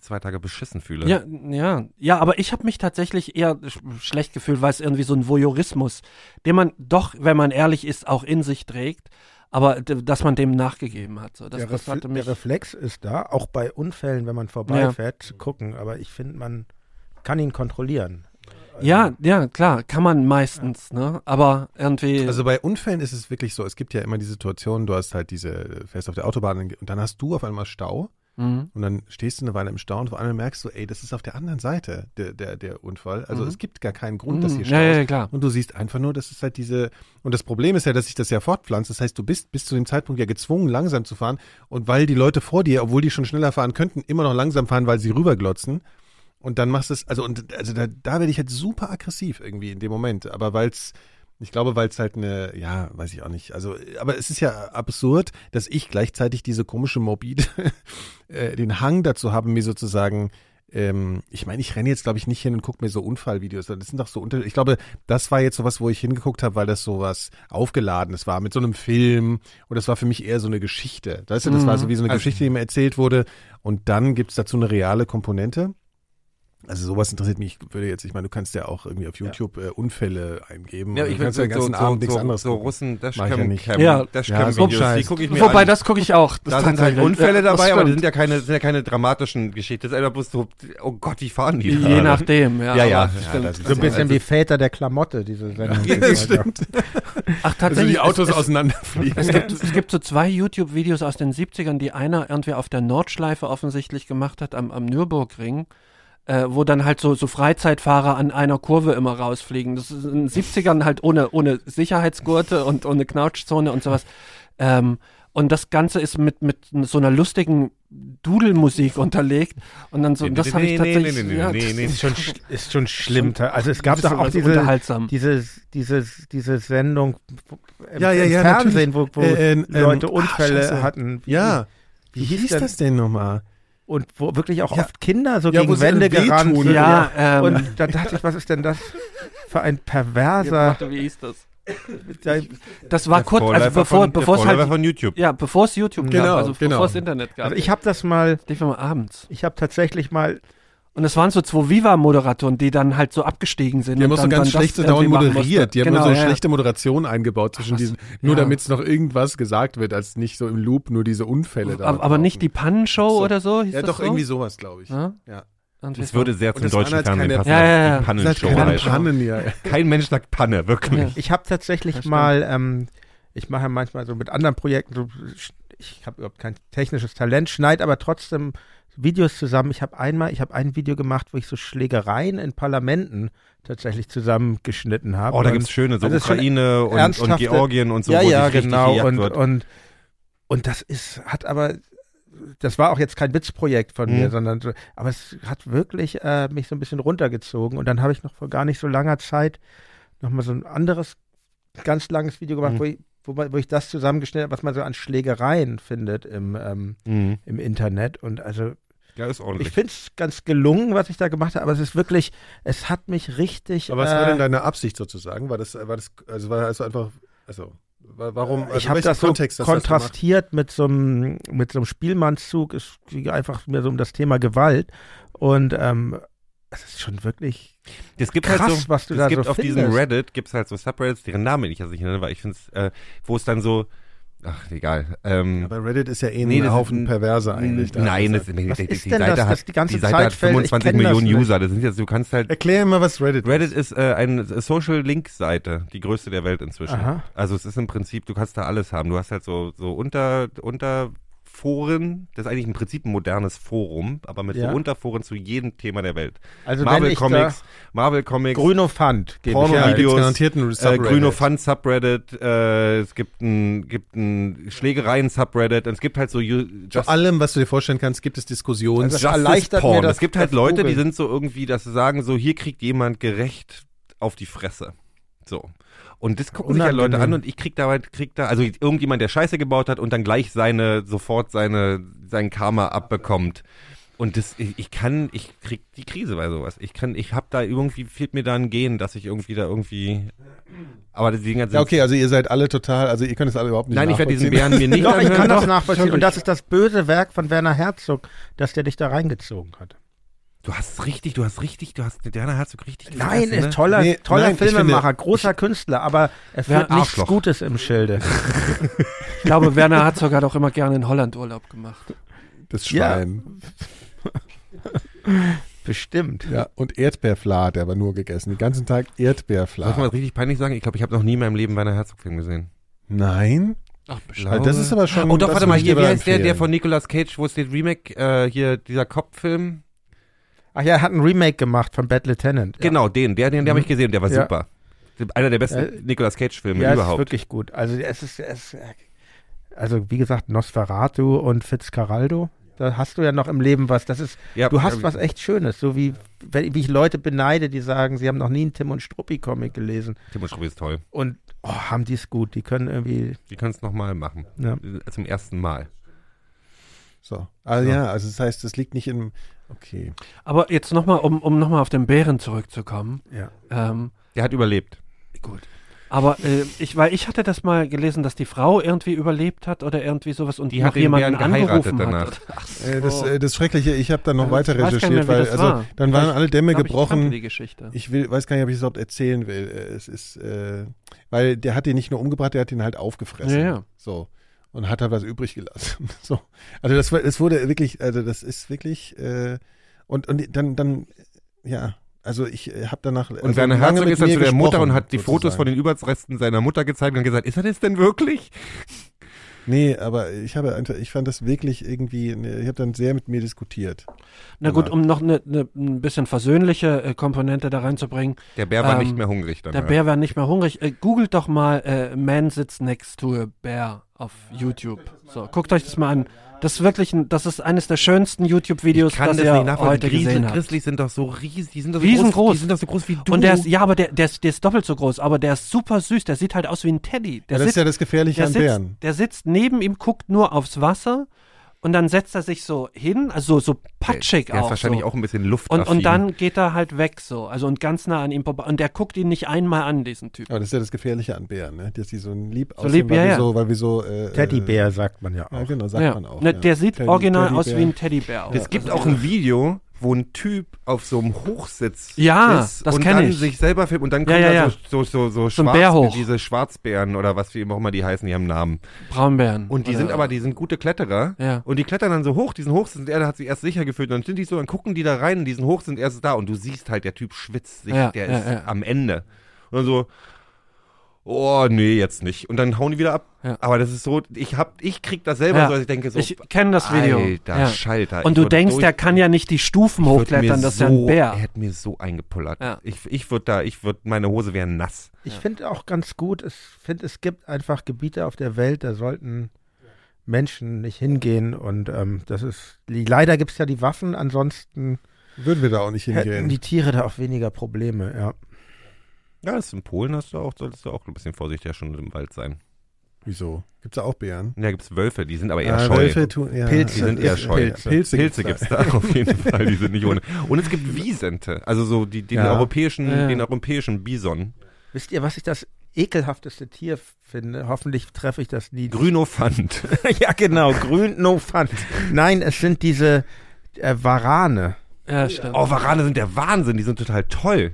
zwei Tage beschissen fühle. Ja, ja, ja, aber ich habe mich tatsächlich eher sch schlecht gefühlt, weil es irgendwie so ein Voyeurismus, den man doch, wenn man ehrlich ist, auch in sich trägt, aber dass man dem nachgegeben hat. So, das, der, das mich. der Reflex ist da, auch bei Unfällen, wenn man vorbeifährt, zu gucken. Aber ich finde, man kann ihn kontrollieren. Also, Ja, ja, klar, kann man meistens, ne? Aber irgendwie. Also bei Unfällen ist es wirklich so, es gibt ja immer die Situation, du hast halt diese, fährst auf der Autobahn und dann hast du auf einmal Stau mhm. und dann stehst du eine Weile im Stau und vor allem merkst du, ey, das ist auf der anderen Seite der, der, der Unfall. Also Mhm. es gibt gar keinen Grund, dass hier Mhm. Stau ja, ja, klar. Und du siehst einfach nur, das ist halt diese, und das Problem ist ja, dass sich das ja fortpflanzt. Das heißt, du bist bis zu dem Zeitpunkt ja gezwungen, langsam zu fahren. Und weil die Leute vor dir, obwohl die schon schneller fahren könnten, immer noch langsam fahren, weil sie rüberglotzen. Und dann machst du es, also, und, also da, da werde ich halt super aggressiv irgendwie in dem Moment. Aber weil es, Ich glaube, weil es halt eine, ja, weiß ich auch nicht. Also, aber es ist ja absurd, dass ich gleichzeitig diese komische morbide, äh, den Hang dazu habe, mir sozusagen, ähm, ich meine, ich renne jetzt, glaube ich, nicht hin und gucke mir so Unfallvideos an. Das sind doch so unter, ich glaube, das war jetzt sowas, wo ich hingeguckt habe, weil das sowas aufgeladenes war mit so einem Film und das war für mich eher so eine Geschichte. Weißt du, das war so wie so eine Also- Geschichte, die mir erzählt wurde und dann gibt's dazu eine reale Komponente. Also sowas interessiert mich, ich würde jetzt, ich meine, du kannst ja auch irgendwie auf YouTube äh, Unfälle eingeben. Ja, ich kannst so, ja den ganzen so, Abend so, nichts so, anderes so. Russen ja Dashcam nicht. Cam, Ja. Dashcam Ja, so Videos, die gucke ich mir Wobei, an. das gucke ich auch. da Das sind halt. Unfälle Ja, dabei, aber das stimmt. sind ja keine, sind ja keine dramatischen Geschichten. Das ist einfach bloß so, oh Gott, wie fahren die da? Je nachdem, ja. Ja, ja. aber ja stimmt. das ist So ein bisschen also- wie Väter der Klamotte, diese Sendung. Ja, das stimmt. Ach, Also tatsächlich. die Autos es, auseinanderfliegen. es, gibt, es gibt so zwei YouTube-Videos aus den 70ern, die einer irgendwie auf der Nordschleife offensichtlich gemacht hat, am, am Nürburgring. Äh, wo dann halt so, so Freizeitfahrer an einer Kurve immer rausfliegen. Das ist in den 70ern halt ohne, ohne Sicherheitsgurte und ohne Knautschzone und sowas. Ähm, und das Ganze ist mit, mit so einer lustigen Dudelmusik unterlegt. Und dann so, Nee, das nee, habe ich nee, tatsächlich. nee, nee, ja, nee, nee, ist schon, sch- ist schon schlimm. Also es gab ist auch diese, unterhaltsam. diese, diese, diese Sendung Ja, ja, im ja, Fernsehen, wo, wo Äh, äh, Leute ähm, Unfälle Scheiße. hatten. Wie, Ja, wie, wie hieß, hieß denn, das denn nochmal? Und wo wirklich auch Ja. oft Kinder so Ja, gegen Wände gerannt sind. Ja, ähm, Und da dachte ich, was ist denn das für ein perverser... wie hieß das? Das war Der kurz, also bevor, von, bevor der es halt, von YouTube. ja, bevor es YouTube Genau, gab, also genau. bevor es Internet gab. also ich habe das mal, lief immer abends. ich habe tatsächlich mal Und es waren so zwei Viva-Moderatoren, die dann halt so abgestiegen sind. Die haben und auch so dann, ganz dann schlecht so das dauernd moderiert. Die haben genau, immer so ja. schlechte Moderation eingebaut zwischen Ach, diesen, nur ja. damit es noch irgendwas gesagt wird, als nicht so im Loop nur diese Unfälle da. Aber, aber nicht die Pannenshow So. oder so? Hieß Ja, das doch so? irgendwie sowas, glaube ich. Ja? Ja. Es würde sehr zum deutschen halt Fernsehen keine- passen. Ja, ja, ja. Die Pannenshow keine. Pannen, ja. Kein Mensch sagt Panne, wirklich. Ja. Ich habe tatsächlich mal, ähm, ich mache manchmal so mit anderen Projekten, so, ich habe überhaupt kein technisches Talent, schneide aber trotzdem Videos zusammen. Ich habe einmal, ich habe ein Video gemacht, wo ich so Schlägereien in Parlamenten tatsächlich zusammengeschnitten habe. Oh, da Und- gibt's schöne, so also es Ukraine und, und Georgien und so, ja, wo ja, genau. Und, wird. und, und das ist, hat aber, das war auch jetzt kein Witzprojekt von mir, Mhm. sondern, so, aber es hat wirklich äh, mich so ein bisschen runtergezogen. Und dann habe ich noch vor gar nicht so langer Zeit nochmal so ein anderes, ganz langes Video gemacht, Mhm. wo, ich, wo, man, wo ich das zusammengeschnitten habe, was man so an Schlägereien findet im, ähm, Mhm. im Internet. Und also Ja, ist ordentlich. ich finde es ganz gelungen, was ich da gemacht habe, aber es ist wirklich, es hat mich richtig. Aber was war äh, denn deine Absicht sozusagen? War das, war das, also war also einfach, also, wa- warum, also ich habe das so Kontext gemacht? kontrastiert mit so einem mit so einem Spielmannszug. Es ging einfach mir so um das Thema Gewalt und ähm, es ist schon wirklich Es gibt krass, halt so, was du es da gibt so auf findest. diesem Reddit gibt's halt so Subreddits, deren Namen ich jetzt nicht nenne, weil ich finde es, äh, wo es dann so, ach egal. Ähm, Aber Reddit ist ja eh Nee, ein das Haufen ist- Perverse eigentlich. Nein, Also, das, die, Was die, ist die denn Seite das, hat, dass die ganze die Seite Zeit hat fällt? Ich 25 kenn das Millionen nicht. User. Das sind jetzt, du kannst halt Erklär mal, was Reddit, Reddit ist äh, eine Social Link Seite, die größte der Welt inzwischen. Aha. Also es ist im Prinzip, du kannst da alles haben. Du hast halt so so unter Unterforen, das ist eigentlich im Prinzip ein modernes Forum, aber mit Ja. so Unterforen zu jedem Thema der Welt. Also Marvel Comics, Marvel Comics, Grüno Fund Ja. Porno-Videos, ein äh. Grüno Fun Subreddit, äh, es gibt ein gibt ein Schlägereien Subreddit und es gibt halt so Zu Just- allem, was du dir vorstellen kannst, gibt es Diskussionen. Also erleichtert mir Porn. das- es gibt halt Leute, die Googeln. sind so irgendwie, dass sie sagen, so hier kriegt jemand gerecht auf die Fresse. So. Und das gucken sich ja Leute Unangenehm. an und ich krieg da halt, krieg da, also irgendjemand, der Scheiße gebaut hat und dann gleich seine, sofort seine, sein Karma abbekommt. Und das, ich, ich kann, ich krieg die Krise bei sowas. Ich kann, ich hab da irgendwie, fehlt mir da ein Gehen, dass ich irgendwie da irgendwie, aber deswegen ja, okay, also ihr seid alle total, also ihr könnt es alle überhaupt nicht Nein, ich werde diesen nachvollziehen. Bären mir nicht Doch, ich kann das nachvollziehen. Und das ist das böse Werk von Werner Herzog, dass der dich da reingezogen hat. Du hast richtig, du hast richtig, du hast Werner Herzog richtig Nein, gefressen, ne? ist toller, Nee, toller nein, Filmemacher, großer Künstler, aber er führt Ja, nichts Arschloch. Gutes im Schilde. Ich glaube, Werner hat sogar doch immer gerne in Holland Urlaub gemacht. Das Ja. Schwein. Bestimmt. Ja. und Erdbeerfla hat er aber nur gegessen. Den ganzen Tag Soll ich mal Erdbeerfla. was richtig peinlich sagen? Ich glaube, ich habe noch nie in meinem Leben Werner Herzog-Film gesehen. Nein? Ach, Also das ist aber schon. Oh doch, warte mal, hier, wie heißt der, der von Nicolas Cage, wo es den Remake, äh, hier, dieser Cop-Film? Ach ja, er hat ein Remake gemacht von Bad Lieutenant. Ja. Genau, den, der, den, den habe ich gesehen, der war Ja. super. Einer der besten Ja. Nicolas Cage-Filme Ja, ist überhaupt. wirklich gut. Also es ist, es, also wie gesagt, Nosferatu und Fitzcarraldo. Da hast du ja noch im Leben was. Das ist, Ja, du hast was echt Schönes. So wie, wenn, wie ich Leute beneide, die sagen, sie haben noch nie einen Tim und Struppi Comic gelesen. Tim und Struppi ist toll. Und oh, haben die es gut. Die können irgendwie, Die können es nochmal machen. ja. Äh, Zum ersten Mal. So. Also ja, also das heißt, das liegt nicht im. Okay. Aber jetzt nochmal, um, um nochmal auf den Bären zurückzukommen. ja. Ähm, Der hat überlebt. gut. Aber äh, ich, weil ich hatte das mal gelesen, dass die Frau irgendwie überlebt hat oder irgendwie sowas und Die noch hat den jemanden Bären geheiratet angerufen danach. hat. Ach so. Äh, das, äh, das Schreckliche, ich habe dann noch weiter ich recherchiert, mehr, weil also war. dann waren alle Dämme ich, ich gebrochen. die Geschichte. Ich will, weiß gar nicht, ob ich es überhaupt erzählen will. Äh, Es ist, äh, weil der hat ihn nicht nur umgebracht, der hat ihn halt aufgefressen. Ja, ja. So. Und hat halt was übrig gelassen. So. Also das, war- das wurde wirklich, also das ist wirklich, äh, und, und dann, dann, ja, also ich habe danach. Und also Werner Herzog ist dann zu der Mutter und hat die Fotos sozusagen. von den Überresten seiner Mutter gezeigt und gesagt, ist er das denn wirklich? Nee, aber ich habe einfach, ich fand das wirklich irgendwie, ich habe dann sehr mit mir diskutiert. Na gut, Aber- um noch eine ne, ein bisschen versöhnliche äh, Komponente da reinzubringen. Der Bär war Ähm, nicht mehr hungrig dann. Der Bär war nicht mehr hungrig. Äh, googelt doch mal äh, Man Sits Next to a Bear auf YouTube. So, guckt euch das mal an. Das ist wirklich, ein, das ist eines der schönsten YouTube-Videos, das das ihr heute Grizzly, gesehen habt. Grizzlies sind doch so riesig, die sind doch so Riesengroß. groß, die sind doch so groß wie du. Und der ist, ja, aber der, der, ist, der ist doppelt so groß, aber der ist super süß. Der sieht halt aus wie ein Teddy. Der Ja, das ist sitzt, ja das Gefährliche an sitzt, Bären. Der sitzt neben ihm, guckt nur aufs Wasser und dann setzt er sich so hin, also so patschig der ist auch. wahrscheinlich so. auch ein bisschen Luft und, und dann geht er halt weg so, also und ganz nah an ihm vorbei. Und der guckt ihn nicht einmal an, diesen Typ. Aber das ist ja das Gefährliche an Bären, ne? Dass die so ein lieb So aussehen, lieb, weil, ja, wir ja. so, weil wir so äh, Teddybär sagt man ja Äh, ja, auch. genau, sagt ja. man auch. ne, ja. Der sieht Teddy- original aus Teddybär. wie ein Teddybär. Es gibt auch ein Video, wo ein Typ auf so einem Hochsitz Ja, ist das und dann ich. sich selber filmt und dann kommen ja, da ja. so, so, so, so, So ein Schwarz, diese Schwarzbären oder was wie auch immer die heißen, die haben Namen. Braunbären. Und die sind aber, die sind gute Kletterer. Ja. Und die klettern dann so hoch, diesen Hochsitz, und er hat sich erst sicher gefühlt. Und dann sind die so, dann gucken die da rein in diesen Hochsitz, er ist da. Und du siehst halt, der Typ schwitzt sich, der ist am Ende. Und dann so, oh, nee, jetzt nicht. Und dann hauen die wieder ab. Ja. Aber das ist so, ich hab, ich krieg das selber Ja. so, dass ich denke so, Ich kenne das Video. Alter ja. Schalter. Und du denkst, durch- der kann ja nicht die Stufen hochklettern, das ist ja so, ein Bär. Er hätte mir so eingepullert. Ja. Ich, ich würde da, ich würde, meine Hose wäre nass. Ich finde auch ganz gut, ich finde, es gibt einfach Gebiete auf der Welt, da sollten Menschen nicht hingehen und ähm, das ist, leider gibt es ja die Waffen, ansonsten Würden wir da auch nicht hätten hingehen. die Tiere da auch weniger Probleme, ja. Ja, das ist in Polen hast du auch, solltest du auch ein bisschen vorsichtiger schon im Wald sein. Wieso? Gibt's da auch Bären? Und da gibt's Wölfe, die sind aber eher Ah, scheu. Wölfe tun, ja, Pilze, Die sind eher scheu. Pilze, Pilze, Pilze gibt's gibt's da auf jeden Fall, die sind nicht ohne. Und es gibt Wiesente, also so die, den Ja. europäischen, Ja. den europäischen Bison. Wisst ihr, was ich das ekelhafteste Tier finde? Hoffentlich treffe ich das nie. Grünofant. ja, genau, grün, no fun. Nein, es sind diese äh, Warane. Ja, stimmt. Oh, Warane sind der Wahnsinn, die sind total toll.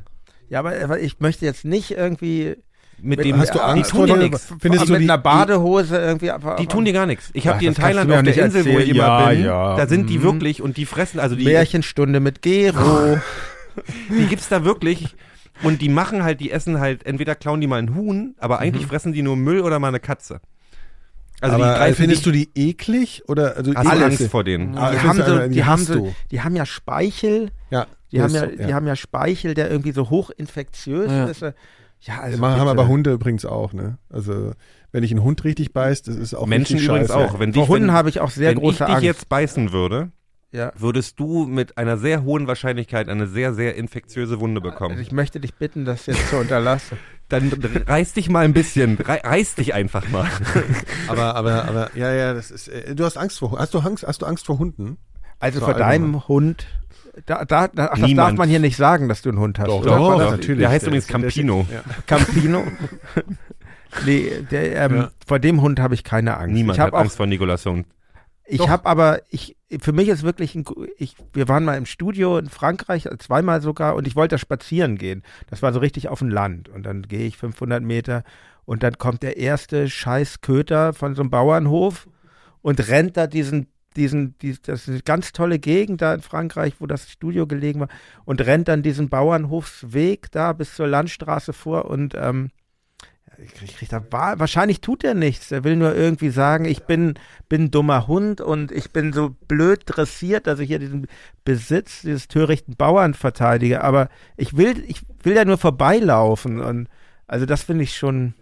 Ja, aber, ich möchte jetzt nicht irgendwie Mit Mit- dem Hast du Ja, Angst die tun vor dir nichts. Findest du mit die, einer Badehose irgendwie. Aber, Die tun dir gar nichts. Ich habe die in Thailand auf der Insel, wo ich erzählen. immer Ja, bin. ja. Da sind die Mhm. wirklich und die fressen, also die, Märchenstunde mit Gero. die gibt's da wirklich. Und die machen halt, die essen halt, entweder klauen die mal ein Huhn, aber eigentlich fressen die nur Müll oder mal eine Katze. Also aber die äh, findest die, du die eklig oder also hast? Angst vor denen? Die, ich haben find's so, einfach, die, haben hast so, du. die haben ja Speichel. Ja, Die, haben ja, so, die haben ja Speichel, der irgendwie so hochinfektiös Ja. ist. Ja, also machen, haben aber Hunde übrigens auch, ne? Also wenn ich einen Hund richtig beißt, das ist auch Menschen übrigens scheiße. auch. Wenn Vor dich, Hunden habe ich auch sehr wenn ich große dich Angst. jetzt beißen würde, ja. würdest du mit einer sehr hohen Wahrscheinlichkeit eine sehr, sehr infektiöse Wunde Also bekommen. ich möchte dich bitten, das jetzt zu unterlassen. Dann reiß dich mal ein bisschen, rei reiß dich einfach mal. Aber, aber, aber, ja, ja, das ist. Äh, du hast Angst vor. Hast du Angst? Hast du Angst vor Hunden? Also So vor allgemein. deinem Hund. Da, da, da, ach, das darf man hier nicht sagen, dass du einen Hund hast. Doch, doch, doch. natürlich. Der heißt Der übrigens ist- der ist- Campino. ja. Campino. nee, der, ähm, Ja. vor dem Hund habe ich keine Angst. Niemand ich hat habe auch Angst vor Nikolas Hund. Ich habe aber, ich, für mich ist wirklich ein, ich, wir waren mal im Studio in Frankreich, zweimal sogar, und ich wollte da spazieren gehen. Das war so richtig auf dem Land. Und dann gehe ich 500 Meter und dann kommt der erste scheiß Köter von so einem Bauernhof und rennt da diesen, diesen, dies, das ist eine ganz tolle Gegend da in Frankreich, wo das Studio gelegen war, und rennt dann diesen Bauernhofsweg da bis zur Landstraße vor und, ähm, ich krieg, da, wa- wahrscheinlich tut er nichts. Er will nur irgendwie sagen, ich bin, bin ein dummer Hund und ich bin so blöd dressiert, dass ich hier diesen Besitz dieses törichten Bauern verteidige. Aber ich will, ich will ja nur vorbeilaufen und also das finde ich schon.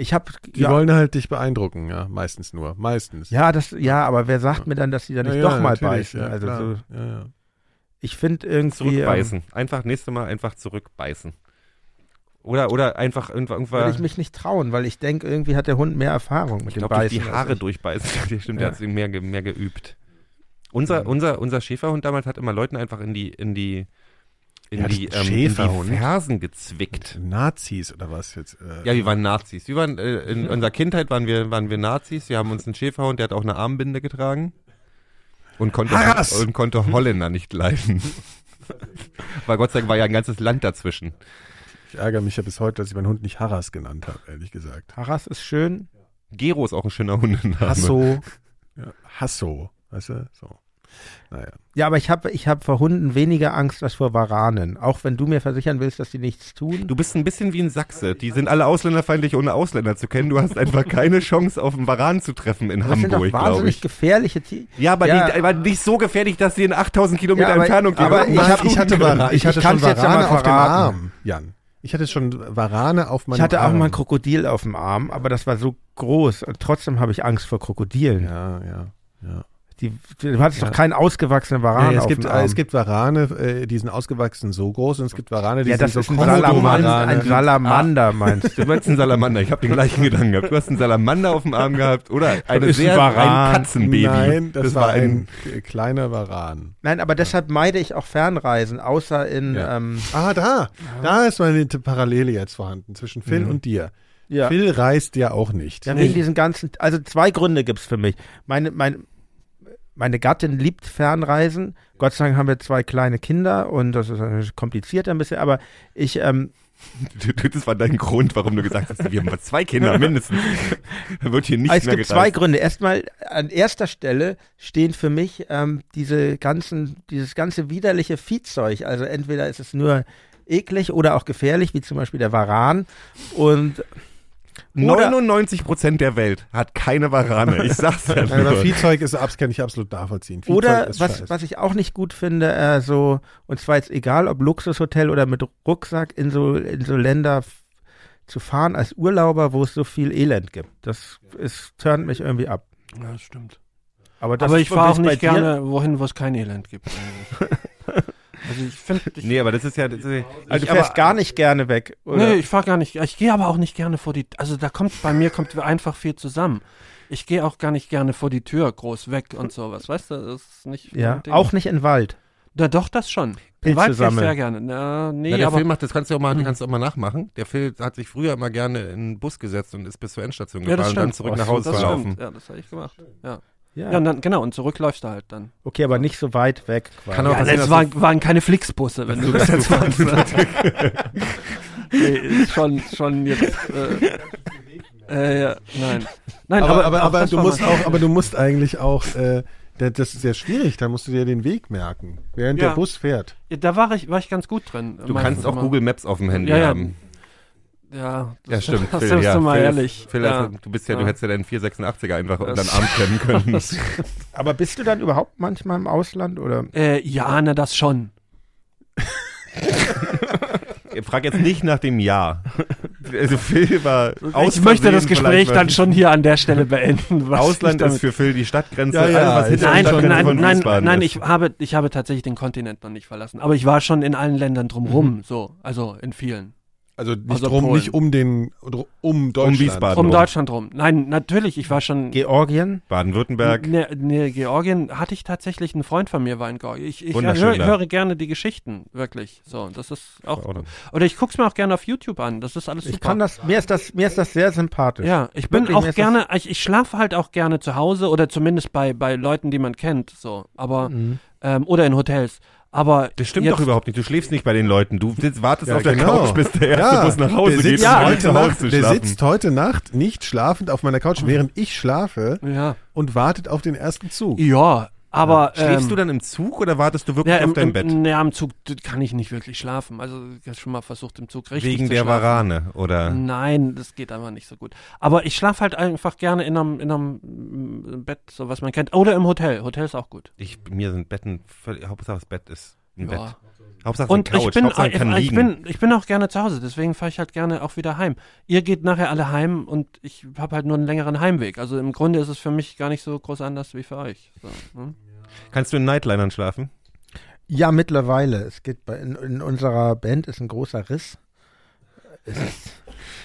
Ich habe Die ja, wollen halt dich beeindrucken, ja, meistens nur. Meistens. ja, das ja, aber wer sagt mir dann, dass sie da nicht Ja, doch ja, mal beißen? Ja, also so, ja, ja. ich finde irgendwie ähm, Zurückbeißen. Einfach nächste Mal einfach zurückbeißen. Oder, oder einfach irgendwann. würde ich mich nicht trauen, weil ich denke, irgendwie hat der Hund mehr Erfahrung mit Ich dem glaube, durch Beißen. die Haare ich. durchbeißen. Ja, stimmt, Ja. der hat sich mehr, mehr geübt. Unser, unser, unser Schäferhund damals hat immer Leuten einfach in die, in die, in Ja, die, ähm, in die? Fersen gezwickt. Nazis oder was jetzt? Äh, Ja, wir waren Nazis. Wir waren, äh, in unserer Kindheit waren wir, waren wir Nazis. Wir haben uns einen Schäferhund, der hat auch eine Armbinde getragen. Und konnte, Harras! und konnte Holländer nicht leiden. Weil Gott sei Dank war ja ein ganzes Land dazwischen. Ich ärgere mich ja bis heute, dass ich meinen Hund nicht Harras genannt habe, ehrlich gesagt. Haras ist schön. Gero ist auch ein schöner Hundename. Hasso. Ja, Hasso, weißt du? So. Naja. Ja, aber ich habe ich hab vor Hunden weniger Angst als vor Waranen. Auch wenn du mir versichern willst, dass die nichts tun. Du bist ein bisschen wie ein Sachse. Die sind alle ausländerfeindlich, ohne Ausländer zu kennen. Du hast einfach keine Chance, auf einen Varan zu treffen in das Hamburg, glaube wahnsinnig ich. gefährliche Tiere. Ja, aber, Ja. Die, aber nicht so gefährlich, dass sie in 8000 Kilometer Ja, aber- Entfernung die aber ich hab- ich hatte, können. Vara, ich Ich hatte kann's schon Warane auf dem. Arm, Jan. Ich hatte schon Warane auf meinem Ich hatte auch Arm. mal ein Krokodil auf dem Arm, aber das war so groß und trotzdem habe ich Angst vor Krokodilen. Ja, ja, ja. Die, du hattest Ja. doch keinen ausgewachsenen Varan Ja, es, auf gibt, dem Arm. es gibt Warane, äh, die sind ausgewachsen so groß und es gibt Warane, die ja, sind das so ist ein. Salamander, ein Salamander meinst du? Du meinst einen Salamander. Ich habe den gleichen Gedanken gehabt. Du hast einen Salamander auf dem Arm gehabt oder eine ist ein sehr, Varan. ein Katzenbaby. Nein, das, war ein, äh, kleiner Varan. Nein, aber deshalb meide ich auch Fernreisen, außer in Ja. ähm, Ah, da. Da ist meine Parallele jetzt vorhanden zwischen Phil und dir. ja. Phil reist ja auch nicht. Ja, wegen diesen ganzen, also zwei Gründe gibt's für mich. Meine, meine, meine Gattin liebt Fernreisen. Gott sei Dank haben wir zwei kleine Kinder und das ist kompliziert ein bisschen, aber ich, ähm, Das war dein Grund, warum du gesagt hast, wir haben zwei Kinder mindestens. Da wird hier nicht es mehr gibt gereist. zwei Gründe. Erstmal an erster Stelle stehen für mich ähm, diese ganzen, dieses ganze widerliche Viehzeug. Also entweder ist es nur eklig oder auch gefährlich, wie zum Beispiel der Varan. Und oder, 99 Prozent der Welt hat keine Warane. Ich sag's ja aber. Viehzeug ist, abs- kann ich absolut nachvollziehen. Viehzeug Oder was, was ich auch nicht gut finde, äh, so, und zwar jetzt egal, ob Luxushotel oder mit Rucksack in so, in so Länder zu fahren als Urlauber, wo es so viel Elend gibt. Das ist, turnt mich irgendwie ab. Ja, das stimmt. Aber, das Aber ich fahre auch nicht gerne wohin, wo es kein Elend gibt. also ich finde, ich, Nee, aber das ist ja. Das ist, Also ich, du fährst aber, gar nicht gerne weg. Oder? nee, ich fahre gar nicht. Ich gehe aber auch nicht gerne vor die. Also da kommt bei mir kommt einfach viel zusammen. Ich gehe auch gar nicht gerne vor die Tür groß weg und sowas. Weißt du, das ist nicht. ja, auch nicht in Wald. Ja, doch das schon. Pilze Im Wald gehe ich sammeln. sehr gerne. Na, nee, Na, der aber Phil macht, das kannst du auch mal, kannst du auch mal nachmachen. Der Phil hat sich früher immer gerne in einen Bus gesetzt und ist bis zur Endstation Ja, gefahren und dann zurück Oh, nach Hause das zu laufen. stimmt. Ja, das habe ich gemacht. Ja. Ja. ja, und dann genau und zurück läufst du halt dann. okay, aber nicht so weit weg. quasi. Kann auch Ja, passieren, das dass waren, waren keine Flixbusse, wenn du das jetzt meinst. ne? nee, ist schon, schon jetzt. Äh, äh, ja, nein. Nein, aber, aber, aber, aber du war musst auch, aber du musst eigentlich auch, äh, das ist sehr schwierig, da musst du dir den Weg merken, während Ja. der Bus fährt. Ja, Da war ich, war ich ganz gut drin. Du kannst auch immer. Google Maps auf dem Handy Ja, ja. haben. Ja, Ja, stimmt. Das Phil, ja. du mal Phil, ehrlich. Phil, ja. also, du bist ja, du Ja. hättest ja deinen 486er einfach unter den Arm klemmen können. Aber bist du dann überhaupt manchmal im Ausland oder? Äh, ja, na das schon. Ich frag jetzt nicht nach dem Jahr. Also Phil war aus ich möchte das Gespräch dann schon hier an der Stelle beenden. was Ausland ist für Phil die Stadtgrenze. Ja, ja, alles, was Nein, Stadtgrenze nein, von nein, nein, ich habe, ich habe tatsächlich den Kontinent noch nicht verlassen. Aber ich war schon in allen Ländern drumherum, so, also in vielen. Also nicht Also drum, Polen. nicht um den, um Deutschland. Wiesbaden. Um rum. Deutschland rum. Nein, natürlich, ich war schon. Georgien? Baden-Württemberg. Ne, ne, Georgien hatte ich tatsächlich, ein Freund von mir war in Georgien. Ich, ich höre, höre gerne die Geschichten, wirklich. So, das ist auch. Oder- Oder ich guck's mir auch gerne auf YouTube an. Das ist alles super. Ich kann das, mir ist das, mir ist das sehr sympathisch. Ja, ich bin Wirklich, auch gerne, ich, ich schlafe halt auch gerne zu Hause oder zumindest bei, bei Leuten, die man kennt, so. Aber, Mhm. ähm, oder in Hotels. Aber Das stimmt jetzt, doch überhaupt nicht. Du schläfst nicht bei den Leuten. Du sitzt, wartest Ja, auf der genau. Couch, bis der erste Ja, Bus nach Hause der geht, sitzt, Ja, um heute Nacht, der schlafen. sitzt heute Nacht nicht schlafend auf meiner Couch, während ich schlafe Ja. und wartet auf den ersten Zug. Ja, aber. Schläfst ähm, du dann im Zug oder wartest du wirklich ja, auf im, dein im, Bett? Ja, am Zug kann ich nicht wirklich schlafen. Also, ich habe schon mal versucht, im Zug richtig Wegen zu der schlafen. Warane, oder? Nein, das geht einfach nicht so gut. Aber ich schlafe halt einfach gerne in einem, in einem mm, Bett, so was man kennt. Oder im Hotel. Hotel ist auch gut. Ich, mir sind Betten völlig, Hauptsache das Bett ist ein Ja. Bett. Hauptsache Und Couch, ich bin, Hauptsache kann ich, ich, liegen. bin, ich bin auch gerne zu Hause, deswegen fahre ich halt gerne auch wieder heim. Ihr geht nachher alle heim und ich habe halt nur einen längeren Heimweg. Also im Grunde ist es für mich gar nicht so groß anders wie für euch. So, ne? Kannst du in Nightlinern schlafen? Ja, mittlerweile. Es geht bei, in, in unserer Band ist ein großer Riss. Es ist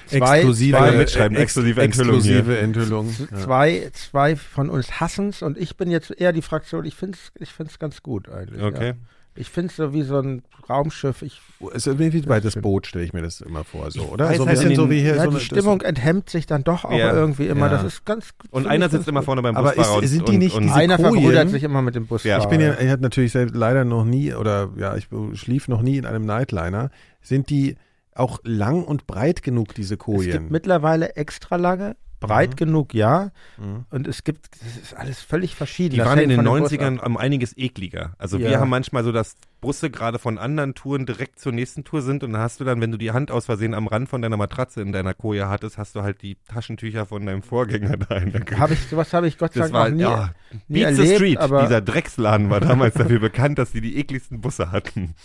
zwei, exklusive, zwei äh, mitschreiben, exklusive Enthüllung exklusive Enthüllung. Ja. zwei, zwei von uns hassen's und ich bin jetzt eher die Fraktion, ich finde es ich find's ganz gut eigentlich. Okay. Ja. Ich finde es so wie so ein Raumschiff. Ich, Es ist irgendwie bei das. Boot, stelle ich mir das immer vor, so, oder? weiß So ein halt bisschen in so den- wie hier. ja, so die eine- Stimmung enthemmt sich dann doch auch Ja. irgendwie immer. Ja. Das ist ganz Und einer sitzt immer vorne beim Aber Busfahrer ist- und, sind die und, nicht und diese Einer Kojen- verbrüdert sich immer mit dem Busfahrer. Ich bin ja, ich hatte natürlich seit- leider noch nie oder ja, ich schlief noch nie in einem Nightliner. Sind die auch lang und breit genug, diese es gibt Kojen? mittlerweile extra lange, breit Mhm. genug, ja. Mhm. Und es gibt, das ist alles völlig verschieden. Die Das waren in den von dem Bus 90ern ab. um einiges ekliger. Also Ja. wir haben manchmal so, dass Busse gerade von anderen Touren direkt zur nächsten Tour sind und dann hast du dann, wenn du die Hand aus Versehen am Rand von deiner Matratze in deiner Koje hattest, hast du halt die Taschentücher von deinem Vorgänger da in der. Hab ich, sowas habe ich Gott sei Dank war, noch nie, ja, nie Beat the erlebt, Street, aber dieser Drecksladen war damals dafür bekannt, dass die die ekligsten Busse hatten.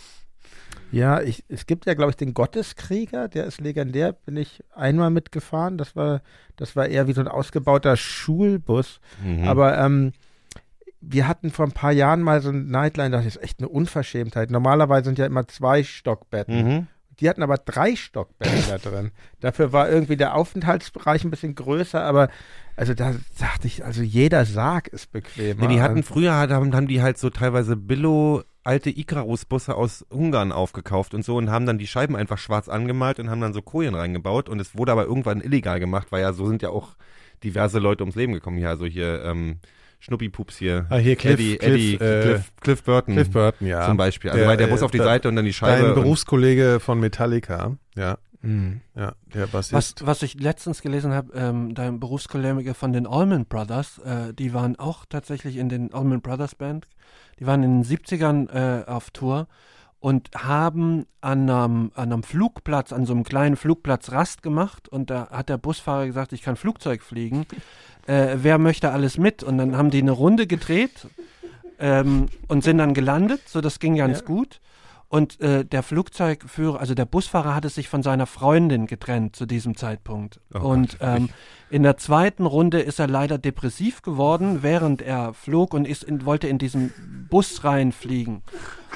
Ja, ich, es gibt ja, glaube ich, den Gotteskrieger, der ist legendär, bin ich einmal mitgefahren. Das war, das war eher wie so ein ausgebauter Schulbus. Mhm. Aber ähm, wir hatten vor ein paar Jahren mal so ein Nightline, das ist echt eine Unverschämtheit. Normalerweise sind ja immer zwei Stockbetten. Mhm. Die hatten aber drei Stockbetten da drin. Dafür war irgendwie der Aufenthaltsbereich ein bisschen größer, aber also da dachte ich, also jeder Sarg ist bequemer. Nee, die hatten früher haben, haben die halt so teilweise Billo alte Icarus-Busse aus Ungarn aufgekauft und so und haben dann die Scheiben einfach schwarz angemalt und haben dann so Kojen reingebaut und es wurde aber irgendwann illegal gemacht, weil ja so sind ja auch diverse Leute ums Leben gekommen hier, also hier ähm, Schnuppi-Pups hier. Ah, hier Cliff- Eddie, Cliff, Eddie, äh, Cliff, Cliff Burton. Cliff Burton, ja. Zum Beispiel. Also Der, weil der Bus äh, auf die da- Seite und dann die Scheibe. Dein Berufskollege von Metallica, ja, Mhm. ja, der Was, Bassist. was ich letztens gelesen habe, ähm, dein Berufskollege von den Allman Brothers, äh, die waren auch tatsächlich in den Allman Brothers Band, die waren in den 70ern äh, auf Tour und haben an einem, an einem Flugplatz, an so einem kleinen Flugplatz Rast gemacht und da hat der Busfahrer gesagt, ich kann Flugzeug fliegen. Äh, wer möchte alles mit? Und dann haben die eine Runde gedreht ähm, und sind dann gelandet, so das ging ganz Ja. gut. Und äh, der Flugzeugführer, also der Busfahrer hatte sich von seiner Freundin getrennt zu diesem Zeitpunkt. Oh und Gott, ähm, in der zweiten Runde ist er leider depressiv geworden, während er flog und ist in, wollte in diesen Bus reinfliegen.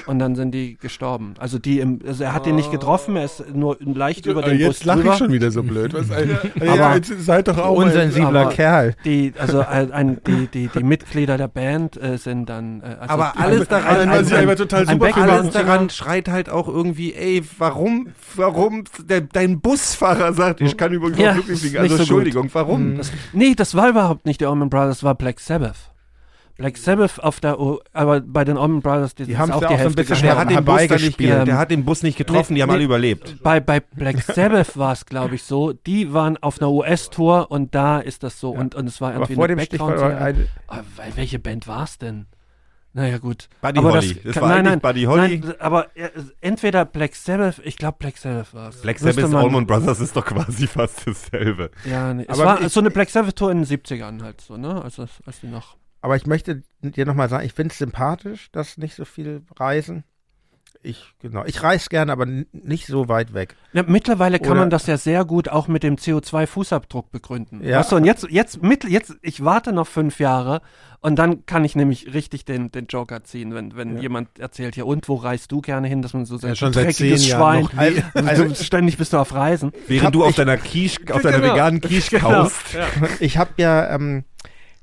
Und dann sind die gestorben. Also die im, also er hat ihn nicht getroffen, er ist nur leicht über den Äh, jetzt Bus lache drüber. ich schon wieder so blöd. Was, äh, ja, Aber- jetzt seid doch auch Unsensibler Kerl. Die, also ein, ein, die, die, die Mitglieder der Band äh, sind dann. Äh, also Aber ein- alles daran- ein, ein, einfach total ein super Background- alles daran schreit halt auch irgendwie, ey, warum, warum, der, dein Busfahrer sagt, ich kann übrigens Ja, auch ist fliegen. nicht Also so gut. Entschuldigung, warum? Das, nee, das war überhaupt nicht die Allman Brothers, das war Black Sabbath. Black Sabbath auf der, O aber bei den Allman Brothers, die, Die ist haben's auch ja die auch so ein Hälfte bisschen Der hat den Bus nicht, ge- der hat den Bus nicht getroffen, die haben Nee, alle überlebt. Bei, bei Black Sabbath war es, glaube ich, so. Die waren auf einer US-Tour und da ist das so. Und, und es war Aber irgendwie vor eine dem Background-Serie. ein, Ah, weil- welche Band war es denn? Naja, gut. Buddy aber Holly. Das kann- war nein, nein, Buddy Holly. Nein, aber äh, entweder Black Sabbath, ich glaube Black Sabbath war es. Black Sabbath Allman Brothers ist doch quasi fast dasselbe. Ja, nee. Es Aber war ich- so eine Black Sabbath-Tour in den 70ern halt so, ne? Als, das- als die noch. Aber ich möchte dir nochmal sagen, ich finde es sympathisch, dass nicht so viel reisen. Ich, genau. Ich reise gerne, aber nicht so weit weg. Ja, mittlerweile kann Oder- man das ja sehr gut auch mit dem CO2-Fußabdruck begründen. Ja. Weißt du, und jetzt, jetzt, mit, jetzt, ich warte noch fünf Jahre und dann kann ich nämlich richtig den, den Joker ziehen, wenn, wenn Ja. jemand erzählt, ja, und wo reist du gerne hin, dass man so sagt, Ja, schon seit dreckiges zehn Jahren Schwein. noch. Also, du, ständig bist du auf Reisen. Während hab- du auf ich- deiner Quiche, auf deiner Genau. veganen Quiche Genau. kaust. Ich habe ja ähm,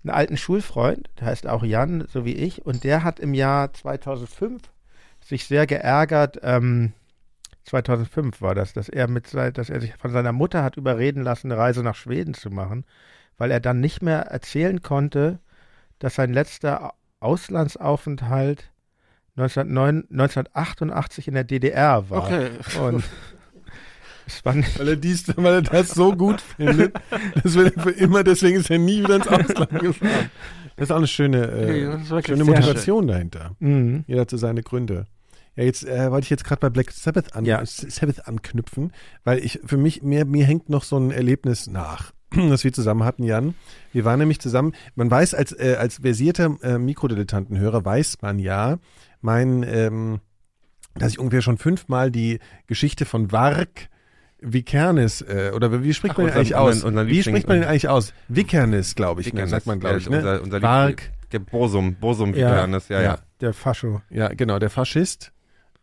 einen alten Schulfreund, der heißt auch Jan, so wie ich, und der hat im Jahr 2005 sich sehr geärgert. Ähm, 2005 war das, dass er mit, dass er sich von seiner Mutter hat überreden lassen, eine Reise nach Schweden zu machen, weil er dann nicht mehr erzählen konnte, dass sein letzter Au- Auslandsaufenthalt 1909, 1988 in der DDR war. Okay. Und Weil er, dies, weil er das so gut findet, das will er für immer, deswegen ist er nie wieder ins Ausland gefahren. Das ist auch eine schöne, äh, wirklich schöne Motivation dahinter. Mhm. Jeder hat so seine Gründe. Ja, jetzt äh, wollte ich jetzt gerade bei Black Sabbath, an, Ja. Sabbath anknüpfen, weil ich für mich, mir, mir hängt noch so ein Erlebnis nach, das wir zusammen hatten, Jan. Wir waren nämlich zusammen, man weiß, als, äh, als versierter äh, Mikrodilettantenhörer weiß man ja, mein, ähm, dass ich ungefähr schon fünfmal die Geschichte von Varg Vikernes, äh, oder wie spricht Ach, man den eigentlich aus? unser- unser wie spricht man den eigentlich aus? Vikernes, glaube ich, ne, Vikernes, sagt man, glaube ja, ich, ne? Unser, unser Liebling- Der Bosum, Bosum Ja. Vikernes, ja, ja. Der Fascho. ja, genau, der Faschist.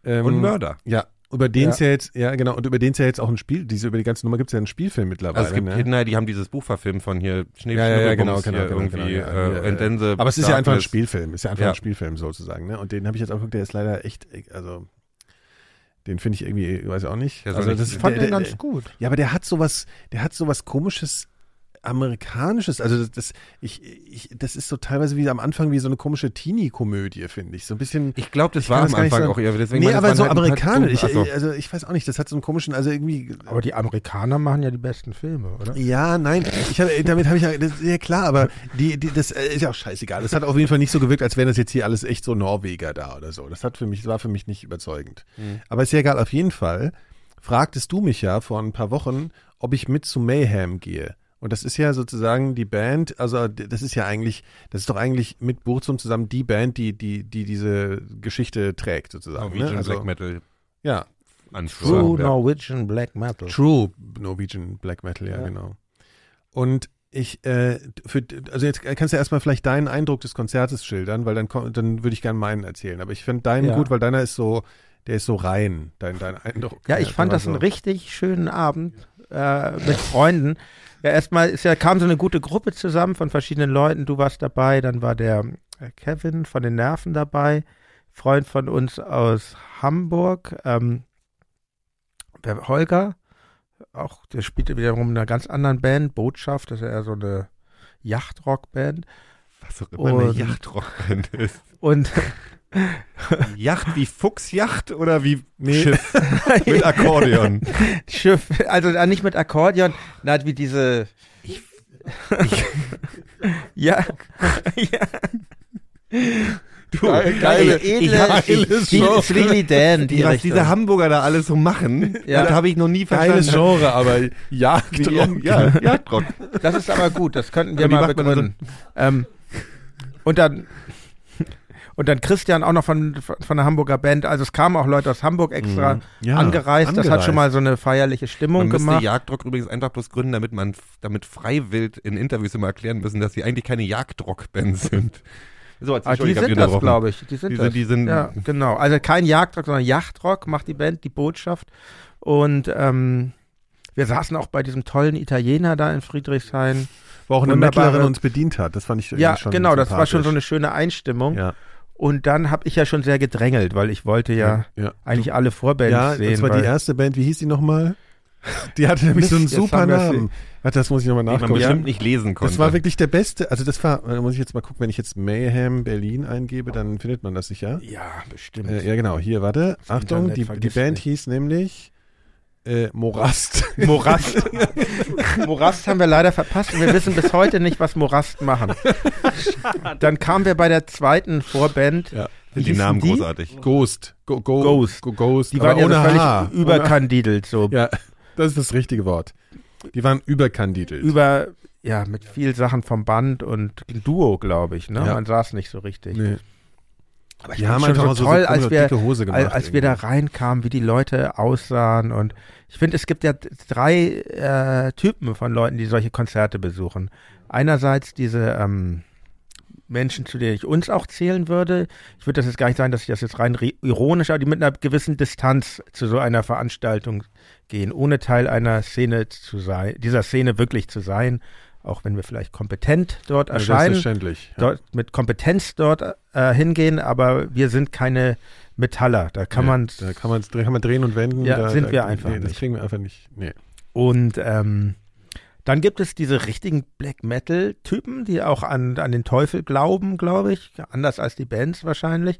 Ähm, Und Mörder. Ja, über den es Ja. ja. jetzt, ja genau, und über den es ja jetzt auch ein Spiel, diese über die ganze Nummer gibt es ja einen Spielfilm mittlerweile. Also es gibt ne? Kinder, die haben dieses Buch verfilmt von hier Schnee, Ja, ja, ja, genau, genau, genau, irgendwie genau, ja, äh, ja, the Aber es ist ja einfach ein. Spielfilm, ist ja einfach Ja. ein Spielfilm sozusagen, ne? Und den habe ich jetzt auch geguckt, der ist leider echt, also den finde ich irgendwie, weiß ich auch nicht. Also nicht- das Ich fand der, den der, ganz gut. Ja, aber der hat sowas, der hat sowas komisches amerikanisches, also das, das ich, ich das ist so teilweise wie am Anfang wie so eine komische Teenie-Komödie, finde ich, so ein bisschen Ich glaube, das Ich war am Anfang sagen. auch eher. Deswegen Nee, aber es so halt amerikanisch. Ich, also ich weiß auch nicht, das hat so einen komischen, also irgendwie. Aber die Amerikaner machen ja die besten Filme, oder? Ja, nein, ich hab, damit habe ich ja, das ist ja klar, aber die, die, das äh, ist ja auch scheißegal. Das hat auf jeden Fall nicht so gewirkt, als wären das jetzt hier alles echt so Norweger da oder so. Das hat für mich, das war für mich nicht überzeugend. Mhm. Aber ist ja egal, auf jeden Fall fragtest du mich ja vor ein paar Wochen, ob ich mit zu Mayhem gehe. Und das ist ja sozusagen die Band, also das ist ja eigentlich, das ist doch eigentlich mit Burzum zusammen die Band, die, die, die diese Geschichte trägt, sozusagen. Norwegian ne? also, Black Metal Ja. True ja. Norwegian Black Metal. True Norwegian Black Metal, ja, Ja. genau. Und ich, äh, für, also jetzt kannst du erstmal vielleicht deinen Eindruck des Konzertes schildern, weil dann, komm- dann würde ich gerne meinen erzählen. Aber ich finde deinen Ja. gut, weil deiner ist so, der ist so rein, dein, dein Eindruck. Ja, ich fand das einen so, richtig schönen Abend äh, mit Freunden. Ja, erstmal ist ja, kam so eine gute Gruppe zusammen von verschiedenen Leuten. Du warst dabei, dann war der äh, Kevin von den Nerven dabei, Freund von uns aus Hamburg, ähm, der Holger, auch der spielte wiederum in einer ganz anderen Band, Botschaft, das ist ja eher so eine Yachtrock-Band. Was auch immer eine Und- Yachtrockband ist. Und Yacht wie Fuchsjacht oder wie Nee. Schiff mit Akkordeon? Schiff, also äh, nicht mit Akkordeon, na, wie diese. ja, ja. Du, geile- edle, geile Show. Steely Dan, die was Richtung. diese Hamburger da alles so machen, Ja. das habe ich noch nie Geiles verstanden. Genre, aber Jagd Wie- Ja, Jagdrock. Das ist aber gut, das könnten wir Aber mal begründen. Ähm, und dann und dann Christian auch noch von, von der Hamburger Band. Also es kamen auch Leute aus Hamburg extra Mhm. Ja, angereist. Das hat schon mal so eine feierliche Stimmung Man gemacht. Jagdrock übrigens einfach bloß gründen, damit man damit freiwillig in Interviews immer erklären müssen, dass sie eigentlich keine Jagdrock-Band sind. So, Ah, die sind das, glaube ich. Die sind Die das. sind, die sind Ja, genau. Also kein Jagdrock, sondern Yachtrock macht die Band, die Botschaft. Und ähm, wir saßen auch bei diesem tollen Italiener da in Friedrichshain. Wo auch eine Mettlerin uns bedient hat. Das fand ich Ja, schon genau, das war schon so eine schöne Einstimmung. Ja, Und dann habe ich ja schon sehr gedrängelt, weil ich wollte ja, ja. eigentlich alle Vorbands Ja, sehen. das war weil die erste Band, wie hieß die nochmal? Die hatte nämlich so einen super. Namen. Warte, das muss ich nochmal die man nachgucken. bestimmt nicht lesen konnte. Das war wirklich der beste, also das war, da muss ich jetzt mal gucken, wenn ich jetzt Mayhem Berlin eingebe, dann findet man das sicher. ja, bestimmt. Äh, ja, genau, hier, warte. Achtung, Internet die, die Band nicht. hieß nämlich äh, Morast. Morast. Morast haben wir leider verpasst und wir wissen bis heute nicht, was Morast machen. Dann kamen wir bei der zweiten Vorband. Ja. Wie die Namen die? großartig. Ghost. Go, go, Ghost. Go, Ghost. Die waren ja so ohne völlig H. überkandidelt, so ja, das ist das richtige Wort. Die waren überkandidelt. über, ja, mit viel Sachen vom Band und Duo, glaube ich, ne? Ja. Man saß nicht so richtig. nee. Aber fand's einfach schon so, toll, so als wir, dicke Hose gemacht. als, als wir da reinkamen, wie die Leute aussahen und ich finde, es gibt ja drei äh, Typen von Leuten, die solche Konzerte besuchen. Einerseits diese ähm, Menschen, zu denen ich uns auch zählen würde. Ich würde das jetzt gar nicht sagen, dass ich das jetzt rein re- ironisch, aber die mit einer gewissen Distanz zu so einer Veranstaltung gehen, ohne Teil einer Szene zu sein, dieser Szene wirklich zu sein, auch wenn wir vielleicht kompetent dort erscheinen Selbstverständlich. Ja. dort mit Kompetenz dort äh, hingehen, aber wir sind keine Metaller. Da kann Nee, man Da kann man, kann man drehen und wenden. Ja, da, sind da, wir einfach nee, Das nicht. kriegen wir einfach nicht. Nee. und ähm, dann gibt es diese richtigen Black Metal Typen, die auch an, an den Teufel glauben, glaube ich, anders als die Bands wahrscheinlich.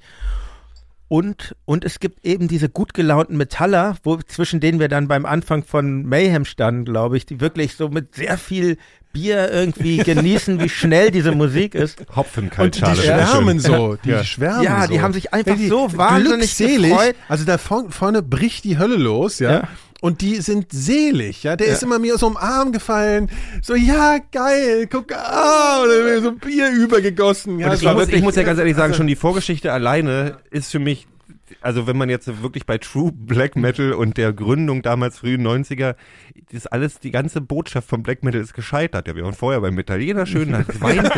Und, und es gibt eben diese gut gelaunten Metaller, wo, zwischen denen wir dann beim Anfang von Mayhem standen, glaube ich, die wirklich so mit sehr viel Bier irgendwie genießen, wie schnell diese Musik ist. Und die Hopfenkaltschale. schwärmen so. Die Ja. schwärmen Ja, so. die haben sich einfach die so wahnsinnig glückselig, gefreut. Also da vorn- vorne bricht die Hölle los, ja. Ja. Und die sind selig, ja. Der ist immer mir so im Arm gefallen. So, ja, geil, guck, ah, so Bier übergegossen. Ja, Und ich, war muss, wirklich- ich muss ja ganz ehrlich sagen, schon die Vorgeschichte alleine ist für mich also wenn man jetzt wirklich bei True Black Metal und der Gründung damals frühen 90er, das alles, die ganze Botschaft von Black Metal ist gescheitert. Ja, wir waren vorher beim Italiener schön, Wein,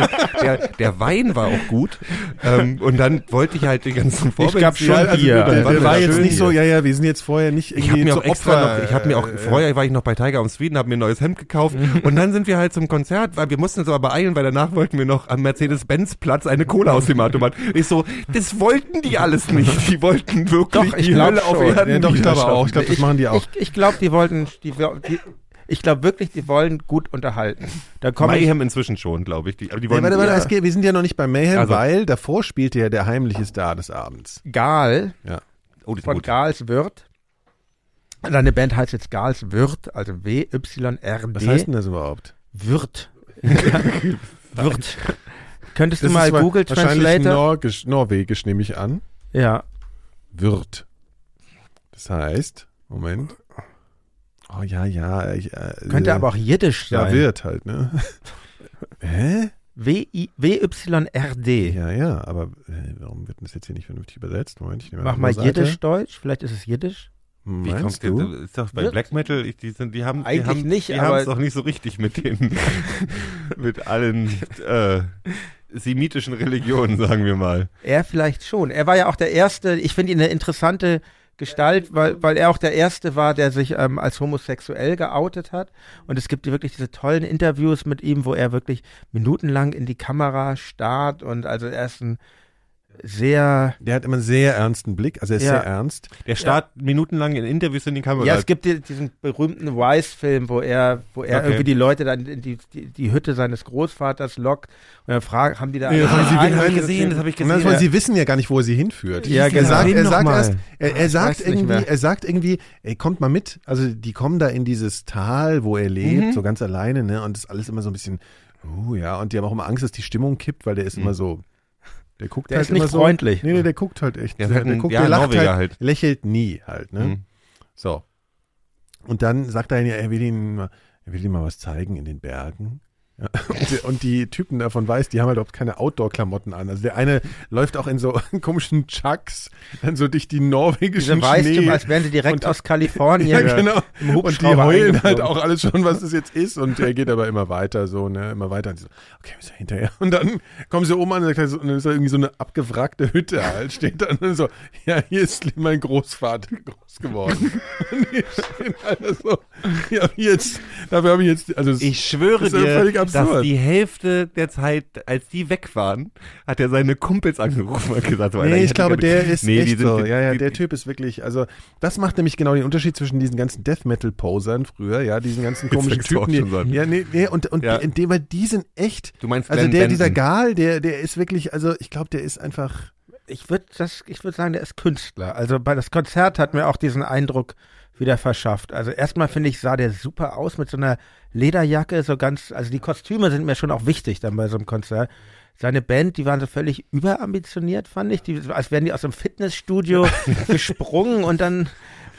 der, der Wein war auch gut. Ähm, und dann wollte ich halt die ganzen Vorbilder. gab schon also, Bier. der, Dann der war jetzt nicht so, hier. ja, ja, wir sind jetzt vorher nicht Ich irgendwie mir zu auch extra Opfer, noch, ich habe mir auch, äh, vorher war ich noch bei Tiger of Sweden, habe mir ein neues Hemd gekauft und dann sind wir halt zum Konzert, weil wir mussten uns aber beeilen, weil danach wollten wir noch am Mercedes-Benz-Platz eine Cola aus dem Automat. Ich so, das wollten die alles nicht. Die wollten wirklich Doch, ich die Hölle auf schon. Erden Ja, doch, ich glaube auch. Ich glaube, das machen die auch. Ich, ich glaube, die wollten, die, die, ich glaube wirklich, die wollen gut unterhalten. Da komme ich, Mayhem inzwischen schon, glaube ich. Die, aber die Nee, wollen, warte, warte, ja. es geht, wir sind ja noch nicht bei Mayhem, Also- weil davor spielte ja der heimliche Star des Abends. Gal oh, die sind von gut. Gals Wirt. Seine Band heißt jetzt Gals Wirt, also W-Y-R-D. Was heißt denn das überhaupt? Wirt. Wirt. Könntest du Das mal ist wa- Google wahrscheinlich Translator? Norgisch, Norwegisch nehme ich an. Ja. Wird. Das heißt, Moment. Oh ja, ja. Ich, äh, Könnte äh, aber auch Jiddisch Ja, sein. wird halt, ne? Hä? W-Y-R-D. Ja, ja, aber äh, warum wird das jetzt hier nicht vernünftig übersetzt? Moment, ich nehme Mach mal. Jiddisch-Deutsch. Vielleicht ist es Jiddisch. Wie Meinst kommst du? du? Ist doch bei Wird- Black Metal, ich, die, sind, die haben, die Eigentlich haben, nicht, die aber- haben es doch nicht so richtig mit den, mit allen äh, semitischen Religionen, sagen wir mal. Er vielleicht schon. Er war ja auch der Erste, ich finde ihn eine interessante Gestalt, weil, weil er auch der Erste war, der sich ähm, als homosexuell geoutet hat. Und es gibt wirklich diese tollen Interviews mit ihm, wo er wirklich minutenlang in die Kamera starrt und also er ist ein sehr Der hat immer einen sehr ernsten Blick, also er ist Ja. sehr ernst. Der starrt minutenlang in Interviews in die Kamera. Ja, es gibt die, diesen berühmten Wise-Film, wo er, wo er Okay. irgendwie die Leute dann in die, die, die Hütte seines Großvaters lockt und dann fragen, haben die da Ja, einen will- Einblick gesehen, das habe ich gesehen. das, weil sie wissen ja gar nicht, wo er sie hinführt. Ja, er genau. sagt, er sagt erst, er, er sagt irgendwie, er sagt irgendwie, ey, kommt mal mit. Also die kommen da in dieses Tal, wo er lebt, Mhm. so ganz alleine, ne? Und das ist alles immer so ein bisschen, uh, ja, und die haben auch immer Angst, dass die Stimmung kippt, weil der ist immer so, der guckt Der halt ist nicht so. freundlich. Nee, nee, der guckt halt echt. Der Der, halt der, guckt, ja, der lacht Norweger halt, halt. lächelt nie halt, ne? Mhm. So. Und dann sagt er ja, er will ihnen, mal- er will ihnen mal was zeigen in den Bergen. Ja. Und, die, und die Typen davon weiß, die haben halt überhaupt keine Outdoor-Klamotten an. Also der eine läuft auch in so komischen Chucks, dann so durch die norwegischen Diese du, als wären sie direkt Und- aus Kalifornien. ja, genau. im Und die heulen halt auch alles schon, was das jetzt ist. Und er geht aber immer weiter, so, ne, immer weiter. Und die so, okay, wir sind hinterher. Und dann kommen sie oben an und sagt so- und dann ist da irgendwie so eine abgewrackte Hütte halt, steht dann und so, ja, hier ist mein Großvater groß geworden. und die stehen alle so, ja, jetzt, dafür habe ich jetzt, also Ich schwöre Das ist dir, völlig absurd. dass die Hälfte der Zeit, als die weg waren, hat er seine Kumpels angerufen und gesagt, so, Nee, ich glaube, der ist Nee, echt die sind, so. Ja, ja, die- der Typ ist wirklich, also das macht nämlich genau den Unterschied zwischen diesen ganzen Death Metal Posern früher, ja, diesen ganzen komischen Typen, die, ja, nee, nee, und und Ja. dem, weil die sind echt, Du meinst also Glenn der dieser Benton. Gal, der der ist wirklich, also ich glaube, der ist einfach ich würde das, ich würde sagen, der ist Künstler. Also bei das Konzert hat mir auch diesen Eindruck wieder verschafft. Also erstmal finde ich, sah der super aus mit so einer Lederjacke, so ganz, also die Kostüme sind mir schon auch wichtig dann bei so einem Konzert. Seine Band, die waren so völlig überambitioniert, fand ich. Die, als wären die aus dem Fitnessstudio gesprungen und dann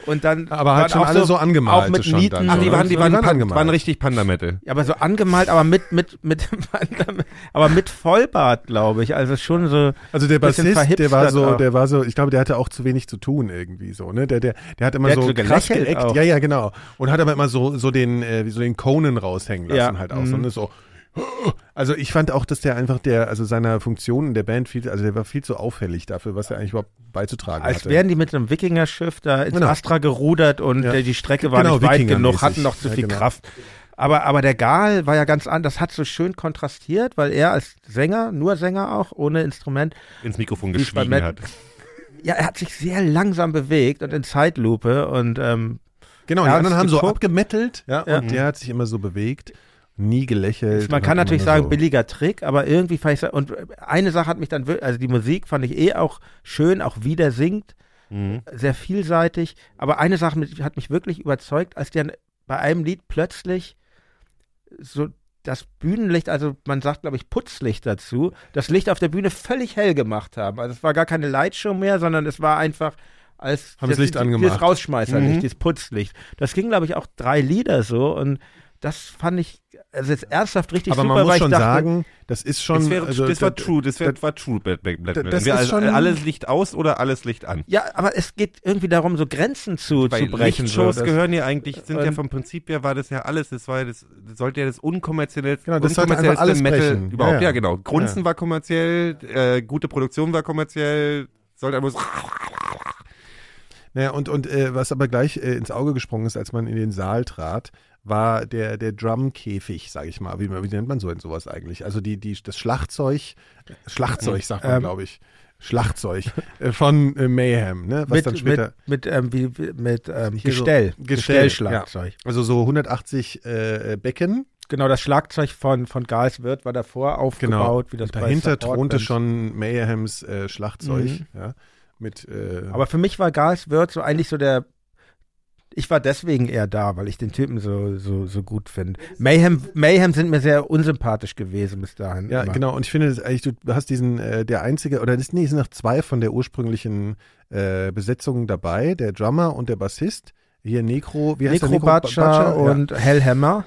und dann Aber halt schon alle so angemalt auch mit Nieten. dann, Ach, die waren, die waren, waren waren richtig Panda-Metal. Ja, aber so angemalt, aber mit mit mit aber mit Vollbart, glaube ich. Also schon so Also der Bassist, der war so, auch. der war so, ich glaube, der hatte auch zu wenig zu tun irgendwie so, ne? Der, der, der hat immer Der hat so, so krass auch. ja, ja, genau. Und hat aber immer so, so den, äh, so den Conan raushängen lassen Ja, halt auch. mhm. So, ne? so, also ich fand auch, dass der einfach der, also seiner Funktion in der Band viel, also der war viel zu auffällig dafür, was er eigentlich überhaupt beizutragen Als hatte. wären die mit einem Wikingerschiff da ins Genau. Astra gerudert und Ja. äh, die Strecke war Genau, nicht weit genug, hatten noch zu Ja, viel genau. Kraft. Aber, aber der Gal war ja ganz anders, das hat so schön kontrastiert, weil er als Sänger, nur Sänger auch, ohne Instrument, Ins Mikrofon geschwiegen Matt- hat. ja, er hat sich sehr langsam bewegt und in Zeitlupe und ähm, genau, die er anderen haben so abgemettelt, ja, Ja. und der hat sich immer so bewegt, nie gelächelt. man kann natürlich sagen, so, billiger Trick, aber irgendwie fand ich, und eine Sache hat mich dann, wir- also die Musik fand ich eh auch schön, auch wie der singt, Mhm. sehr vielseitig. Aber eine Sache hat mich wirklich überzeugt, als der bei einem Lied plötzlich so das Bühnenlicht, also man sagt, glaube ich, Putzlicht dazu, das Licht auf der Bühne völlig hell gemacht haben. Also es war gar keine Lightshow mehr, sondern es war einfach als Haben das Licht angemacht. Dieses Rausschmeißerlicht, Mhm. dieses Putzlicht. Das ging, glaube ich, auch drei Lieder so und das fand ich also jetzt ernsthaft richtig Aber super, man muss weil schon ich dachte, sagen, das ist schon. Das, wäre, also, das war da- true, das wär, da- war true Black, Black, Black das ist also, schon- alles Licht aus oder alles Licht an. Ja, aber es geht irgendwie darum, so Grenzen zu, Bei zu brechen. Lichtshows so, das- gehören ja eigentlich, sind ja Und- vom Prinzip her, war das ja alles, das war ja das, das sollte ja das unkommerziellste, Genau, das sollte unkommerziellste alles Metal brechen. überhaupt. Ja, Ja, ja. genau. Grunzen war kommerziell, äh, gute Produktion war kommerziell, sollte einfach so, Naja, und, und äh, was aber gleich äh, ins Auge gesprungen ist, als man in den Saal trat, war der, der Drumkäfig, sage ich mal. Wie, wie nennt man so in sowas eigentlich? Also die, die, das Schlagzeug, Schlagzeug sagt man, Ähm, glaube ich. Schlagzeug äh, von äh, Mayhem, ne? Was mit, dann später. mit, mit, ähm, wie, mit ähm, so- Gestell, Gestell, Gestellschlagzeug. Also so 180 äh, Becken. Genau, das Schlagzeug von, von Gals Wirt war davor aufgebaut, wie das Und bei dahinter thronte schon Mayhems äh, Schlagzeug. Mhm. Ja, mit, äh, Aber für mich war Gals Wirt so eigentlich so der. Ich war deswegen eher da, weil ich den Typen so, so, so gut finde. Mayhem, Mayhem sind mir sehr unsympathisch gewesen bis dahin. Ja, immer. genau. Und ich finde, das eigentlich, du hast diesen, äh, der einzige, oder das, nee, es sind noch zwei von der ursprünglichen äh, Besetzung dabei, der Drummer und der Bassist. Hier Necro, wie heißt Necro der? Butcher und Hellhammer.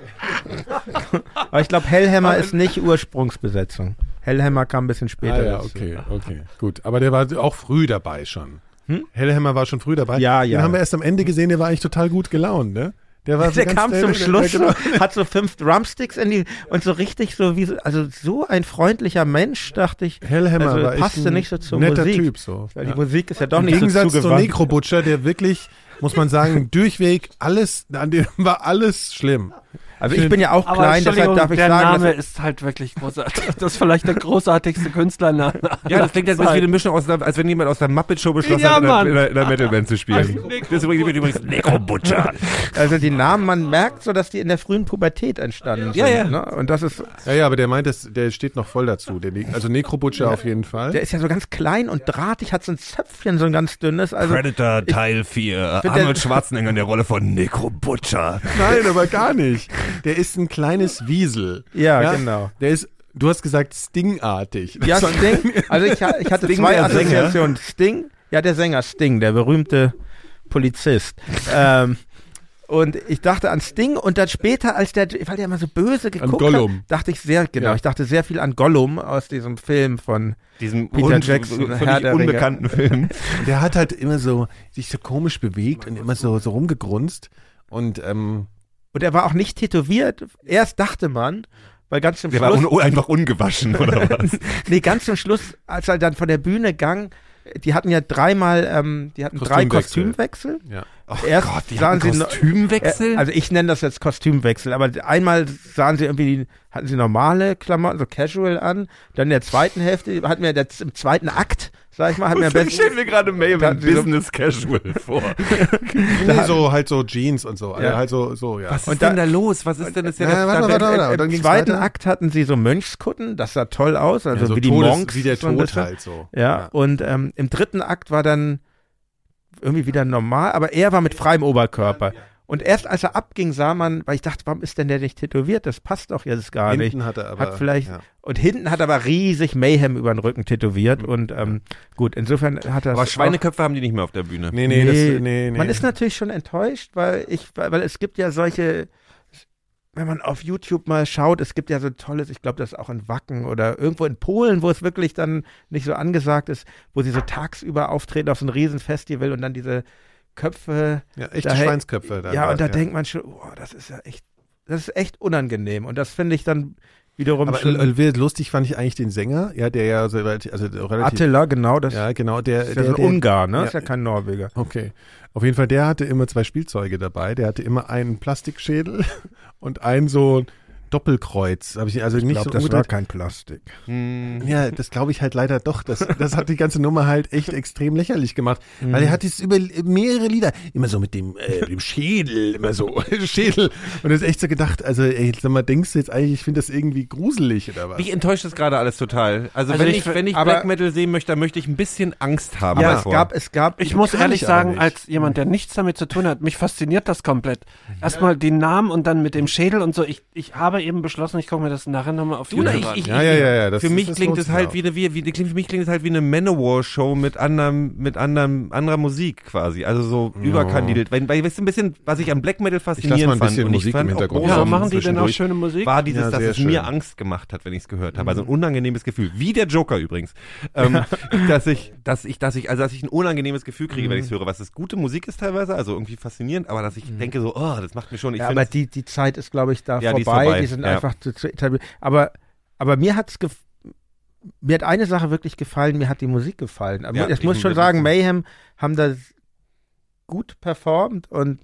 Aber ich glaube, Hellhammer ist nicht Ursprungsbesetzung. Hellhammer kam ein bisschen Ja. später. Ah, ja, okay, okay, gut. Aber der war auch früh dabei schon. Hm? Hellhammer war schon früh dabei. Ja, ja. Den haben wir erst am Ende gesehen, der war eigentlich total gut gelaunt, ne? Der war so Der kam zum Schluss, genau. hat so fünf Drumsticks in die und so richtig so wie so, also so ein freundlicher Mensch, dachte ich. Hellhammer also war passte nicht so zur netter Musik. Typ so. Weil Ja. die Musik ist ja doch Im nicht Gegensatz so zu zugewandt. Necro Butcher, der wirklich, muss man sagen, durchweg alles, an dem war alles schlimm. Also ich bin ja auch klein, deshalb darf ich der sagen, Name dass ist halt wirklich großartig. Das ist vielleicht der großartigste Künstlername. Ja, das klingt jetzt wie eine Mischung aus, als wenn jemand aus der Muppet Show beschlossen Ja, hat, in der, in der, in der Metal-Band zu spielen. Das ist übrigens, übrigens Necro Butcher. also die Namen, man merkt so, dass die in der frühen Pubertät entstanden Ja, sind. ja. Ne? Und das ist, Ja, ja, aber der meint, das, der steht noch voll dazu. Der, also Necro Butcher auf jeden Fall. der ist ja so ganz klein und drahtig, hat so ein Zöpfchen, so ein ganz dünnes. Also Predator Teil 4. find Arnold der- Schwarzenegger in der Rolle von Necro Butcher. Nein, aber gar nicht. Der ist ein kleines Wiesel. Ja, genau. Der ist, du hast gesagt, Stingartig. Ja, Sting. Also ich, ich hatte Sting, zwei der Sänger? Assoziationen. Sting, ja, der Sänger Sting, der berühmte Polizist. ähm, und ich dachte an Sting und dann später, als der, weil der immer so böse geguckt Gollum. hat, dachte ich sehr, genau, Ja. ich dachte sehr viel an Gollum aus diesem Film von, Diesen Peter un- Jackson, Herr der Ringe. unbekannten Film. Der hat halt immer so, sich so komisch bewegt und immer so, so rumgegrunzt. Und, ähm, und er war auch nicht tätowiert. Erst dachte man, weil ganz zum Der war Schluss, un einfach ungewaschen, oder was? nee, ganz zum Schluss, als er dann von der Bühne gang, die hatten ja dreimal, ähm, die hatten drei Kostümwechsel. Kostümwechsel. ja. Erst Gott, die sahen hatten Kostümwechsel? Äh, Also ich nenne das jetzt Kostümwechsel, aber einmal sahen sie irgendwie, hatten sie normale Klamotten, so casual an, dann in der zweiten Hälfte, hatten wir der, im zweiten Akt, sag ich mal, hatten wir am ich besten, stelle mir gerade diese- Business Casual vor. Nee, so halt so Jeans und so. Ja. halt so, so, ja. Was ist Und denn da- da los? Was ist denn das? Ja, warte, im zweiten weiter? Akt hatten sie so Mönchskutten, das sah toll aus, also ja, so wie die Todes, Monks. Wie der Tod halt so. Ja, und ähm, im dritten Akt war dann irgendwie wieder normal, aber er war mit freiem Oberkörper. Und erst als er abging, sah man, weil ich dachte, warum ist denn der nicht tätowiert? Das passt doch jetzt gar nicht. Hinten hat er aber. hat vielleicht Ja. und hinten hat er aber riesig Mayhem über den Rücken tätowiert und ähm, gut, insofern hat er Aber Schweineköpfe haben die nicht mehr auf der Bühne. Nee, nee, das, nee, nee. Man ist natürlich schon enttäuscht, weil ich, weil, weil es gibt ja solche, wenn man auf YouTube mal schaut, es gibt ja so tolles, ich glaube, das ist auch in Wacken oder irgendwo in Polen, wo es wirklich dann nicht so angesagt ist, wo sie so tagsüber auftreten auf so ein Riesenfestival und dann diese Köpfe, ja, echte da- Schweinsköpfe. dann ja, und da denkt man schon, oh, das ist ja echt, das ist echt unangenehm und das finde ich dann wiederum Aber schon, lustig fand ich eigentlich den Sänger, ja, der ja so relativ, also relativ Attila, genau, das ja, genau, der, ist ja der, so ein der Ungar, ne? ja. ist ja kein Norweger. Okay. Auf jeden Fall, der hatte immer zwei Spielzeuge dabei. Der hatte immer einen Plastikschädel und ein so Doppelkreuz. Hab ich also nicht so umgedreht. kein Plastik. Hm. Ja, das glaube ich halt leider doch. Das, das hat die ganze Nummer halt echt extrem lächerlich gemacht. Mhm. Weil er hat es über mehrere Lieder immer so mit dem, äh, dem Schädel, immer so Schädel. Und das ist echt so gedacht, also ey, sag mal, denkst du jetzt eigentlich, ich finde das irgendwie gruselig oder was? Mich enttäuscht das gerade alles total. Also, Also wenn, ich ich, wenn ich aber- Black Metal sehen möchte, dann möchte ich ein bisschen Angst haben Aber davor. es gab, es gab, Ich muss ehrlich ich sagen, als jemand, der nichts damit zu tun hat, mich fasziniert das komplett. Erstmal die Namen und dann mit dem Schädel und so. Ich, ich habe eben beschlossen, ich gucke mir das nachher nochmal auf YouTube ich, ich, an. Ja, ja, ja, ja, das für ist- mich das klingt es halt wie eine, wie, wie, für mich klingt es halt wie eine Manowar-Show mit anderem, mit anderem, anderer Musik quasi. Also so überkandidelt. Weil, weil, weißt du, ein bisschen, was ich an Black Metal faszinierend ein fand bisschen und ich Musik fand im Hintergrund Ja, machen die denn auch schöne Musik? war dieses, Ja, dass es schön. mir Angst gemacht hat, wenn ich es gehört habe. Also ein unangenehmes Gefühl. Wie der Joker übrigens. Ähm, dass ich, dass ich, dass ich, also dass ich ein unangenehmes Gefühl kriege, wenn ich es höre. Was das gute Musik ist teilweise, also irgendwie faszinierend, aber dass ich denke so, oh, das macht mir schon, ich ja, aber die, die Zeit ist, glaube ich, da Ja, die ist vorbei. vorbei, Die sind ja. einfach zu, zu etabliert. Aber, aber mir hat's mir hat eine Sache wirklich gefallen, mir hat die Musik gefallen. Aber Ja, ich muss schon sagen, Mayhem haben da gut performt und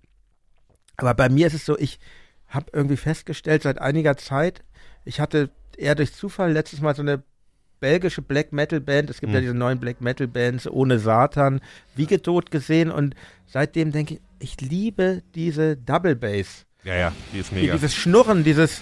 aber bei mir ist es so, ich habe irgendwie festgestellt seit einiger Zeit, ich hatte eher durch Zufall letztes Mal so eine belgische Black Metal Band, es gibt ja Mhm. diese neuen Black Metal Bands ohne Satan, Wiegedot gesehen und seitdem denke ich, ich liebe diese Double Bass. Ja, ja, die ist mega. Dieses Schnurren, dieses,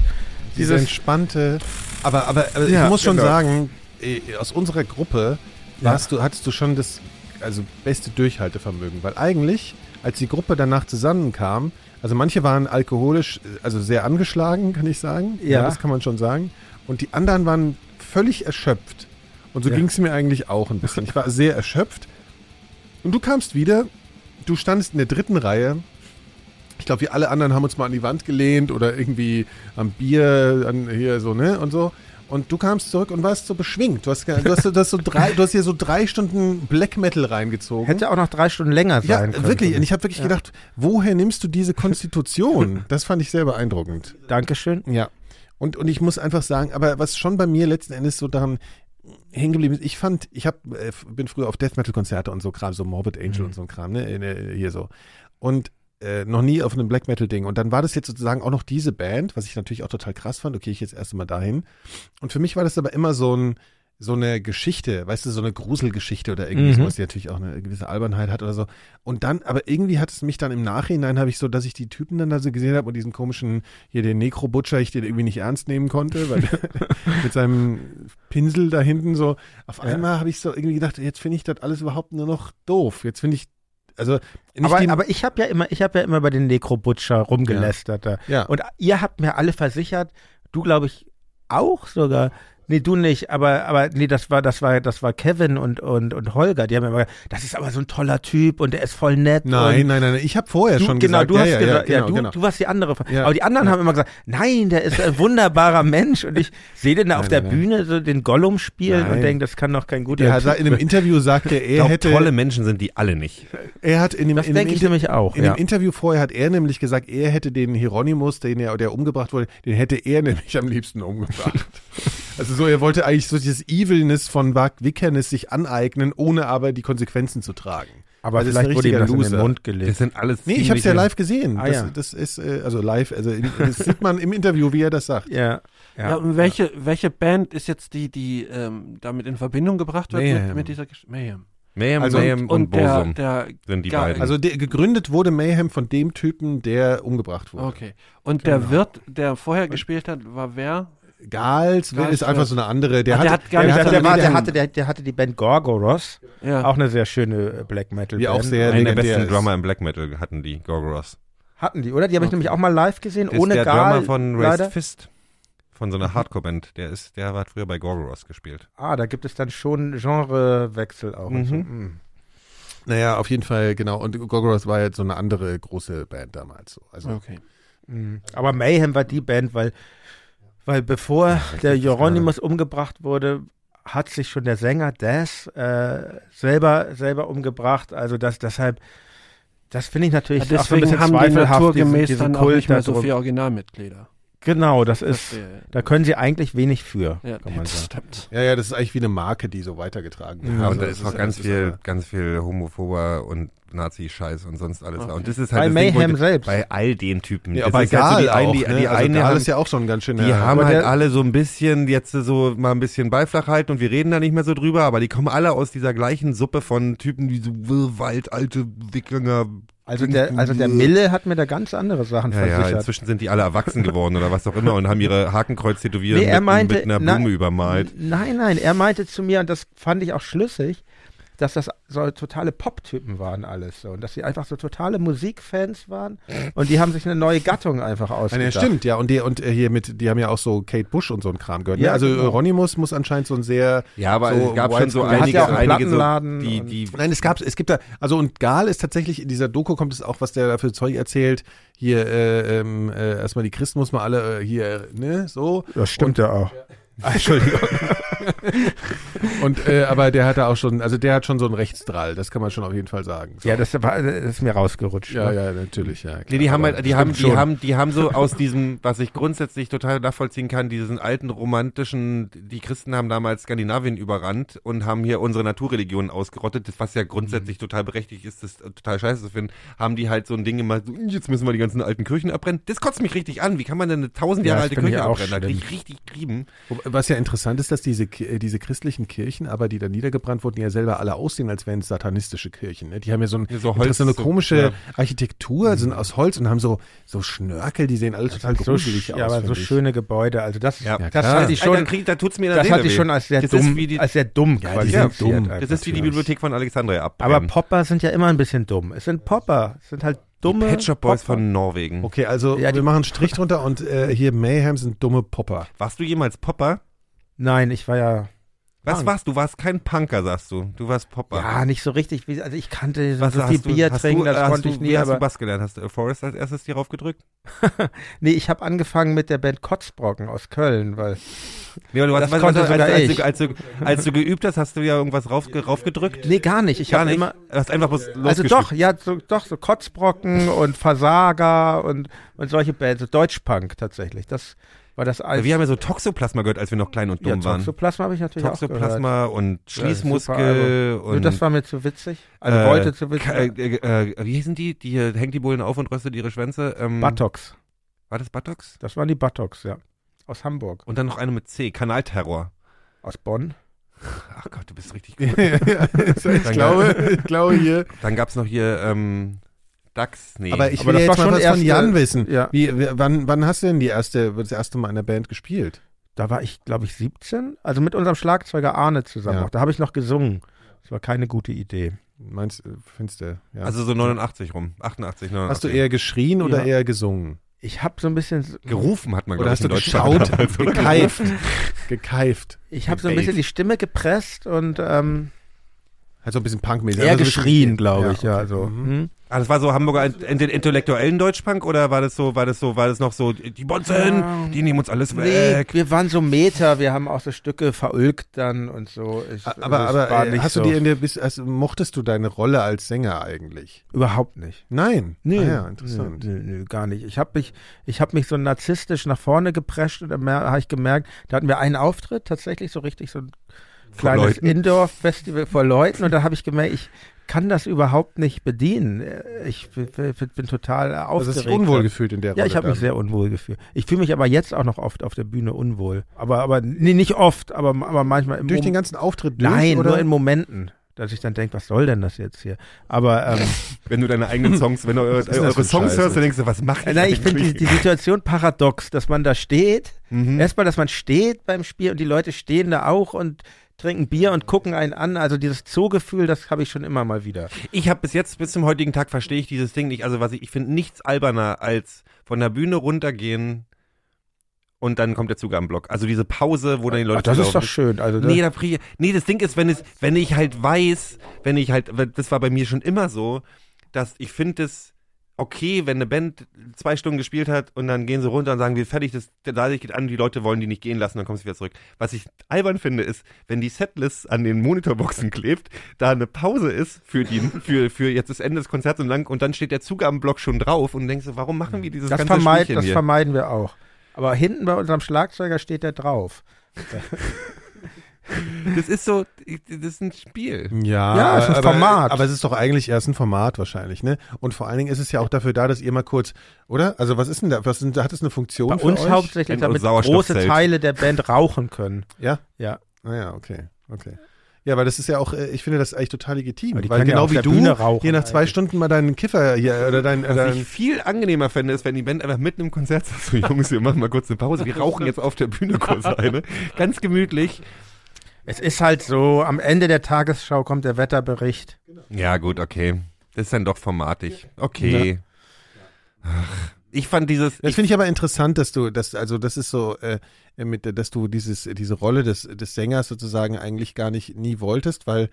Diese dieses entspannte, aber, aber, aber Ja, ich muss schon genau. sagen, äh, aus unserer Gruppe warst du, hattest du schon das also beste Durchhaltevermögen, weil eigentlich, als die Gruppe danach zusammenkam, also manche waren alkoholisch, äh, also sehr angeschlagen, kann ich sagen. Ja. das kann man schon sagen. Und die anderen waren völlig erschöpft. Und so Ja. ging es mir eigentlich auch ein bisschen. Ich war sehr erschöpft. Und du kamst wieder, du standest in der dritten Reihe. Ich glaube, wir alle anderen haben uns mal an die Wand gelehnt oder irgendwie am Bier, an hier so, ne? Und so. Und du kamst zurück und warst so beschwingt. Du hast, du hast, du hast so drei, du hast hier so drei Stunden Black Metal reingezogen. hätte auch noch drei Stunden länger ja, sein können. wirklich. Und ich habe wirklich gedacht, woher nimmst du diese Konstitution? das fand ich sehr beeindruckend. Dankeschön. Ja. Und, und ich muss einfach sagen, aber was schon bei mir letzten Endes so daran hängen geblieben ist, ich fand, ich hab, äh, bin früher auf Death Metal Konzerte und so Kram, so Morbid Angel und so ein Kram, ne, hier so. Und äh, noch nie auf einem Black Metal Ding. Und dann war das jetzt sozusagen auch noch diese Band, was ich natürlich auch total krass fand. Okay, ich jetzt erst mal dahin. Und für mich war das aber immer so ein, so eine Geschichte, weißt du, so eine Gruselgeschichte oder irgendwie Mhm. sowas, die natürlich auch eine gewisse Albernheit hat oder so. Und dann, aber irgendwie hat es mich dann im Nachhinein, habe ich so, dass ich die Typen dann da so gesehen habe und diesen komischen, hier den Necro-Butcher, ich den irgendwie nicht ernst nehmen konnte, weil mit seinem Pinsel da hinten so, auf einmal habe ich so irgendwie gedacht, jetzt finde ich das alles überhaupt nur noch doof. Jetzt finde ich, also Aber, die, aber ich habe ja immer, ich habe ja immer bei den Necro-Butcher rumgelästert. da. ja. Und ihr habt mir alle versichert, du glaube ich auch sogar. Nee, du nicht, aber, aber nee, das war, das war, das war Kevin und, und, und Holger. Die haben immer gesagt, das ist aber so ein toller Typ und der ist voll nett. nein, und nein, nein, ich habe vorher Du, schon genau, gesagt, du ja, hast ja, gesagt, ja, ja, genau, du, genau. du warst die andere. Ja. Aber die anderen haben immer gesagt, nein, der ist ein wunderbarer Mensch. Und ich sehe den da auf Nein, der nein, Bühne so den Gollum spielen Nein. und denke, das kann doch kein guter Der Typ in einem Interview sagte er, er glaub, hätte, tolle Menschen sind die alle nicht. er hat in dem, Das in dem denke ich Inter- nämlich auch. In ja. dem Interview vorher hat er nämlich gesagt, er hätte den Hieronymus, den er, der umgebracht wurde, den hätte er nämlich am liebsten umgebracht. also so, er wollte eigentlich so dieses Evilness von Wag Wickernes sich aneignen, ohne aber die Konsequenzen zu tragen. aber das ist vielleicht wurde ihm richtiger das in den Loser. Mund Das gelegt. sind alles Nee, ich habe es ja live gesehen. Ah, das, ja. das ist, äh, also live, also das sieht man im Interview, wie er das sagt. Ja. Ja, Ja. und welche, welche Band ist jetzt die, die ähm, damit in Verbindung gebracht wird mit, Mayhem. mit dieser Geschichte? Mayhem. Mayhem, Also- Mayhem und, Und der, Bosum der, sind die beiden. Also der, gegründet wurde Mayhem von dem Typen, der umgebracht wurde. okay. Und Genau. der Wirt, der vorher gespielt hat, war wer? Gals Gals ist einfach so eine andere. Der, der hatte, hat gar nicht- Der, hatte- der, war, der, der- hatte, der, der hatte die Band Gorgoros, Ja. auch eine sehr schöne äh, Black Metal Die Band. auch sehr Einer der besten ist. Drummer im Black Metal hatten die Gorgoros. Hatten die, oder? Die habe ich nämlich auch mal live gesehen, ohne der Gal. Drummer von leider. Raised Fist. Von so einer Hardcore-Band. Der ist, der hat früher bei Gorgoros gespielt. Ah, da gibt es dann schon Genrewechsel auch. und so. Mhm. Naja, auf jeden Fall, genau. Und Gorgoroth war jetzt so eine andere große Band damals. So. Also, Okay. Mhm. Aber Mayhem war die Band, weil, weil bevor der Hieronymus umgebracht wurde, hat sich schon der Sänger Des äh, selber, selber umgebracht. Also das deshalb, das finde ich natürlich Ja, auch so ein deswegen bisschen haben die zweifelhaft, naturgemäß diesen, diesen dann auch nicht mehr so viele Originalmitglieder. Genau, das ist, da können sie eigentlich wenig für, Ja, kann man das sagen. stimmt. ja, ja, das ist eigentlich wie eine Marke, die so weitergetragen wird. Ja, Also und da ist auch ja- ganz viel, ganz viel Homophober und Nazi-Scheiß und sonst alles. Okay. Und das ist Bei halt das Ding, wo Mayhem die- selbst. Bei all den Typen. Ja, Das bei ist halt so die, ein- auch, die, ne? also eine Gal haben, ist ja auch schon ganz schön. Die ja, haben aber halt alle so ein bisschen jetzt so mal ein bisschen Beiflachheit und wir reden da nicht mehr so drüber, aber die kommen alle aus dieser gleichen Suppe von Typen, die so äh, waldalte Wikinger. Also der, also der Mille hat mir da ganz andere Sachen Ja, ja, versichert. inzwischen sind die alle erwachsen geworden oder was auch immer und haben ihre Hakenkreuz tätowiert Nee, mit, meinte- mit einer na- Blume übermalt. Nein, nein, er meinte zu mir, und das fand ich auch schlüssig, dass das so totale Pop-Typen waren alles so und dass sie einfach so totale Musikfans waren und die haben sich eine neue Gattung einfach ausgedacht. ja, stimmt, ja. Und, die, und äh, hier mit, die haben ja auch so Kate Bush und so ein Kram gehört. ne? Ja, also genau. Euronymous muss anscheinend so ein sehr. Ja, aber so es gab schon so einige, ja auch einen einige so, Plattenladen die, und- die, Nein, es gab, es gibt da, also und Gal ist tatsächlich, in dieser Doku kommt es auch, was der da für Zeug erzählt. Hier, äh, ähm, äh, erstmal die Christen muss man alle äh, hier, ne, so. Das stimmt ja auch. Entschuldigung. und, äh, aber der hat da auch schon, also der hat schon so einen Rechtsdrall, das kann man schon auf jeden Fall sagen. So. Ja, das, war, das ist mir rausgerutscht. ja, ne? ja, natürlich, ja. Nee, klar, die haben halt, die haben, die schon. haben, die haben so aus diesem, was ich grundsätzlich total nachvollziehen kann, diesen alten romantischen, die Christen haben damals Skandinavien überrannt und haben hier unsere Naturreligionen ausgerottet, was ja grundsätzlich total berechtigt ist, das total scheiße zu finden, haben die halt so ein Ding immer, so, jetzt müssen wir die ganzen alten Kirchen abbrennen. Das kotzt mich richtig an. Wie kann man denn eine tausend Ja, Jahre das alte Kirche auch abbrennen? Da krieg ich richtig Trieben. Was ja interessant ist, dass diese, diese christlichen Kirchen, aber die da niedergebrannt wurden, ja selber alle aussehen, als wären es satanistische Kirchen. Ne? Die haben ja so, ein, Ja, so Holz- so eine so- komische ja. Architektur, sind aus Holz und haben so, so Schnörkel, die sehen alle total so, gruselig aus. ja, aber so ich. schöne Gebäude. Also das, Ja. das klar. hatte ich schon, krieg, da tut's mir das hatte ich schon als sehr das dumm, Ist wie die, als sehr dumm Ja, die sind qualifiziert. dumm. das ist wie die. Bibliothek von Alexandria abbrennen. Aber Popper sind ja immer ein bisschen dumm. Es sind Popper. Es sind halt dumme Pet Shop Boys Popper. von Norwegen. Okay, also Ja, die- wir machen einen Strich drunter und äh, hier Mayhem sind dumme Popper. Warst du jemals Popper? Nein, ich war ja, Was Punk. warst du? Du warst kein Punker, sagst du. Du warst Popper. ja nicht so richtig. Also ich kannte so Was viel du, Bier trinken, du, das konnte du, ich nie. Wie hast du Bass gelernt? Hast du Forrest als erstes dir raufgedrückt? nee, ich habe angefangen mit der Band Kotzbrocken aus Köln, weil Nee, aber du Das hast, konnte als, sogar als, ich. als, du, als du geübt hast, hast du ja irgendwas rauf, raufgedrückt? nee gar nicht. Ich Gar habe nicht. immer hast einfach bloß also doch, ja, so, doch so Kotzbrocken und Versager und und solche Bands, so Deutschpunk tatsächlich. Das war das als Wir haben ja so Toxoplasma gehört, als wir noch klein und ja, dumm waren. Toxoplasma habe ich natürlich auch gehört. Toxoplasma und Ja, Schließmuskel. Nur und das war mir zu witzig. Also äh, wollte zu witzig. Ka- äh, äh, wie hießen die? Die äh, hängt die Bullen auf und röstet ihre Schwänze. Ähm, Buttocks. War das Buttocks? Das waren die Buttocks, ja. Aus Hamburg. Und dann noch eine mit C, Kanalterror. Aus Bonn. Ach Gott, du bist richtig gut. ich, glaube, ich glaube hier. Dann gab's noch hier ähm, Dax, nee. Aber ich Aber will das jetzt war mal schon was von erste- Jan wissen. Ja. Wie, wann, wann hast du denn die erste, das erste Mal in der Band gespielt? Da war ich, glaube ich, 17. Also mit unserem Schlagzeuger Arne zusammen. Ja. Auch. Da habe ich noch gesungen. Das war keine gute Idee. Meinst du, findest du? Ja. also so 89 rum. 88, 89. hast du eher geschrien oder Ja. eher gesungen? Ich habe so ein bisschen, gerufen, hat man Oder glaub hast du geschaut, gekeift, gekeift? ich habe so ein bisschen die Stimme gepresst und ähm, Halt so ein bisschen punkmäßig. eher Also geschrien, glaube ich, ja. okay. So. Mhm. Hm? Ah, das war so Hamburger int- int- intellektuellen Deutschpunk oder war das so, war das so, war das noch so, die Bonzen, Ja. die nehmen uns alles Nee, weg. wir waren so Meter, wir haben auch so Stücke verulgt dann und so. Ich, Aber, das aber war äh, nicht hast so, du dir in der, also, mochtest du deine Rolle als Sänger eigentlich? Überhaupt nicht. Nein. Nee, Ah, ja, interessant. Nö, nö, nö, gar nicht. Ich habe mich, ich habe mich so narzisstisch nach vorne geprescht und dann habe ich gemerkt, da hatten wir einen Auftritt, tatsächlich so richtig so ein kleines? Indoor-Festival vor Leuten und da habe ich gemerkt, ich kann das überhaupt nicht bedienen. Ich bin, total aufgeregt. dich unwohl gefühlt in der Rolle. Ja, ich habe mich sehr unwohl gefühlt. Ich fühle mich aber jetzt auch noch oft auf der Bühne unwohl. Aber, aber nee, nicht oft, aber, aber manchmal im Durch Mom- den ganzen Auftritt durch, Nein, oder? nur in Momenten. Dass ich dann denke, was soll denn das jetzt hier? Aber ähm, Wenn du deine eigenen Songs, wenn du eure, ist das eure Songs Scheiße? hörst, dann denkst du, was mach ich Nein, ich finde die, die Situation paradox, dass man da steht. Mhm. Erstmal, dass man steht beim Spiel und die Leute stehen da auch und trinken Bier und gucken einen an. Also dieses Zoogefühl, das habe ich schon immer mal wieder. Ich habe bis jetzt, bis zum heutigen Tag verstehe ich dieses Ding nicht. Also was ich, ich finde nichts alberner als von der Bühne runtergehen und dann kommt der Zug am Block. Also diese Pause, wo dann die Leute Ach, das ist doch schön. Also das, Nee, da nee, das Ding ist, wenn es, wenn ich halt weiß, wenn ich halt, das war bei mir schon immer so, dass ich finde es okay, wenn eine Band zwei Stunden gespielt hat und dann gehen sie runter und sagen, wir fertig, das, Licht geht an, die Leute wollen die nicht gehen lassen, dann kommst du wieder zurück. Was ich albern finde, ist, wenn die Setlist an den Monitorboxen klebt, da eine Pause ist für die, für, für jetzt das Ende des Konzerts und lang und dann steht der Zug am Block schon drauf und denkst du, warum machen wir dieses das, ganze vermeid, das hier? vermeiden wir auch. Aber hinten bei unserem Schlagzeuger steht der drauf. Das ist so, das ist ein Spiel. Ja, Ja, es ist ein aber, Format. Aber es ist doch eigentlich erst ein Format wahrscheinlich, ne? Und vor allen Dingen ist es ja auch dafür da, dass ihr mal kurz, oder? Also was ist denn da? Was hat es eine Funktion Bei für uns euch? hauptsächlich, damit große Teile der Band rauchen können. Ja. Ja. Naja, okay, okay. Ja, weil das ist ja auch, äh, ich finde das eigentlich total legitim. Weil ja genau auf wie du, Bühne rauchen hier nach zwei eigentlich. Stunden mal deinen Kiffer hier oder dein, äh, Was dein ich viel angenehmer fände, ist, wenn die Band einfach mitten im Konzert sagt, so Jungs, wir machen mal kurz eine Pause, wir rauchen jetzt auf der Bühne kurz eine. Ganz gemütlich. Es ist halt so, am Ende der Tagesschau kommt der Wetterbericht. Ja, gut, okay. Das ist dann doch formatig. Okay. Ach, ich fand dieses. Das finde ich aber interessant, dass du, dass, also das ist so, äh, mit, dass du dieses, diese Rolle des, des Sängers sozusagen eigentlich gar nicht nie wolltest, weil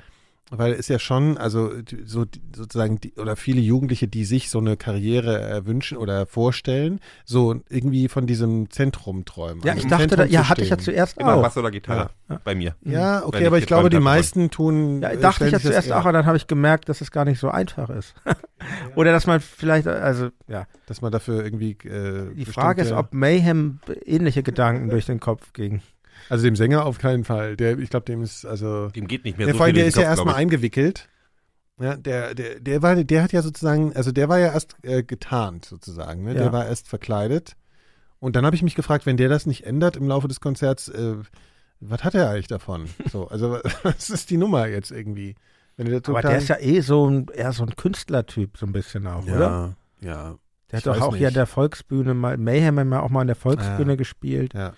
weil es ja schon, also so sozusagen, die, oder viele Jugendliche, die sich so eine Karriere äh, wünschen oder vorstellen, so irgendwie von diesem Zentrum träumen. Ja, Also ich dachte, da, ja, hatte ich ja zuerst immer auch. Bass oder Gitarre. Bei mir. Ja, okay, ich aber ich glaube, geträumt die meisten tun. Ja, äh, dachte ich ja zuerst auch, und dann habe ich gemerkt, dass es gar nicht so einfach ist. Oder dass man vielleicht, also, ja. Dass man dafür irgendwie. Äh, Die Frage ist, ob Mayhem ähnliche Gedanken durch den Kopf ging. Also dem Sänger auf keinen Fall. Der, ich glaube, dem ist, also. Dem geht nicht mehr Ja, so vor allem, viel der ist den ja Kopf, erstmal eingewickelt. Ja, der, der, der war, der hat ja sozusagen, also der war ja erst äh, getarnt sozusagen, ne? Ja. Der war erst verkleidet. Und dann habe ich mich gefragt, wenn der das nicht ändert im Laufe des Konzerts, äh, was hat er eigentlich davon? So, also was ist die Nummer jetzt irgendwie? Wenn der Aber der ist ja eh so ein, eher so ein Künstlertyp, so ein bisschen auch, oder? ja, ja, Der Ich hat doch auch hier an nicht. der Volksbühne mal, Mayhem hat ja auch mal an der Volksbühne Ja. gespielt ja.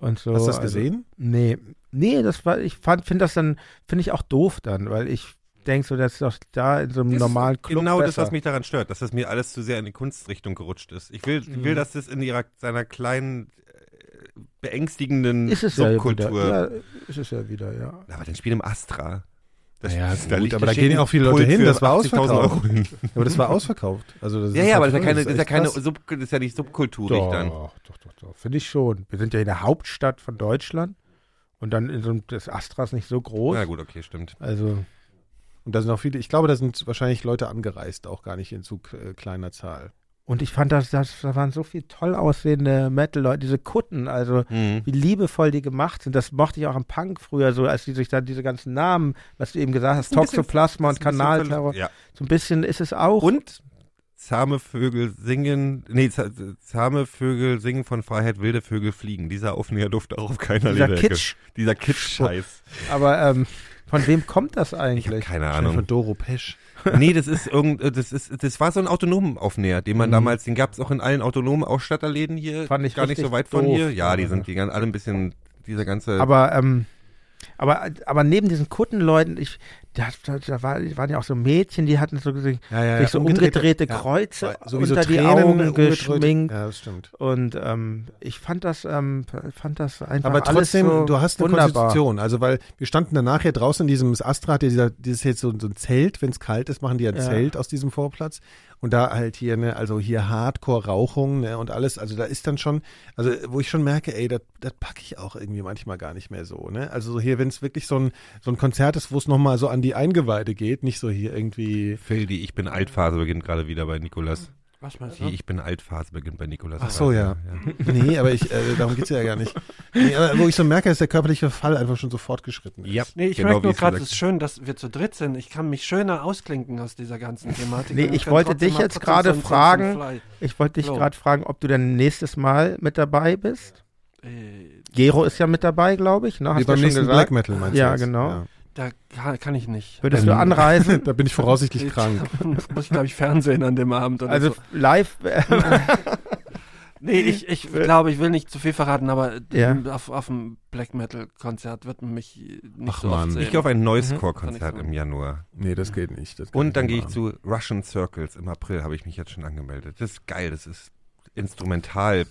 Und so. Hast du das also- gesehen? Nee, nee, das war, ich fand, finde das dann, finde ich auch doof dann, weil ich denke so, das ist doch da in so einem Das ist normalen Club Genau das, besser. was mich daran stört, dass das mir alles zu sehr in die Kunstrichtung gerutscht ist. Ich will, ich will Mhm. dass das in ihrer, seiner kleinen, äh, beängstigenden ist es ja Subkultur. wieder, ja, ist es ja wieder, ja. Aber dann spiel im Astra. Das, Ja, das- gut, liegt- aber da gehen ja auch viele Leute hin, das war 80.000 ausverkauft. Aber das war ausverkauft. Also das Ja, ja, aber das ist ja keine, das ist ja keine. Sub, das ist ja nicht subkulturig Doch, dann. doch, doch, doch, finde ich schon. Wir sind ja in der Hauptstadt von Deutschland und dann in so einem, das Astra ist nicht so groß. Na gut, okay, stimmt. Also, Und da sind auch viele, ich glaube, da sind wahrscheinlich Leute angereist, auch gar nicht in zu äh, kleiner Zahl. und ich fand, das, das, da waren so viel toll aussehende Metal-Leute, diese Kutten, also Mhm. wie liebevoll die gemacht sind. Das mochte ich auch am Punk früher so, als die sich dann diese ganzen Namen, was du eben gesagt hast, Toxoplasma und Kanalterror, Ja. so ein bisschen ist es auch. Und zahme Vögel singen, nee, za- zahme Vögel singen von Freiheit, wilde Vögel fliegen. Dieser Aufnäher durfte auch auf keiner dieser Lederecke. Kitsch. Dieser Kitsch-Scheiß. Aber ähm, von wem kommt das Ich eigentlich? keine Wahrscheinlich Von Ahnung. Doro Pesch. Nee, das ist irgend, das ist, das war so ein autonomen Aufnäher, den man Mhm. damals, den gab es auch in allen autonomen Ausstatterläden hier. Fand ich gar nicht so weit von doof. hier. Ja, die sind die alle ein bisschen, dieser ganze. Aber, ähm, aber, aber neben diesen Kuttenleuten, ich, da, da, da war, waren ja auch so Mädchen, die hatten so, sich Ja, ja, so umgedrehte ja. Kreuze So unter die Tränen Augen umgedreht. geschminkt. Ja, das stimmt. Und ähm, ich fand das, ähm, fand das einfach Aber trotzdem, so du hast eine wunderbar. Konstitution. Also, weil wir standen danach hier draußen in diesem Astra, dieser, dieses jetzt so, so ein Zelt, wenn es kalt ist, machen die ein. Zelt aus diesem Vorplatz. Und da halt hier, ne, also hier Hardcore-Rauchung ne, und alles. Also da ist dann schon, also wo ich schon merke, ey, das packe ich auch irgendwie manchmal gar nicht mehr so. Ne? Also so hier, wenn es wirklich so ein, so ein Konzert ist, wo es nochmal so an die Eingeweide geht, nicht so hier irgendwie. Phil, die Ich bin Altphase beginnt gerade wieder bei Nikolas. Was meinst Die du? Ich bin Altphase beginnt bei Nikolas. Ach so, ja. Nee, aber ich, äh, darum geht's ja gar nicht. Nee, aber wo ich so merke, dass der körperliche Fall einfach schon so fortgeschritten ist. Ja, Nee, ich genau merke wie nur es gerade, es ist schön, dass wir zu dritt sind. Ich kann mich schöner ausklinken aus dieser ganzen Thematik. Nee, ich wollte dich jetzt gerade fragen. Ich wollte dich So. gerade fragen, ob du denn nächstes Mal mit dabei bist. Äh, Gero ist ja mit dabei, glaube ich. Ne? Wie Hast du beim ja nächsten gesagt. Black Metal meinst du Ja, jetzt? genau. Da kann, kann ich nicht. Würdest Ähm, du anreisen? Da bin ich voraussichtlich krank. Muss ich, glaube ich, Fernsehen an dem Abend oder Also so. live. Nee, ich, ich glaube, ich will nicht zu viel verraten, aber Ja. auf, auf dem Black Metal-Konzert wird man mich nicht Ach, so Mann. oft sehen. Ich gehe auf ein Mhm. Noise-Core-Konzert ich im Januar. Nee, das geht nicht. Das Und dann gehe ich zu Russian Circles im April, habe ich mich jetzt schon angemeldet. Das ist geil, das ist instrumental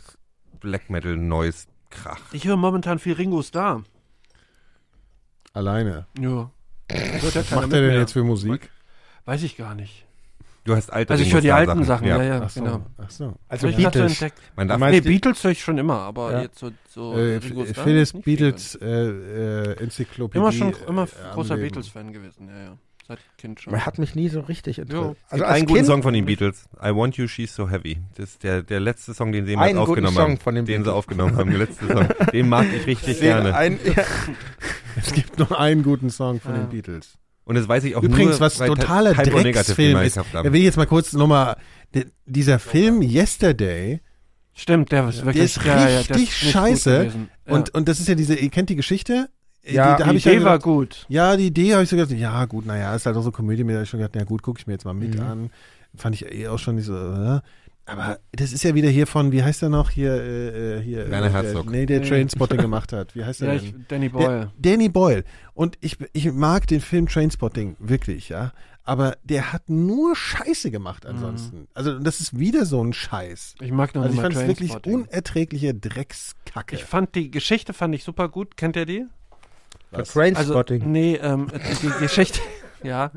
Black Metal Noise Krach. Ich höre momentan viel Ringo Starr. Alleine. Ja. Was macht der denn jetzt für Musik? Weiß ich gar nicht. Du hast alte Also ich höre die alten Sachen, ja, ja, Ach so. genau. Ach so. Also ich Beatles. entdeckt. Man darf Nee, die- Beatles höre ich schon immer, aber Ja. jetzt so, so Äh, Starr Phyllis. Beatles äh, äh, Enzyklopädie. Immer schon immer äh, großer. Beatles-Fan gewesen, ja, ja. Seit Kind schon. Er hat mich nie so richtig interessiert. Es Also gibt als einen guten Song von den Beatles. I Want You, She's So Heavy. Das ist der, der letzte Song, den sie jemals Einen guten aufgenommen Song haben. von den den sie Beatles. aufgenommen haben, der letzte Song. Den mag ich richtig den gerne. ein, ja, Es gibt noch einen guten Song von Ja. den Beatles. Und das weiß ich auch Übrigens, nur, was totaler Negative Drecksfilm ist. Da will ich jetzt mal kurz nochmal. Dieser Film Yesterday, Stimmt, der ist wirklich ist ja, ja, der richtig nicht gut scheiße. Ja. und, und das ist ja diese, ihr kennt die Geschichte? Ja, die, die ich Idee war gedacht, gut. Ja, die Idee habe ich so gedacht, ja gut, naja, ist halt auch so Komödie, mir hab ich schon gedacht, na gut, gucke ich mir jetzt mal mit Mhm. an. Fand ich eh auch schon nicht so, äh. aber das ist ja wieder hier von, wie heißt der noch hier, äh, äh, hier Werner äh, Herzog. Der, nee, der. Trainspotting gemacht hat. Wie heißt der Ja, denn? ich, Danny Der, Boyle. Danny Boyle. Und ich, ich mag den Film Trainspotting wirklich, ja. Aber der hat nur Scheiße gemacht ansonsten. Also das ist wieder so ein Scheiß. Ich mag noch Also ich nicht mal fand es wirklich unerträgliche Dreckskacke. Ich fand die Geschichte fand ich super gut. Kennt ihr die? Für Also, Trainspotting. nee, ähm, die, die Geschichte, ja,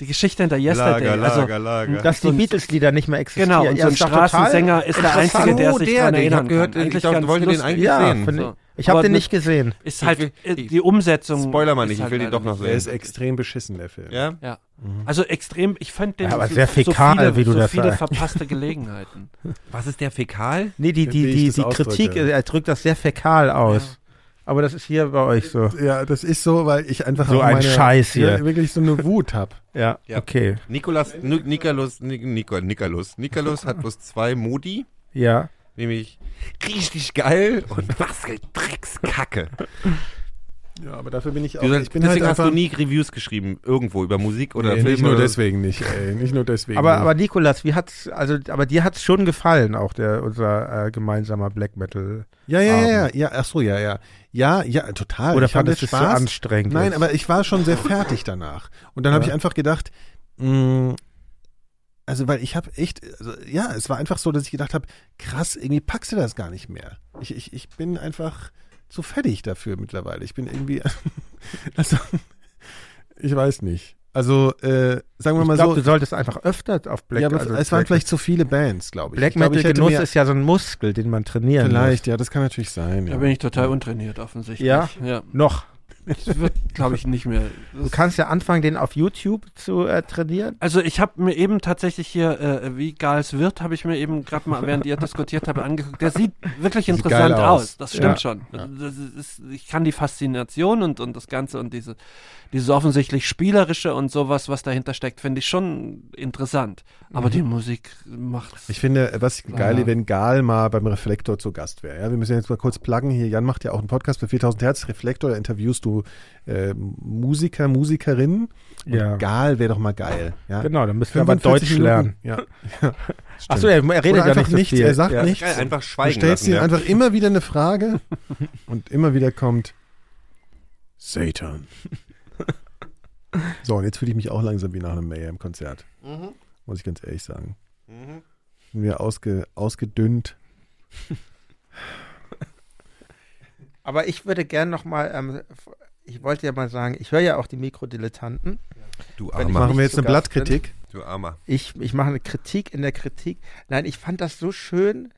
die Geschichte hinter Yesterday. Lager, also, Lager, Lager. dass die Beatles-Lieder nicht mehr existieren. Genau, und so ein Straßensänger ist der Einzige, der sich daran den ich erinnern hab gehört, ich dachte, wollte den eigentlich Ja, sehen. So. ich. Ich habe den nicht gesehen. Ist halt, will- äh, ich- die Umsetzung. Spoiler mal nicht, ich halt will den doch noch nicht. der sehen. ist extrem beschissen, der Film. Ja? Ja. Also extrem, ich fand den Ja, aber so, sehr fäkal, so viele, wie du so das viele sagst. verpasste Gelegenheiten. Was ist der Fäkal? Nee, die, die, ich die, das die Kritik, ausdrücke. er drückt das sehr fäkal aus. Aber das ist hier bei euch so. Ja, das ist so, weil ich einfach So ein meine, Scheiß hier. Ja, wirklich so eine Wut hab. Ja, Ja. okay. Nikolas, Ni- Nikolus, Ni- Nico, Nikolus. Nikolus hat bloß zwei Modi, Ja. nämlich richtig geil und was für Dreckskacke. Ja, aber dafür bin ich auch. Du, ich bin deswegen halt hast du nie Reviews geschrieben, irgendwo über Musik oder nee, Film nicht nur deswegen nicht, ey, nicht nur deswegen. Aber, nicht. aber Nikolas, wie hat's, also, aber dir hat's schon gefallen, auch der, unser äh, gemeinsamer Black Metal. ja, ja, ja, ja, ach so, ja, ja. Ja, ja, total. Oder ich fandest du es zu anstrengend? Nein, jetzt? aber ich war schon sehr fertig danach. Und dann habe Ja. ich einfach gedacht, mh, also weil ich habe echt, also, ja, es war einfach so, dass ich gedacht habe, krass, irgendwie packst du das gar nicht mehr. Ich, ich, ich bin einfach zu fertig dafür mittlerweile. Ich bin irgendwie, also, ich weiß nicht. Also, äh, sagen wir ich mal glaube, so, du solltest einfach öfter auf Black ja, aber also es waren Black, vielleicht zu viele Bands, glaube ich. Black ich glaub, Metal ich hätte Genuss ist ja so ein Muskel, den man trainieren Vielleicht, muss. ja, das kann natürlich sein. Da Ja. bin ich total untrainiert, offensichtlich. Ja? ja. Noch. Das wird, glaube ich, nicht mehr. Du kannst ja anfangen, den auf YouTube zu äh, trainieren. Also ich habe mir eben tatsächlich hier, äh, wie Gals wird, habe ich mir eben gerade mal, während ihr diskutiert habt, angeguckt. Der sieht wirklich Sieht interessant aus. aus. Das stimmt Ja. schon. Das ist, ich kann die Faszination und, und das Ganze und diese, dieses offensichtlich spielerische und sowas, was dahinter steckt, finde ich schon interessant. Aber die Musik macht Mhm. Ich finde, was geil, wäre, wenn Gal mal beim Reflektor zu Gast wäre. Ja, wir müssen jetzt mal kurz pluggen. Hier, Jan macht ja auch einen Podcast bei 4000 Hertz. Reflektor, da interviewst du äh, Musiker, Musikerinnen. Und Ja. Gal wäre doch mal geil. Ja? Genau, dann müssen wir aber 45 Deutsch Minuten. lernen. Ja. ja Achso, er, redet Oder ja einfach nicht so nichts, viel. er sagt ja. nichts. Geil, einfach Du schweigen stellst lassen. ihm ja. einfach immer wieder eine Frage und immer wieder kommt Satan. So, und jetzt fühle ich mich auch langsam wie nach einem Mayhem-Konzert. Muss ich ganz ehrlich sagen. Bin wieder ausge, ausgedünnt. Aber ich würde gern noch mal, ähm, ich wollte ja mal sagen, ich höre ja auch die Mikrodilettanten. Du Armer. Machen wir jetzt eine Gast bin. Blattkritik? Du Armer. Ich, ich mache eine Kritik in der Kritik. Nein, ich fand das so schön,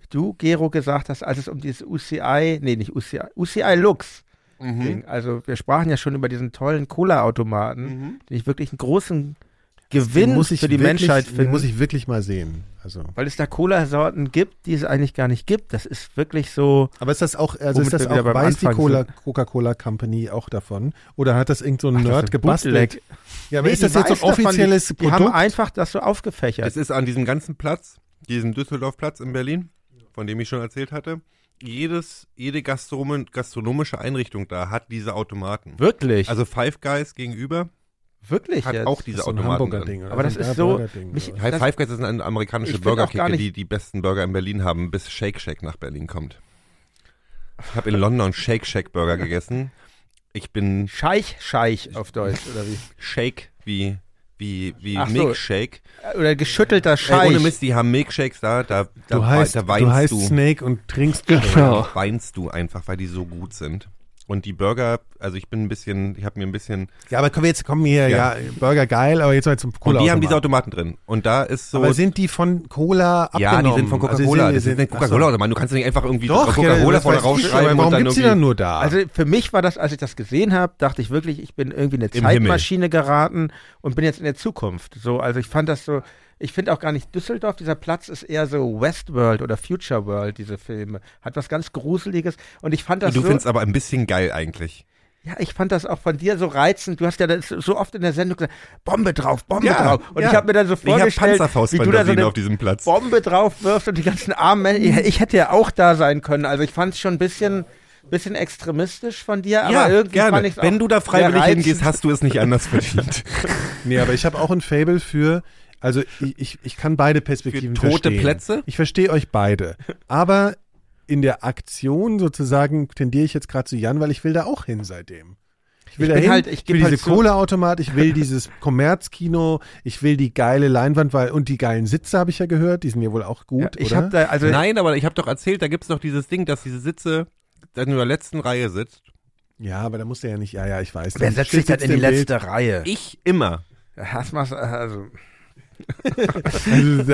wie du, Gero, gesagt hast, als es um dieses UCI, nee, nicht UCI, UCI Lux Mhm. ging. Also wir sprachen ja schon über diesen tollen Cola-Automaten, Mhm. den ich wirklich einen großen Gewinn Den muss ich für die wirklich, Menschheit den finde. muss ich wirklich mal sehen. Also. weil es da Cola-Sorten gibt, die es eigentlich gar nicht gibt. Das ist wirklich so. Aber ist das auch, also ist das auch, weiß die Anfang Cola, Coca-Cola Company auch davon? Oder hat das irgend so ein Ach, Nerd ist gebastelt? Bootleg. Ja, aber Nee, ist das die jetzt so ein davon, offizielles die, die haben Produkt? einfach das so aufgefächert. Es ist an diesem ganzen Platz, diesem Düsseldorfplatz in Berlin, von dem ich schon erzählt hatte, jedes, jede gastronomische Einrichtung da hat diese Automaten. wirklich. Also Five Guys gegenüber wirklich hat jetzt. auch diese Das ist so ein Automaten Hamburger. Ding. oder Aber das ein ist so- mich- oder? Hi- Das- Five Guys ist eine amerikanische Burgerkette, die die besten Burger in Berlin haben, bis Shake Shack nach Berlin kommt. Ich habe in London Shake Shack Burger gegessen. Ich bin Scheich, Scheich auf Deutsch, oder wie? Shake wie wie wie Ach so. Milkshake. Oder geschüttelter Ey, Scheich. ohne Mist, die haben Milkshakes da, da, da, Du heißt, da du weinst heißt du. Snake und trinkst Genau. Da weinst du einfach, weil die so gut sind. Und die Burger, also ich bin ein bisschen, ich habe mir ein bisschen. Ja, aber kommen wir jetzt, kommen hier, ja, Ja. Burger geil, aber jetzt mal zum Cola. und die haben diese Automaten drin. Und da ist so. aber sind die von Cola abgenommen? ja, die sind von Also Coca-Cola. die das ist eine ach so. Coca-Cola-Automat. Du kannst nicht einfach irgendwie Coca-Cola ja, vorne rausschreiben aber und warum dann gibt's die dann nur da? Also für mich war das, als ich das gesehen habe, dachte ich wirklich, ich bin irgendwie in eine Zeitmaschine geraten und bin jetzt in der Zukunft. So, also ich fand das so, ich finde auch gar nicht Düsseldorf, dieser Platz ist eher so Westworld oder Future World, diese Filme. Hat was ganz Gruseliges und ich fand das du so, findest aber ein bisschen geil eigentlich. ja, ich fand das auch von dir so reizend. Du hast ja das so oft in der Sendung gesagt, Bombe drauf, Bombe Ja, drauf. Und ja. ich habe mir dann so Ich habe vorgestellt, wie du da so eine auf diesem Platz. Bombe drauf wirfst und die ganzen armen Menschen. Ich hätte ja auch da sein können. Also ich fand es schon ein bisschen, bisschen extremistisch von dir, aber ja, irgendwie fand gerne. ich Wenn du da freiwillig hingehst, hast du es nicht anders verdient. Nee, aber ich habe auch ein Fable für Also ich, ich, ich kann beide Perspektiven Für tote verstehen. Plätze? Ich verstehe euch beide. Aber in der Aktion sozusagen tendiere ich jetzt gerade zu Jan, weil ich will da auch hin seitdem. Ich will Ich da bin hin, halt- ich ich will halt diese Kohleautomat, ich will dieses Kommerzkino, ich will die geile Leinwand, weil und die geilen Sitze habe ich ja gehört, die sind ja wohl auch gut, Ja, ich oder? da, also Nein, aber ich habe doch erzählt, da gibt's doch dieses Ding, dass diese Sitze dann in der letzten Reihe sitzt. ja, aber da muss der ja nicht, ja, ja, ich weiß. wer setzt sich denn in die im Bild. letzte Reihe? Ich immer. Das machst, also,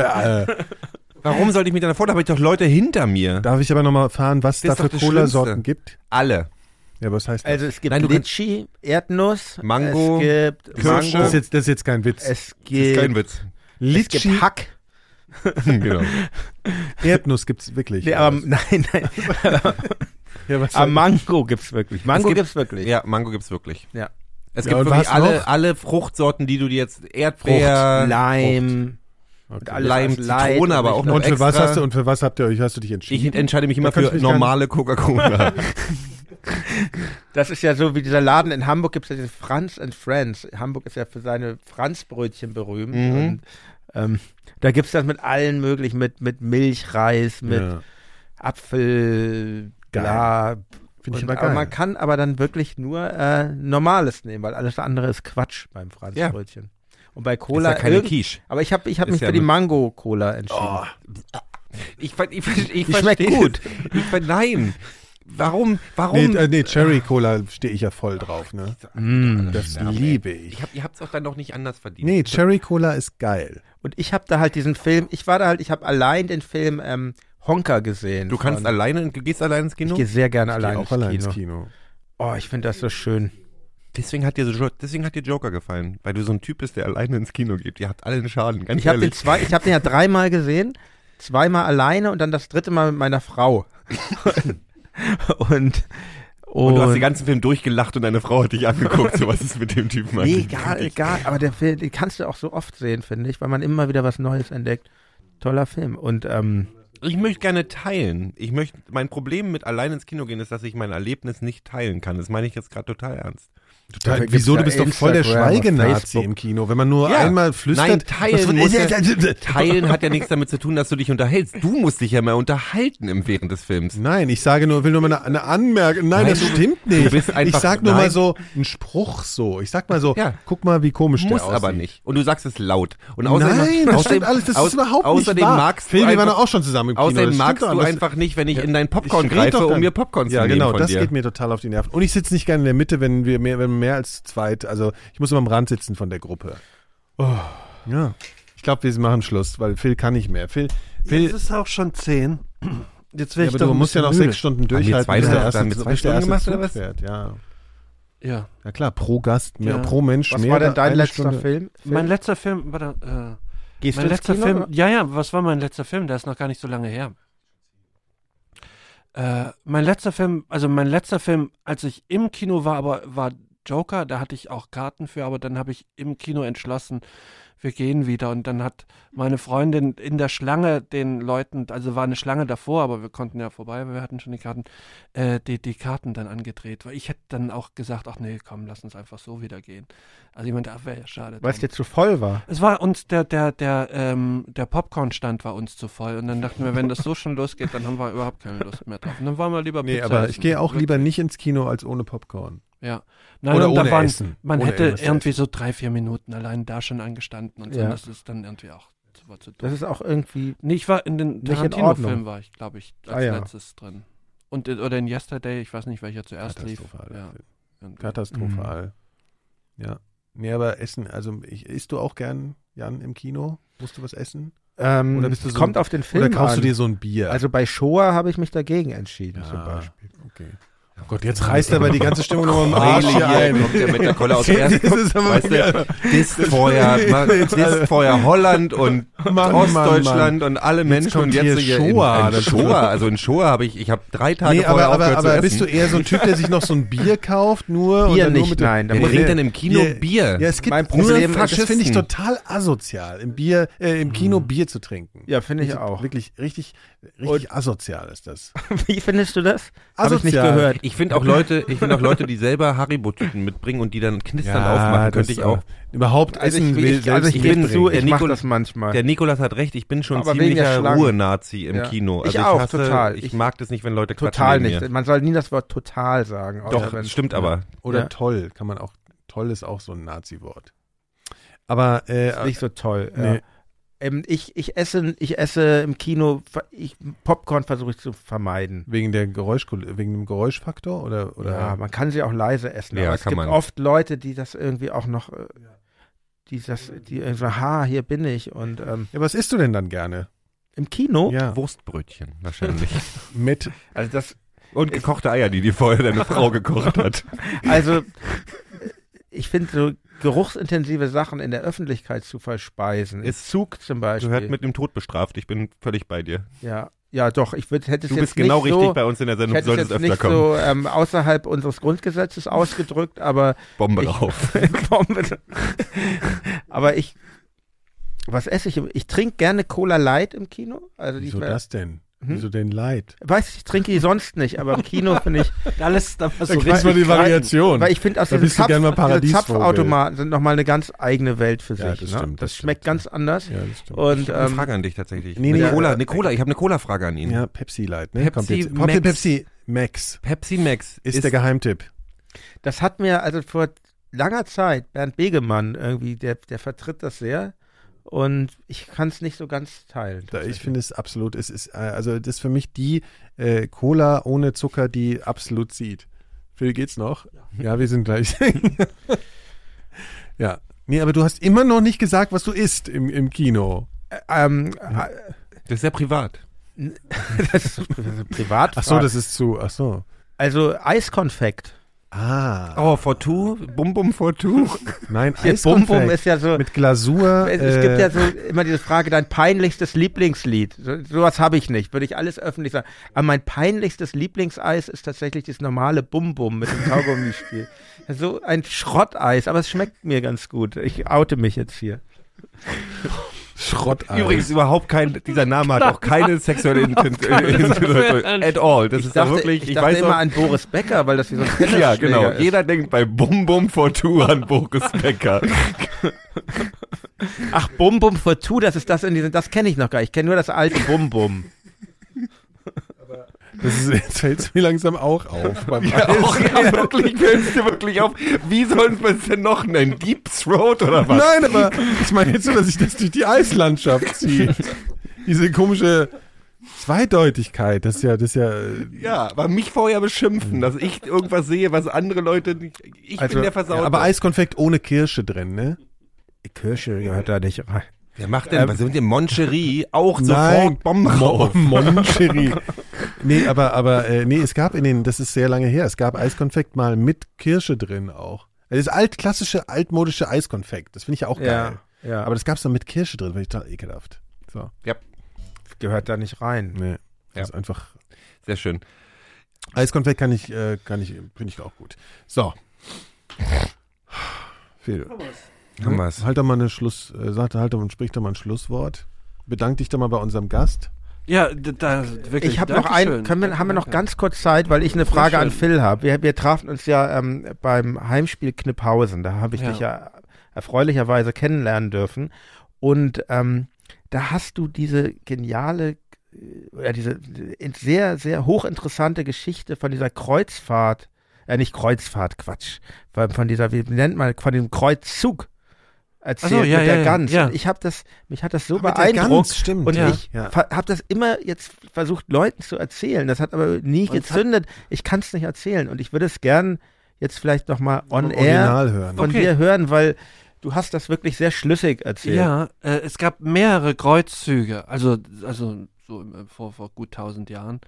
Warum sollte ich mich dann davor? Da habe ich doch Leute hinter mir. Darf ich aber nochmal erfahren, was Das da ist für doch das Cola-Sorten gibt? Alle. Ja, was heißt das? also es gibt Nein, du kannst- Litschi, Erdnuss, Mango, es gibt Kirsche. das, Mango, ist jetzt, das ist jetzt kein Witz. es Das ist gibt, kein Witz. es Litschi, gibt Hack. genau. Erdnuss gibt's wirklich. Nee, aber, nein, nein, ja, was aber Mango gibt's wirklich. Mango gibt- gibt's wirklich. Ja, Mango gibt's wirklich. Ja. Es Ja, gibt und wirklich was alle, noch? alle Fruchtsorten, die du dir jetzt Erdbeer, Leim, und alles Leim, aus Light Zitrone, aber auch noch und für was extra. hast du und für was habt ihr euch hast du dich Ich entschieden? entscheide mich immer für mich normale Coca-Cola. Das ist ja so wie dieser Laden in Hamburg gibt es ja diese Franz and Friends. Hamburg ist ja für seine Franzbrötchen berühmt. Mhm. Und ähm, da gibt es das mit allen möglichen, mit, mit Milch, Reis, mit ja. Apfel, bla. Finde ich aber geil. man kann aber dann wirklich nur äh, Normales nehmen, weil alles andere ist Quatsch beim Franzbrötchen. Und bei Ist Cola. ja keine Quiche. aber ich habe ich hab Ist mich ja für die Mango-Cola entschieden. Oh, Ich, ich, ver- ich, Die schmeckt gut. Ich, nein. Warum? Warum? nee, äh, nee, Cherry Cola stehe ich ja voll drauf, ne? Mm. Das liebe ich ich. hab, ihr habt es auch dann noch nicht anders verdient. Nee, Cherry Cola ist geil. Und ich habe da halt diesen Film, ich war da halt, ich habe allein den Film ähm, Honka gesehen. Du kannst von- alleine, gehst alleine ins Ich Kino? gehe sehr gerne Ich allein geh ins auch allein Kino. ins Kino. Oh, ich finde das so schön. Deswegen hat dir so, deswegen hat dir Joker gefallen, weil du so ein Typ bist, der alleine ins Kino geht. Ihr habt alle einen Schaden, ganz Ich habe den ehrlich. zwei, ich habe den ja dreimal gesehen, zweimal alleine und dann das dritte Mal mit meiner Frau. und und du hast den ganzen Film durchgelacht und deine Frau hat dich angeguckt. so was ist mit dem Typen nee, egal, egal, aber der Film, den kannst du auch so oft sehen, finde ich, weil man immer wieder was Neues entdeckt. Toller Film und ähm, Ich möchte gerne teilen. Ich möchte, mein Problem mit allein ins Kino gehen ist, dass ich mein Erlebnis nicht teilen kann. Das meine ich jetzt gerade total ernst. Gibt's wieso? ja Du bist doch voll der Schweigenazi im Kino. Wenn man nur Ja. einmal flüstert. Nein, teilen muss ja- Teilen hat ja nichts damit zu tun, dass du dich unterhältst. Du musst dich ja mal unterhalten im während des Films. Nein, ich sage nur, will nur mal eine, eine Anmerkung. Nein, Nein, das stimmt nicht. einfach- ich sag nur nein. mal so einen Spruch so. Ich sag mal so, Ja. guck mal, wie komisch Muss der aussieht. aber nicht. Und du sagst es laut. Und außerdem, Nein, das außerdem, stimmt alles. Das aus- ist überhaupt außerdem nicht wahr. magst Phil, wir waren auch schon zusammen im Kino. Außerdem magst du einfach nicht, wenn ich in dein Popcorn greife, um mir. Popcorn zu Ja, nehmen genau, von das geht mir total auf die Nerven. Und ich sitze nicht gerne in der Mitte, wenn wir mehr, wenn mehr als zweit, also ich muss immer am Rand sitzen von der Gruppe. Oh. Ja. Ich glaube, wir machen Schluss, weil Phil kann nicht mehr. Phil, Phil, Es ist auch schon zehn. Jetzt wäre ja, ich aber doch du musst ja noch müde. sechs Stunden durchhalten, zwei Stunden- erste, haben wir zwei bis der Stunden erste gemacht, oder was? fährt. Ja. Ja. ja klar, pro Gast, mehr, Ja. pro Mensch was mehr. war denn dein letzter Stunde. Film? Mein letzter Film, warte, äh, Gehst mein du letzter Kino? Film, ja, ja, was war mein letzter Film? Der ist noch gar nicht so lange her. Äh, mein letzter Film, also mein letzter Film, als ich im Kino war, aber war Joker, da hatte ich auch Karten für, aber dann habe ich im Kino entschlossen, wir gehen wieder. Und dann hat meine Freundin in der Schlange den Leuten, also war eine Schlange davor, aber wir konnten ja vorbei, wir hatten schon die Karten, äh, die, die Karten dann angedreht. Weil ich hätte dann auch gesagt, ach nee, komm, lass uns einfach so wieder gehen. Also ich meinte, ach, wäre ja schade. Weil es dir zu voll war. Es war uns, der, der, der, ähm, der Popcorn-Stand war uns zu voll. Und dann dachten wir, wenn das so schon losgeht, dann haben wir überhaupt keine Lust mehr drauf. Und dann wollen wir lieber Nee, Pizza aber essen. ich gehe auch lieber nicht ins Kino als ohne Popcorn. Ja. Nein, Oder und da ohne waren, Essen. Man Ohne hätte irgendwas zu irgendwie essen. so drei, vier Minuten allein da schon angestanden und so. Ja. Das ist dann irgendwie auch zu, war zu dumm. Das ist auch irgendwie. Nee, ich war in den Tarantino-Film war ich, glaube ich, als Ah, ja. letztes drin. Und in- oder in Yesterday, ich weiß nicht, welcher zuerst lief. Katastrophal. Ja, irgendwie. Katastrophal. Ja. Nee, aber Essen, also ich, isst du auch gern, Jan, im Kino? Musst du was essen? Ähm, Oder bist du so kommt ein- auf den Film Oder kaufst an. du dir so ein Bier? also bei Shoah habe ich mich dagegen entschieden ja, zum Beispiel. Okay. Oh Gott, jetzt reißt aber die ganze Stimmung nochmal im Arsch hier ein. kommt der mit der Kolle aus Das aber Weißt du, disst vorher, vorher Holland und Mann, Ostdeutschland und alle Menschen kommt und jetzt hier Shoah. in, in Das- Shoah. Also in Shoah habe ich, ich habe drei Tage Nee, aber, vorher aber, aufgehört aber zu bist du eher so ein Typ, der sich noch so ein Bier kauft, nur und Bier dann nur nicht, mit dem- nein, da trinkt denn im Kino Bier- Bier? Ja, es gibt Mein nur Problem- das finde ich total asozial, im Bier, äh, im Kino Bier zu trinken. Ja, finde ich Also auch. Wirklich, richtig, richtig asozial ist das. Wie findest du das? Habe ich nicht Asozial. gehört. Ich finde auch Leute, ich finde auch Leute, die selber Haribo-Tüten mitbringen und die dann knisternd aufmachen, könnte ich das, auch. äh, Überhaupt Also essen ich, will, ich, also ich selbst gebe mitbringen. zu, ich Nikol- das manchmal. Der Nikolas hat recht, ich bin schon Aber ziemlicher. Ruhe-Nazi im Ja. Kino. Also Ich auch, hasse, total. Ich, Ich- mag das nicht, wenn Leute total nicht. Mir. Man soll nie das Wort total sagen. Doch, wenn- das stimmt aber. Oder Ja. toll, kann man auch. Toll ist auch so ein Nazi-Wort. Aber äh, Ist nicht so toll. nee. Ja. Ähm, ich, ich, esse, ich esse im Kino, ich, Popcorn versuche ich zu vermeiden. wegen der Geräusch, wegen dem Geräuschfaktor oder oder ja, man kann sie auch leise essen. Ja, aber es gibt man. oft Leute, die das irgendwie auch noch, äh, die das, die irgendwie so, ha, hier bin ich. Und ähm, Ja, was isst du denn dann gerne? im Kino, Ja, Wurstbrötchen wahrscheinlich. mit also das, Und gekochte Eier, die dir vorher deine Frau gekocht hat. also äh, ich finde so geruchsintensive Sachen in der Öffentlichkeit zu verspeisen. Im Ist- Zug zum Beispiel. Gehört mit dem Tod bestraft. Ich bin völlig bei dir. ja, ja, doch. Ich würd, hätte es Du jetzt bist genau nicht richtig so, bei uns in der Ich Sendung. hätte es Solltest jetzt öfter nicht kommen. so ähm, außerhalb unseres Grundgesetzes ausgedrückt, aber Bombe ich, drauf. Bombe. aber ich, was esse ich? Ich trinke gerne Cola Light im Kino. Also die Wieso das denn? Hm? Wieso denn Leid? Weiß ich, ich trinke die sonst nicht, aber im Kino finde ich, lässt da was so kriegst mal die. Variation. weil ich finde, aus du Zapf. Zapfautomaten sind nochmal eine ganz eigene Welt für sich. Ja, das ne? stimmt, das das schmeckt stimmt, ganz anders. ja, das stimmt. Und Ich habe eine ähm, Frage an dich tatsächlich. Nee, eine nee, Cola, eine Cola. Ich habe eine Cola-Frage an ihn. ja, Pepsi Light, ne? Pepsi Kommt jetzt. Max. Pepsi Max Pepsi Max ist, der Geheimtipp. das hat mir also vor langer Zeit Bernd Begemann irgendwie, der, der vertritt das sehr. Und ich kann es nicht so ganz teilen. Ich finde es absolut, es ist, äh, also das ist für mich die äh, Cola ohne Zucker, die absolut zieht. Phil, geht's noch? Ja, wir sind gleich. ja. Nee, aber du hast immer noch nicht gesagt, was du isst im, im Kino. ähm, Das ist sehr privat. das ist privat. Ach so, das ist zu, ach so. Also Eiskonfekt. Ah. Oh, for two? Bum Bum for two? Nein, Hier Bum Bum ist ja so. mit Glasur. Es, äh, es gibt ja so immer diese Frage, dein peinlichstes Lieblingslied. So, sowas habe ich nicht, würde ich alles öffentlich sagen. Aber mein peinlichstes Lieblingseis ist tatsächlich das normale Bum Bum mit dem Kaugummispiel. So ein Schrotteis, aber es schmeckt mir ganz gut. Ich oute mich jetzt hier. Schrotteis. Übrigens überhaupt kein, dieser Name hat auch keine sexuelle Intention at all. Das Ich ist da dachte, wirklich, ich ich, dachte weiß immer auch, an Boris Becker, weil das wie so ein ja, genau. ist. Jeder denkt bei Bum Bum for two an Boris Becker. Ach, Bum Bum for Two, das ist das in diesem, das kenne ich noch gar nicht. Ich kenne nur das alte Bum Bum. Das ist, jetzt fällt es mir langsam auch auf. Beim Ja, auch, ja, wirklich, fällt dir wirklich auf. Wie sollen wir es denn noch nennen? Deep Throat oder was? Nein, aber ich meine jetzt so, dass ich das durch die Eislandschaft ziehe. Diese komische Zweideutigkeit, das ist ja, das ist ja. äh, Ja, aber mich vorher beschimpfen, dass ich irgendwas sehe, was andere Leute nicht. Ich Also, bin der Versaute. Aber Eiskonfekt ohne Kirsche drin, ne? Kirsche gehört da nicht rein. Wer macht denn, Ähm, was mit dem Moncherie auch sofort Bomben Mo rauf? Moncherie. nee, aber, aber, äh, nee, es gab in den, das ist sehr lange her, es gab Eiskonfekt mal mit Kirsche drin auch. Das ist altklassische, altmodische Eiskonfekt. Das finde ich ja auch geil. Ja, ja. Aber das gab es dann mit Kirsche drin, finde ich total ekelhaft. So, Ja, gehört da nicht rein. nee. Das Ja. ist einfach. sehr schön. Eiskonfekt kann ich, äh, kann ich, finde ich auch gut. So. Phil, Haben wir's. halt doch mal eine Schluss, äh, sag, halt doch und sprich doch mal ein Schlusswort. Bedank dich doch mal bei unserem Gast. Ja, da, wirklich. Ich habe noch Dankeschön. ein, können wir, haben wir noch ganz kurz Zeit, weil ich eine Frage an. Phil habe. Wir, wir trafen uns ja ähm, beim Heimspiel Kniphausen. Da habe ich Ja. dich ja erfreulicherweise kennenlernen dürfen. Und ähm, da hast du diese geniale, äh, diese sehr, sehr hochinteressante Geschichte von dieser Kreuzfahrt, äh, nicht Kreuzfahrt, Quatsch, von, von dieser, wie nennt man, von dem Kreuzzug erzählt so, ja, mit ja, der ja, Gans. ja. Ich habe das, mich hat das so der beeindruckt. Gans, stimmt. Und ich habe das immer jetzt versucht, Leuten zu erzählen. Das hat aber nie Und gezündet. Ich kann es nicht erzählen. Und ich würde es gern jetzt vielleicht noch mal on air hören. von Okay. dir hören, weil du hast das wirklich sehr schlüssig erzählt. Ja, äh, es gab mehrere Kreuzzüge, also, also so im, vor, vor gut tausend Jahren.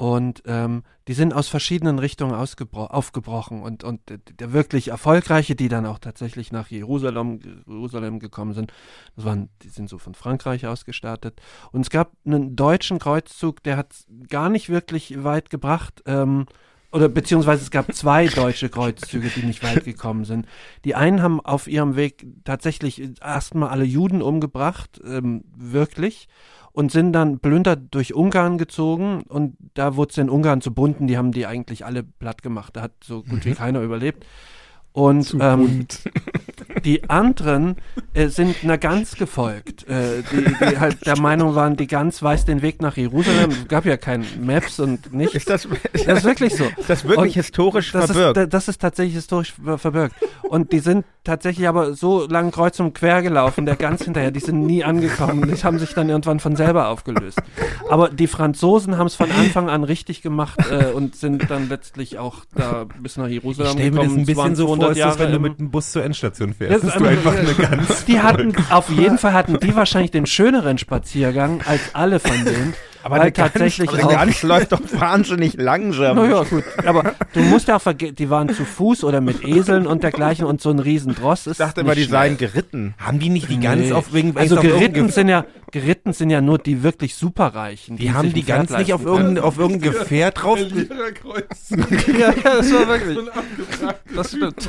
Und ähm, die sind aus verschiedenen Richtungen aufgebrochen. Und, und der- der wirklich erfolgreiche, die dann auch tatsächlich nach Jerusalem, Jerusalem gekommen sind, das waren, die sind so von Frankreich aus gestartet. Und es gab einen deutschen Kreuzzug, der hat gar nicht wirklich weit gebracht. Ähm, oder beziehungsweise es gab zwei deutsche Kreuzzüge, die nicht weit gekommen sind. Die einen haben auf ihrem Weg tatsächlich erstmal alle Juden umgebracht, ähm, wirklich, und sind dann plündert durch Ungarn gezogen und da wurde es in Ungarn zu Bunden, die haben die eigentlich alle platt gemacht, da hat so gut wie keiner überlebt. Und ähm, die anderen äh, sind einer Gans gefolgt, äh, die, die halt der Meinung waren, die Gans weiß den Weg nach Jerusalem. Es gab ja kein Maps und nichts. Ist das, Das ist wirklich so. ist das wirklich Und historisch Das verbirgt? ist, das ist tatsächlich historisch ver- verbirgt. Und die sind tatsächlich aber so lang kreuz und quer gelaufen, der ganz hinterher, die sind nie angekommen. Die haben sich dann irgendwann von selber aufgelöst. Aber die Franzosen haben es von Anfang an richtig gemacht äh, und sind dann letztlich auch da bis nach Ich Jerusalem stelle mir das gekommen. ein bisschen so vor, 200 als wenn du mit dem Bus zur Endstation fährst. Das ist du einfach- eine ganz die hatten, auf jeden Fall hatten die wahrscheinlich den schöneren Spaziergang als alle von denen. aber weil Gans, tatsächlich aber eine auch, Gans läuft doch wahnsinnig langsam. Naja, gut. Aber du musst ja auch vergessen, die waren zu Fuß oder mit Eseln und dergleichen und so ein Riesendross ist. Ich dachte immer, die seien geritten. Haben die nicht die Gans Nee. auf wegen Also geritten sind ja geritten sind ja nur die wirklich superreichen. Die haben die ein Pferd Gans nicht auf irgendein, auf irgendein Gefährt drauf. ja, ja, das war wirklich. Das stimmt.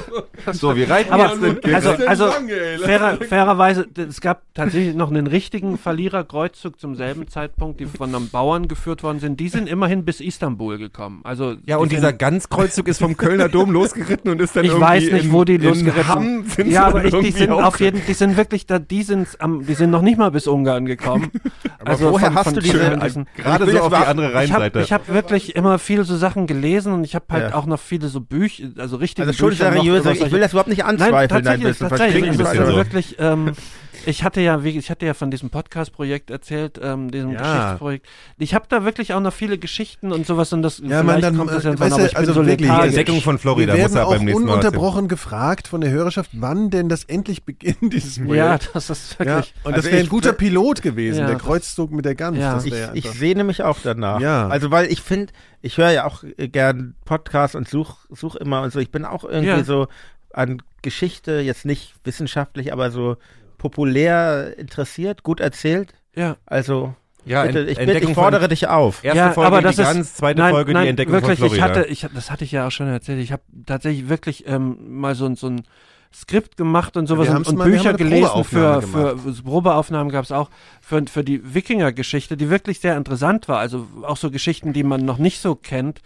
So, wir reiten Aber jetzt den also, denn also lange, fairer, fairerweise, es gab tatsächlich noch einen richtigen Verliererkreuzzug zum selben Zeitpunkt, die von einem Bauern geführt worden sind. Die sind immerhin bis Istanbul gekommen. Also Ja, die und dieser Ganzkreuzzug ist vom Kölner Dom losgeritten und ist dann ich irgendwie weiß nicht, in, wo die losgeritten Hamm sind Ja, aber ich, die sind auf jeden, die sind wirklich da, die sind am, die sind noch nicht mal bis Ungarn gekommen. also woher hast du diese- also diesen- gerade Ich will so auf die andere ich habe Rheinseite. ich hab wirklich immer viel so Sachen gelesen und ich habe halt Ja. auch noch viele so Bücher, also richtige Also schon Bücher noch seriös. über Ich will das überhaupt nicht Nein, anzweifeln, dein tatsächlich, Wissen. tatsächlich. Verstehe ich Also, also bisschen. wirklich, ähm, ich hatte ja, ich hatte ja von diesem Podcast-Projekt erzählt, ähm, diesem Ja. Geschichtsprojekt. Ich habe da wirklich auch noch viele Geschichten und sowas und das Ja, vielleicht man, dann, kommt das äh, irgendwann, weißt du, ich also so wirklich, die. Entdeckung von Wir Florida muss werden er auch beim nächsten Mal ununterbrochen gefragt von der Hörerschaft, wann denn das endlich beginnt, dieses Projekt. Ja, das ist Ja, wirklich. und Also das wäre ein guter Pilot gewesen, Ja, der Kreuzzug mit der Gans. Ja. Das Ich, ich sehne mich auch danach. Ja. Also weil ich finde, ich höre ja auch äh, gern Podcasts und such, such immer und so. Ich bin auch irgendwie Ja. so an Geschichte, jetzt nicht wissenschaftlich, aber so populär interessiert, gut erzählt. Ja. Also Ja, bitte, ich, bitte, ich von- fordere dich auf. Erste ja, Folge aber die das ist, Gans, zweite nein, Folge nein, die Entdeckung wirklich, von Florida. Ich hatte, ich, das hatte ich ja auch schon erzählt. Ich habe tatsächlich wirklich ähm, mal so, ein- so ein Skript gemacht und sowas und, und mal- Bücher gelesen für, für Probeaufnahmen gab es auch für, für die Wikinger-Geschichte, die wirklich sehr interessant war. Also auch so Geschichten, die man noch nicht so kennt.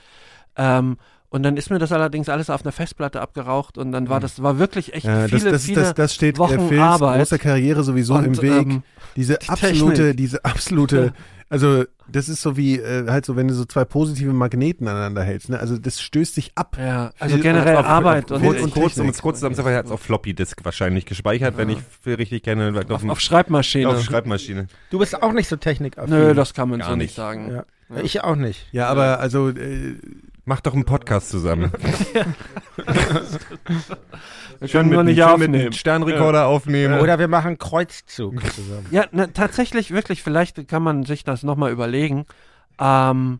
Ähm, und dann ist mir das allerdings alles auf einer Festplatte abgeraucht und dann war das war wirklich echt Ja, das, viele, das, viele das, das steht Wochen der Phils Arbeit. großer Karriere sowieso Und, im Weg. ähm, diese die absolute, Technik. diese absolute, also das ist so wie äh, halt so, wenn du so zwei positive Magneten aneinander hältst. Ne? Also das stößt sich ab. Ja, also generell auf- Arbeit auf- und, Kurz, und kurz, um Technik. es kurz zusammenzufassen, er hat es auf Floppy Disk wahrscheinlich gespeichert, wenn ich viel richtig kenne. Auf, auf, auf Schreibmaschine. auf Schreibmaschine. Du bist auch nicht so technikaffin. Nö, das kann man Gar so nicht nicht. sagen. ja. Ich auch nicht. Ja, aber also äh, Mach doch einen Podcast zusammen. Wir können nur mit, nicht schön mit aufnehmen. einem Sternrekorder aufnehmen. Oder wir machen Kreuzzug zusammen. Ja, na, tatsächlich, wirklich, vielleicht kann man sich das nochmal überlegen. Ähm,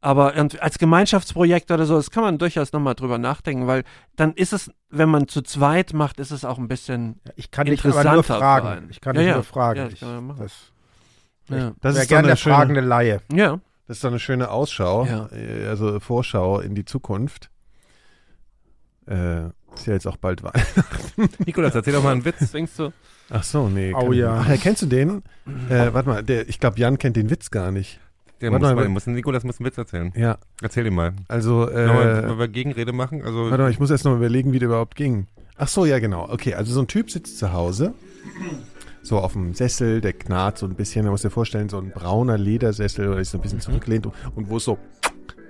aber als Gemeinschaftsprojekt oder so, das kann man durchaus nochmal drüber nachdenken, weil dann ist es, wenn man zu zweit macht, ist es auch ein bisschen. Ich kann dich aber nur fragen. Ich kann Ja, dich ja. nur fragen. Ja, das ich, das Ja. das wäre ist, doch gerne eine der schöne, fragende Laie. ja. Das ist doch eine schöne Ausschau, Ja. äh, also Vorschau in die Zukunft. Äh, ist ja jetzt auch bald Weihnachten. Nikolas, erzähl doch mal einen Witz. Denkst du? Ach so, nee. Oh ja. Ach, ja, kennst du den? Äh, warte mal, der, ich glaube, Jan kennt den Witz gar nicht. Der Warte muss, mal, mal, muss, Nikolas muss einen Witz erzählen. Ja, Erzähl ihn mal. also äh, Nochmal mal Gegenrede machen. Also, Warte mal, ich muss erst noch mal überlegen, wie der überhaupt ging. Ach so, ja genau. Okay, also so ein Typ sitzt zu Hause, so auf dem Sessel, der knarrt so ein bisschen. Man muss dir vorstellen, so ein brauner Ledersessel oder ist so ein bisschen zurücklehnt und, und wo es so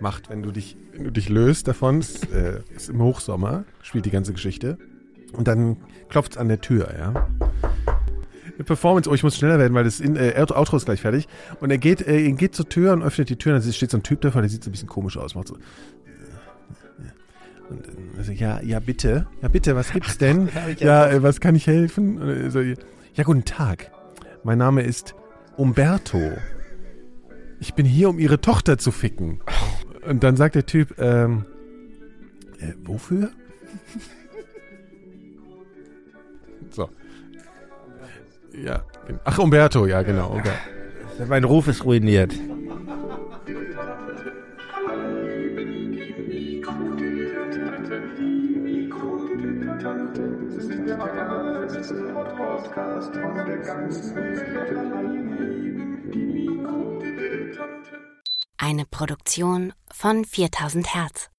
macht, wenn du dich, wenn du dich löst davon. Es, äh, ist im Hochsommer, spielt die ganze Geschichte. Und dann klopft es an der Tür, ja. Eine Performance, oh, ich muss schneller werden, weil das in, äh, Outro ist gleich fertig. Und er geht, äh, geht zur Tür und öffnet die Tür und da steht so ein Typ davor, der sieht so ein bisschen komisch aus, macht so. Und äh, also, ja, ja, bitte. Ja, bitte, was gibt's denn? ja, äh, was kann ich helfen? Und, äh, so, ja, guten Tag. Mein Name ist Umberto. Ich bin hier, um Ihre Tochter zu ficken. Und dann sagt der Typ, ähm, äh, wofür? so. Ja. Genau. Ach, Umberto, ja, genau. Umberto. Mein Ruf ist ruiniert. Podcast von der. Eine Produktion von 4000 Hertz.